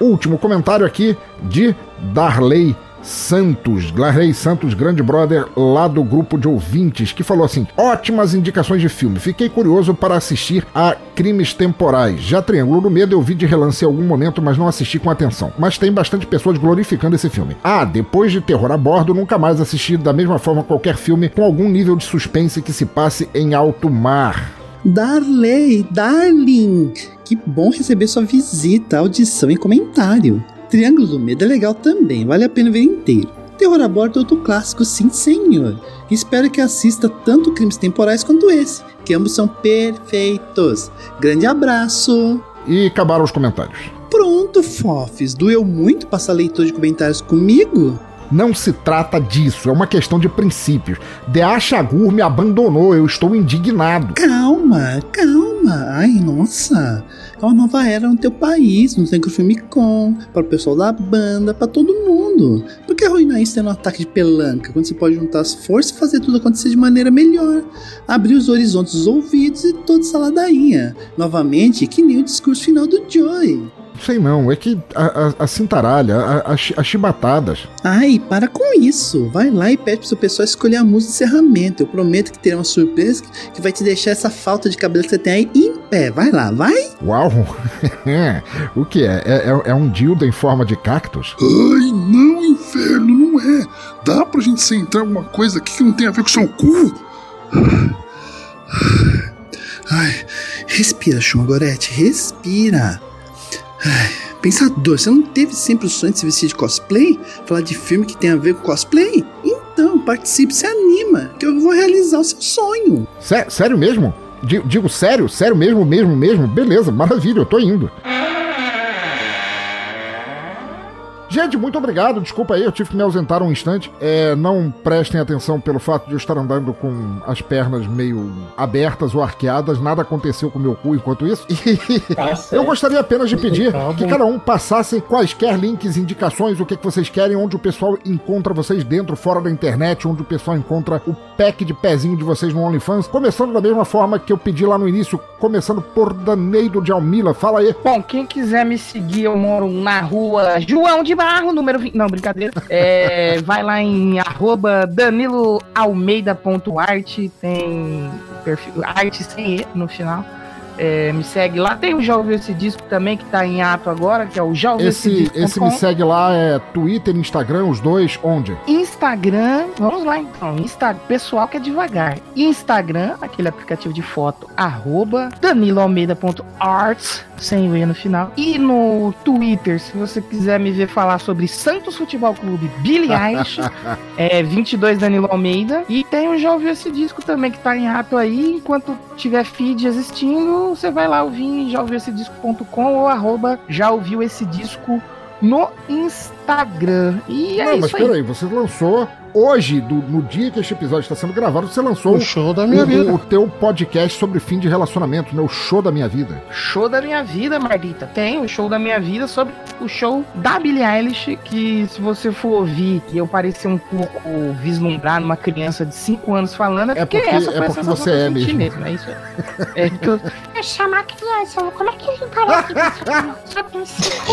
Último comentário aqui de Darley Santos, Darley Santos, grande brother lá do grupo de ouvintes, que falou assim: ótimas indicações de filme. Fiquei curioso para assistir a Crimes Temporais. Já Triângulo do Medo eu vi de relance em algum momento, mas não assisti com atenção. Mas tem bastante pessoas glorificando esse filme. Ah, depois de Terror a Bordo, nunca mais assisti da mesma forma qualquer filme com algum nível de suspense que se passe em alto mar. Darley, darling, que bom receber sua visita, audição e comentário. Triângulo do Medo é legal também, vale a pena ver inteiro. Terror a Bordo é outro clássico, sim senhor. Espero que assista tanto Crimes Temporais quanto esse, que ambos são perfeitos. Grande abraço! E acabaram os comentários. Pronto, Fofes, doeu muito passar leitor de comentários comigo? Não se trata disso, é uma questão de princípios. The Shagur me abandonou, eu estou indignado. Calma, calma. Ai, nossa. Uma nova era no teu país, no Centro Filme Com, para o pessoal da banda, para todo mundo. Por que arruinar isso tendo um ataque de pelanca, quando você pode juntar as forças e fazer tudo acontecer de maneira melhor? Abrir os horizontes dos ouvidos e toda essa ladainha. Novamente, que nem o discurso final do Joy. Sei não, é que a, a, a cintaralha, as chibatadas. Ai, para com isso. Vai lá e pede pro seu pessoal escolher a música de encerramento. Eu prometo que terá uma surpresa que vai te deixar essa falta de cabelo que você tem aí em pé. Vai lá, vai. Uau! o que é? É, é? é um dildo em forma de cactus? Ai, não, inferno, não é. Dá pra gente centrar alguma coisa aqui que não tem a ver com o seu cu? Respira, Shumagorete, respira. Pensador, você não teve sempre o sonho de se vestir de cosplay? Falar de filme que tem a ver com cosplay? Então, participe, se anima, que eu vou realizar o seu sonho. Sé- sério mesmo? Di- Digo sério? Sério mesmo, mesmo, mesmo? Beleza, maravilha, eu tô indo. Gente, muito obrigado. Desculpa aí, eu tive que me ausentar um instante. É, não prestem atenção pelo fato de eu estar andando com as pernas meio abertas ou arqueadas. Nada aconteceu com o meu cu enquanto isso. Tá certo. Eu gostaria apenas de pedir Tá que cada um passasse quaisquer links, indicações, o que, que vocês querem, onde o pessoal encontra vocês dentro, fora da internet, onde o pessoal encontra o pack de pezinho de vocês no OnlyFans. Começando da mesma forma que eu pedi lá no início, começando por Daneiro de Almila. Fala aí. Bom, quem quiser me seguir, eu moro na rua João de Barro, número 20. Não, brincadeira. É, vai lá em arroba daniloalmeida.art, tem perfil, arte sem E no final. É, me segue lá. Tem o Já Ouviu Esse Disco também, que tá em ato agora, que é o Já Ouviu Esse, Esse, Disco. esse me segue lá, é Twitter, Instagram, os dois, onde? Instagram, vamos lá então. Insta, pessoal que é devagar. Instagram, aquele aplicativo de foto, arroba daniloalmeida.arts, sem o E no final. E no Twitter, se você quiser me ver falar sobre Santos Futebol Clube, Billy Eilish, é 22 Danilo Almeida. E tem o Já Ouviu Esse Disco também, que tá em ato aí. Enquanto tiver feed existindo, você vai lá ouvir em jaouviuessedisco.com ou arroba já ouviu esse disco no Instagram. E é Não, mas aí. peraí, você lançou hoje, do- no dia que este episódio está sendo gravado, você lançou O show da minha o, vida. o teu podcast sobre fim de relacionamento, né? O show da minha vida. Show da minha vida, Mardita. Tem o show da minha vida sobre o show da Billie Eilish, que se você for ouvir e eu parecer um pouco vislumbrar numa criança de 5 anos falando, é É porque, porque- essa é foi porque você é senti mesmo. É isso aí. É que eu, É chamar criança, como é que ele parece que só tem cinco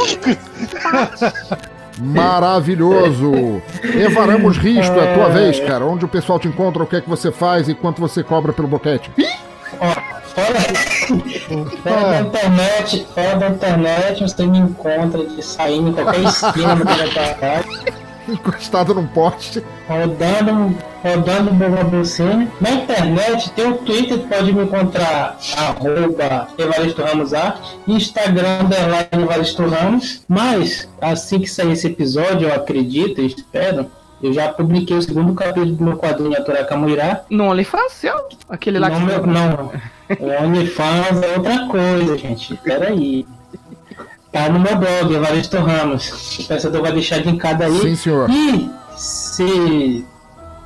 anos? Maravilhoso! Evaramos Risto, é a tua vez, cara. Onde o pessoal te encontra, o que é que você faz e quanto você cobra pelo boquete. Fora, fora da internet, fora da internet, você me encontra de saindo em qualquer esquina do Encostado num poste. rodando, rodando o Bogabucine. Na internet tem o Twitter, pode me encontrar arroba Evaristo Ramos Arte, Instagram underline Evaristo Ramos. Mas, assim que sair esse episódio, eu acredito e espero, eu já publiquei o segundo capítulo do meu quadrinho Atura Camuirá. no OnlyFans, seu? Aquele lá Não, que meu, não. O OnlyFans é outra coisa, gente. Peraí. Tá no meu blog, Evaristo Ramos. O pensador vai deixar linkado aí. Sim, senhor. E se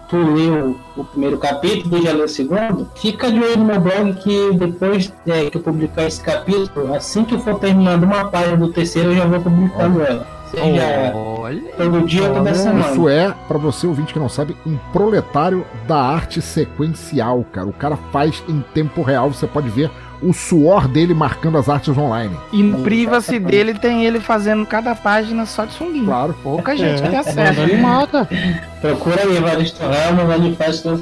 tu leu o primeiro capítulo e já leu o segundo, fica de olho no meu blog que depois é, que eu publicar esse capítulo, assim que eu for terminando uma página do terceiro, eu já vou publicando ela. Seja Olha. todo dia ou toda semana. Isso é, pra você ouvinte que não sabe, um proletário da arte sequencial, cara. O cara faz em tempo real, você pode ver o suor dele marcando as artes online. E no privacy dele tem ele fazendo cada página só de sunguinha. Claro. Pouca gente É, tem acesso. animada. Procura aí, Evaristo Ramos,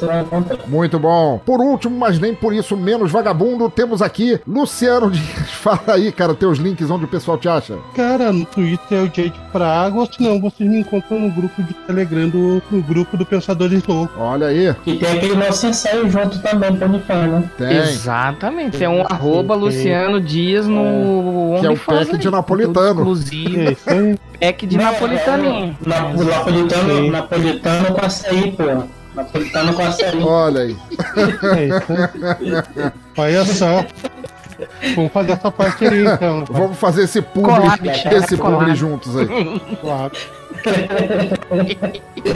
vai encontrar. Muito bom. Por último, mas nem por isso menos vagabundo, temos aqui Luciano Dias. Fala aí, cara, teus links onde o pessoal te acha. Cara, no Twitter é o Jade Praga, ou senão vocês me encontram no grupo de Telegram do no grupo do Pensadores Loucos. Olha aí, E tem aquele nosso ensaio junto também pro OnlyFans, né? tem. Exatamente. É um arroba. Luciano Dias no Que é o pack de napolitano. Inclusive, É pack de Não, napolitaninho. é, na- napolitano, napolitano com açaí, pô. Napolitano com açaí. Olha aí. É. Olha só. Vamos fazer essa parceria então. Vamos fazer esse publi, esse publi juntos aí. Claro.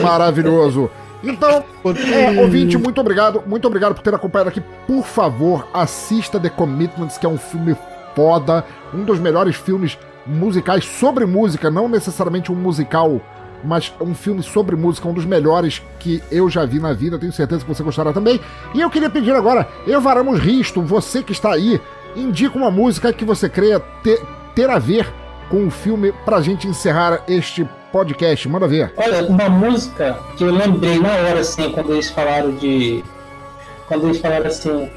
Maravilhoso. Então, é, ouvinte, muito obrigado. Muito obrigado por ter acompanhado aqui. Por favor, assista The Commitments, que é um filme foda. Um dos melhores filmes musicais sobre música, não necessariamente um musical, mas um filme sobre música, um dos melhores que eu já vi na vida. Tenho certeza que você gostará também. E eu queria pedir agora, Evaramos Risto, você que está aí, indica uma música que você creia ter, ter a ver com o filme pra gente encerrar este podcast. Manda ver. Olha, uma música que eu lembrei na hora, assim, quando eles falaram de. Quando eles falaram assim,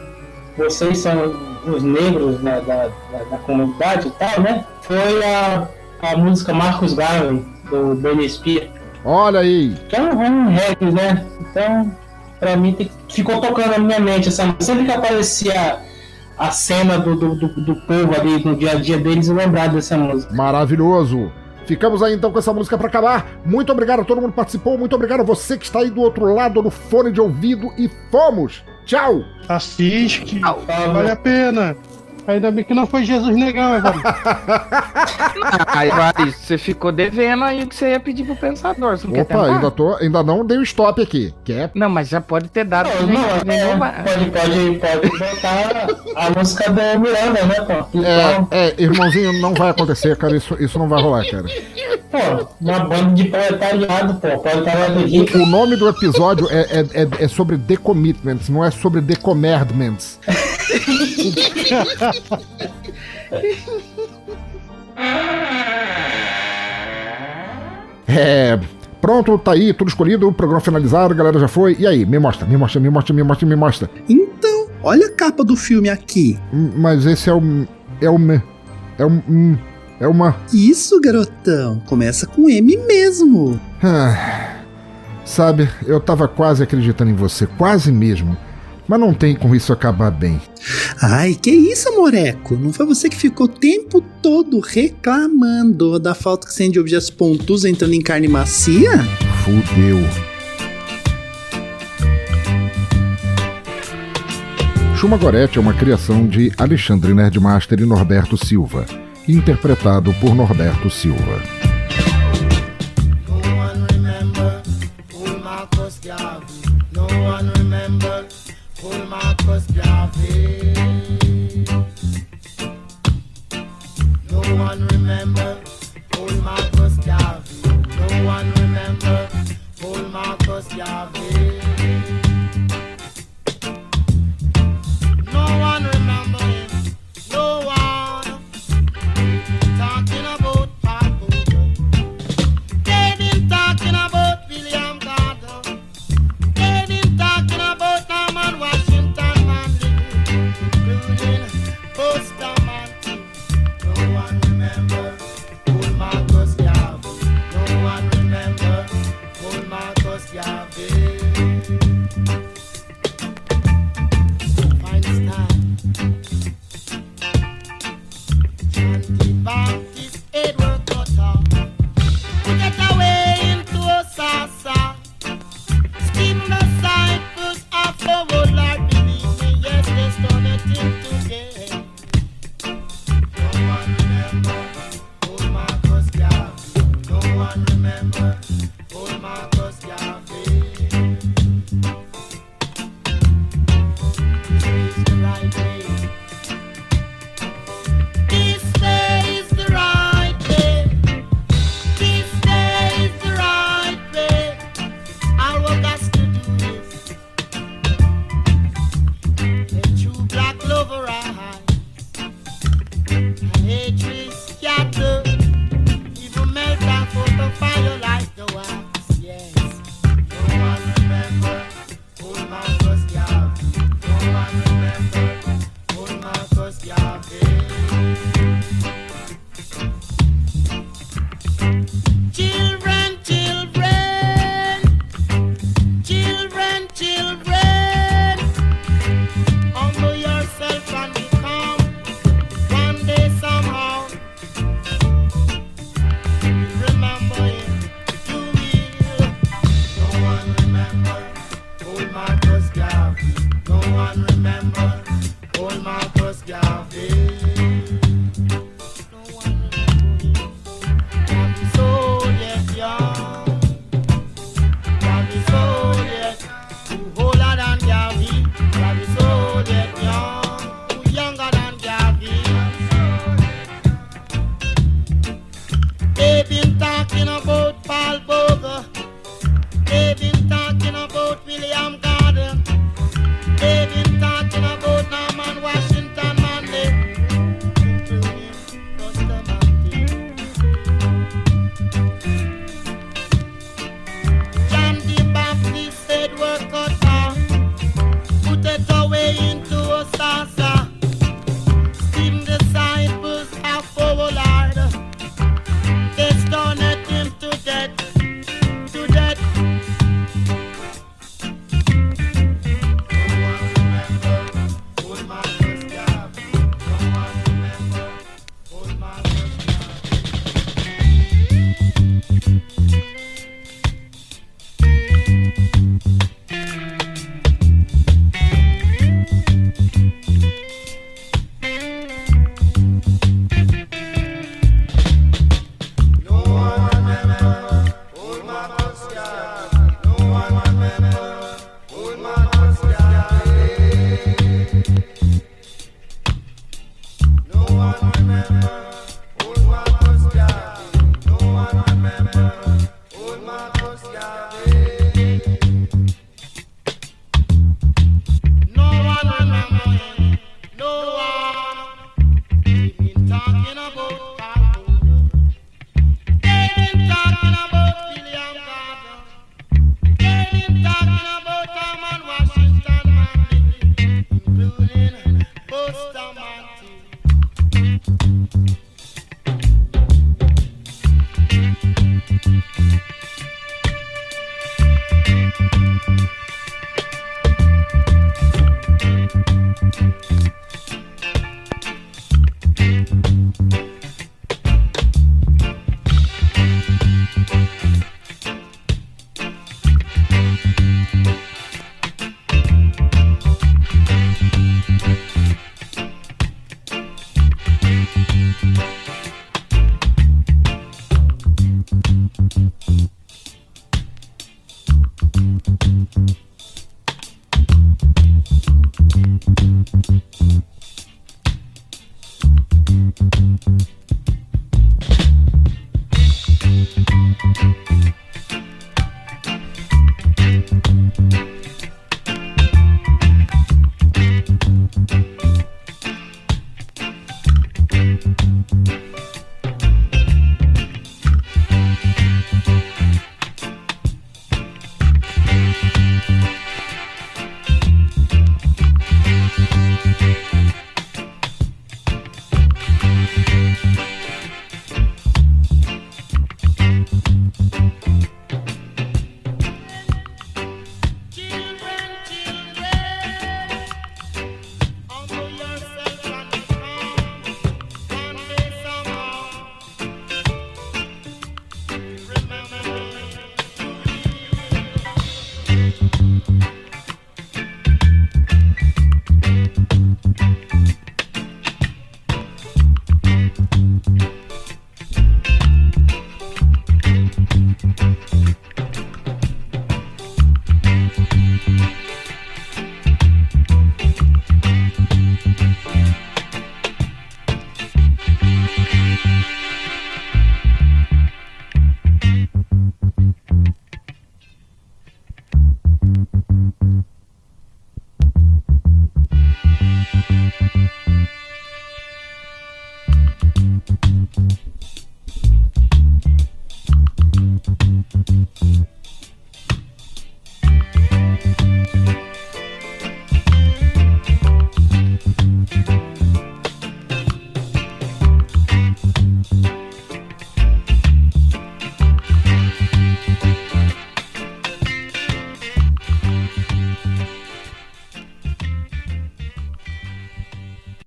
vocês são os negros da, da, da comunidade e tal, né? Foi a, a música Marcos Garvey, do Britney Spears. Olha aí. Que é um, um rap, né? Então, pra mim, tem- ficou tocando na minha mente essa música. Sempre que aparecia a cena do, do, do, do povo ali no dia a dia deles e lembrar dessa música. Maravilhoso. Ficamos aí então com essa música para acabar. Muito obrigado a todo mundo que participou. Muito obrigado a você que está aí do outro lado do fone de ouvido. E fomos! Tchau! Assiste, vale a pena. Ainda bem que não foi Jesus Negão, Evandro. Aí, vai, você ficou devendo aí o que você ia pedir pro pensador. Você não quer Opa, tentar? ainda, tô, ainda não dei o stop aqui. Quer? Não, mas já pode ter dado. Não, não, gente é, pode, pode, pode botar a música do Miranda, né, pô? Então, É, é, irmãozinho, não vai acontecer, cara. Isso, isso não vai rolar, cara. pô, uma banda de proletariado, pô, proletariado rico. O nome do episódio é, é, é, é sobre decommitments, não é sobre decommandments. É. Pronto, tá aí, tudo escolhido, o programa finalizado, a galera já foi. E aí, me mostra, me mostra, me mostra, me mostra, me mostra. Então, olha a capa do filme aqui. Hum, Mas esse é o. É o. É um. hum, É uma. Isso, garotão. Começa com M mesmo. Ah, sabe, eu tava quase acreditando em você, quase mesmo. Mas não tem como isso acabar bem. Ai, que isso, Moreco? Não foi você que ficou o tempo todo reclamando da falta que sente de objetos pontudos entrando em carne macia? Fudeu. Chuma Gorete é uma criação de Alexandre Nerdmaster e Norberto Silva, interpretado por Norberto Silva. No No one remember who Marcus Garvey. No one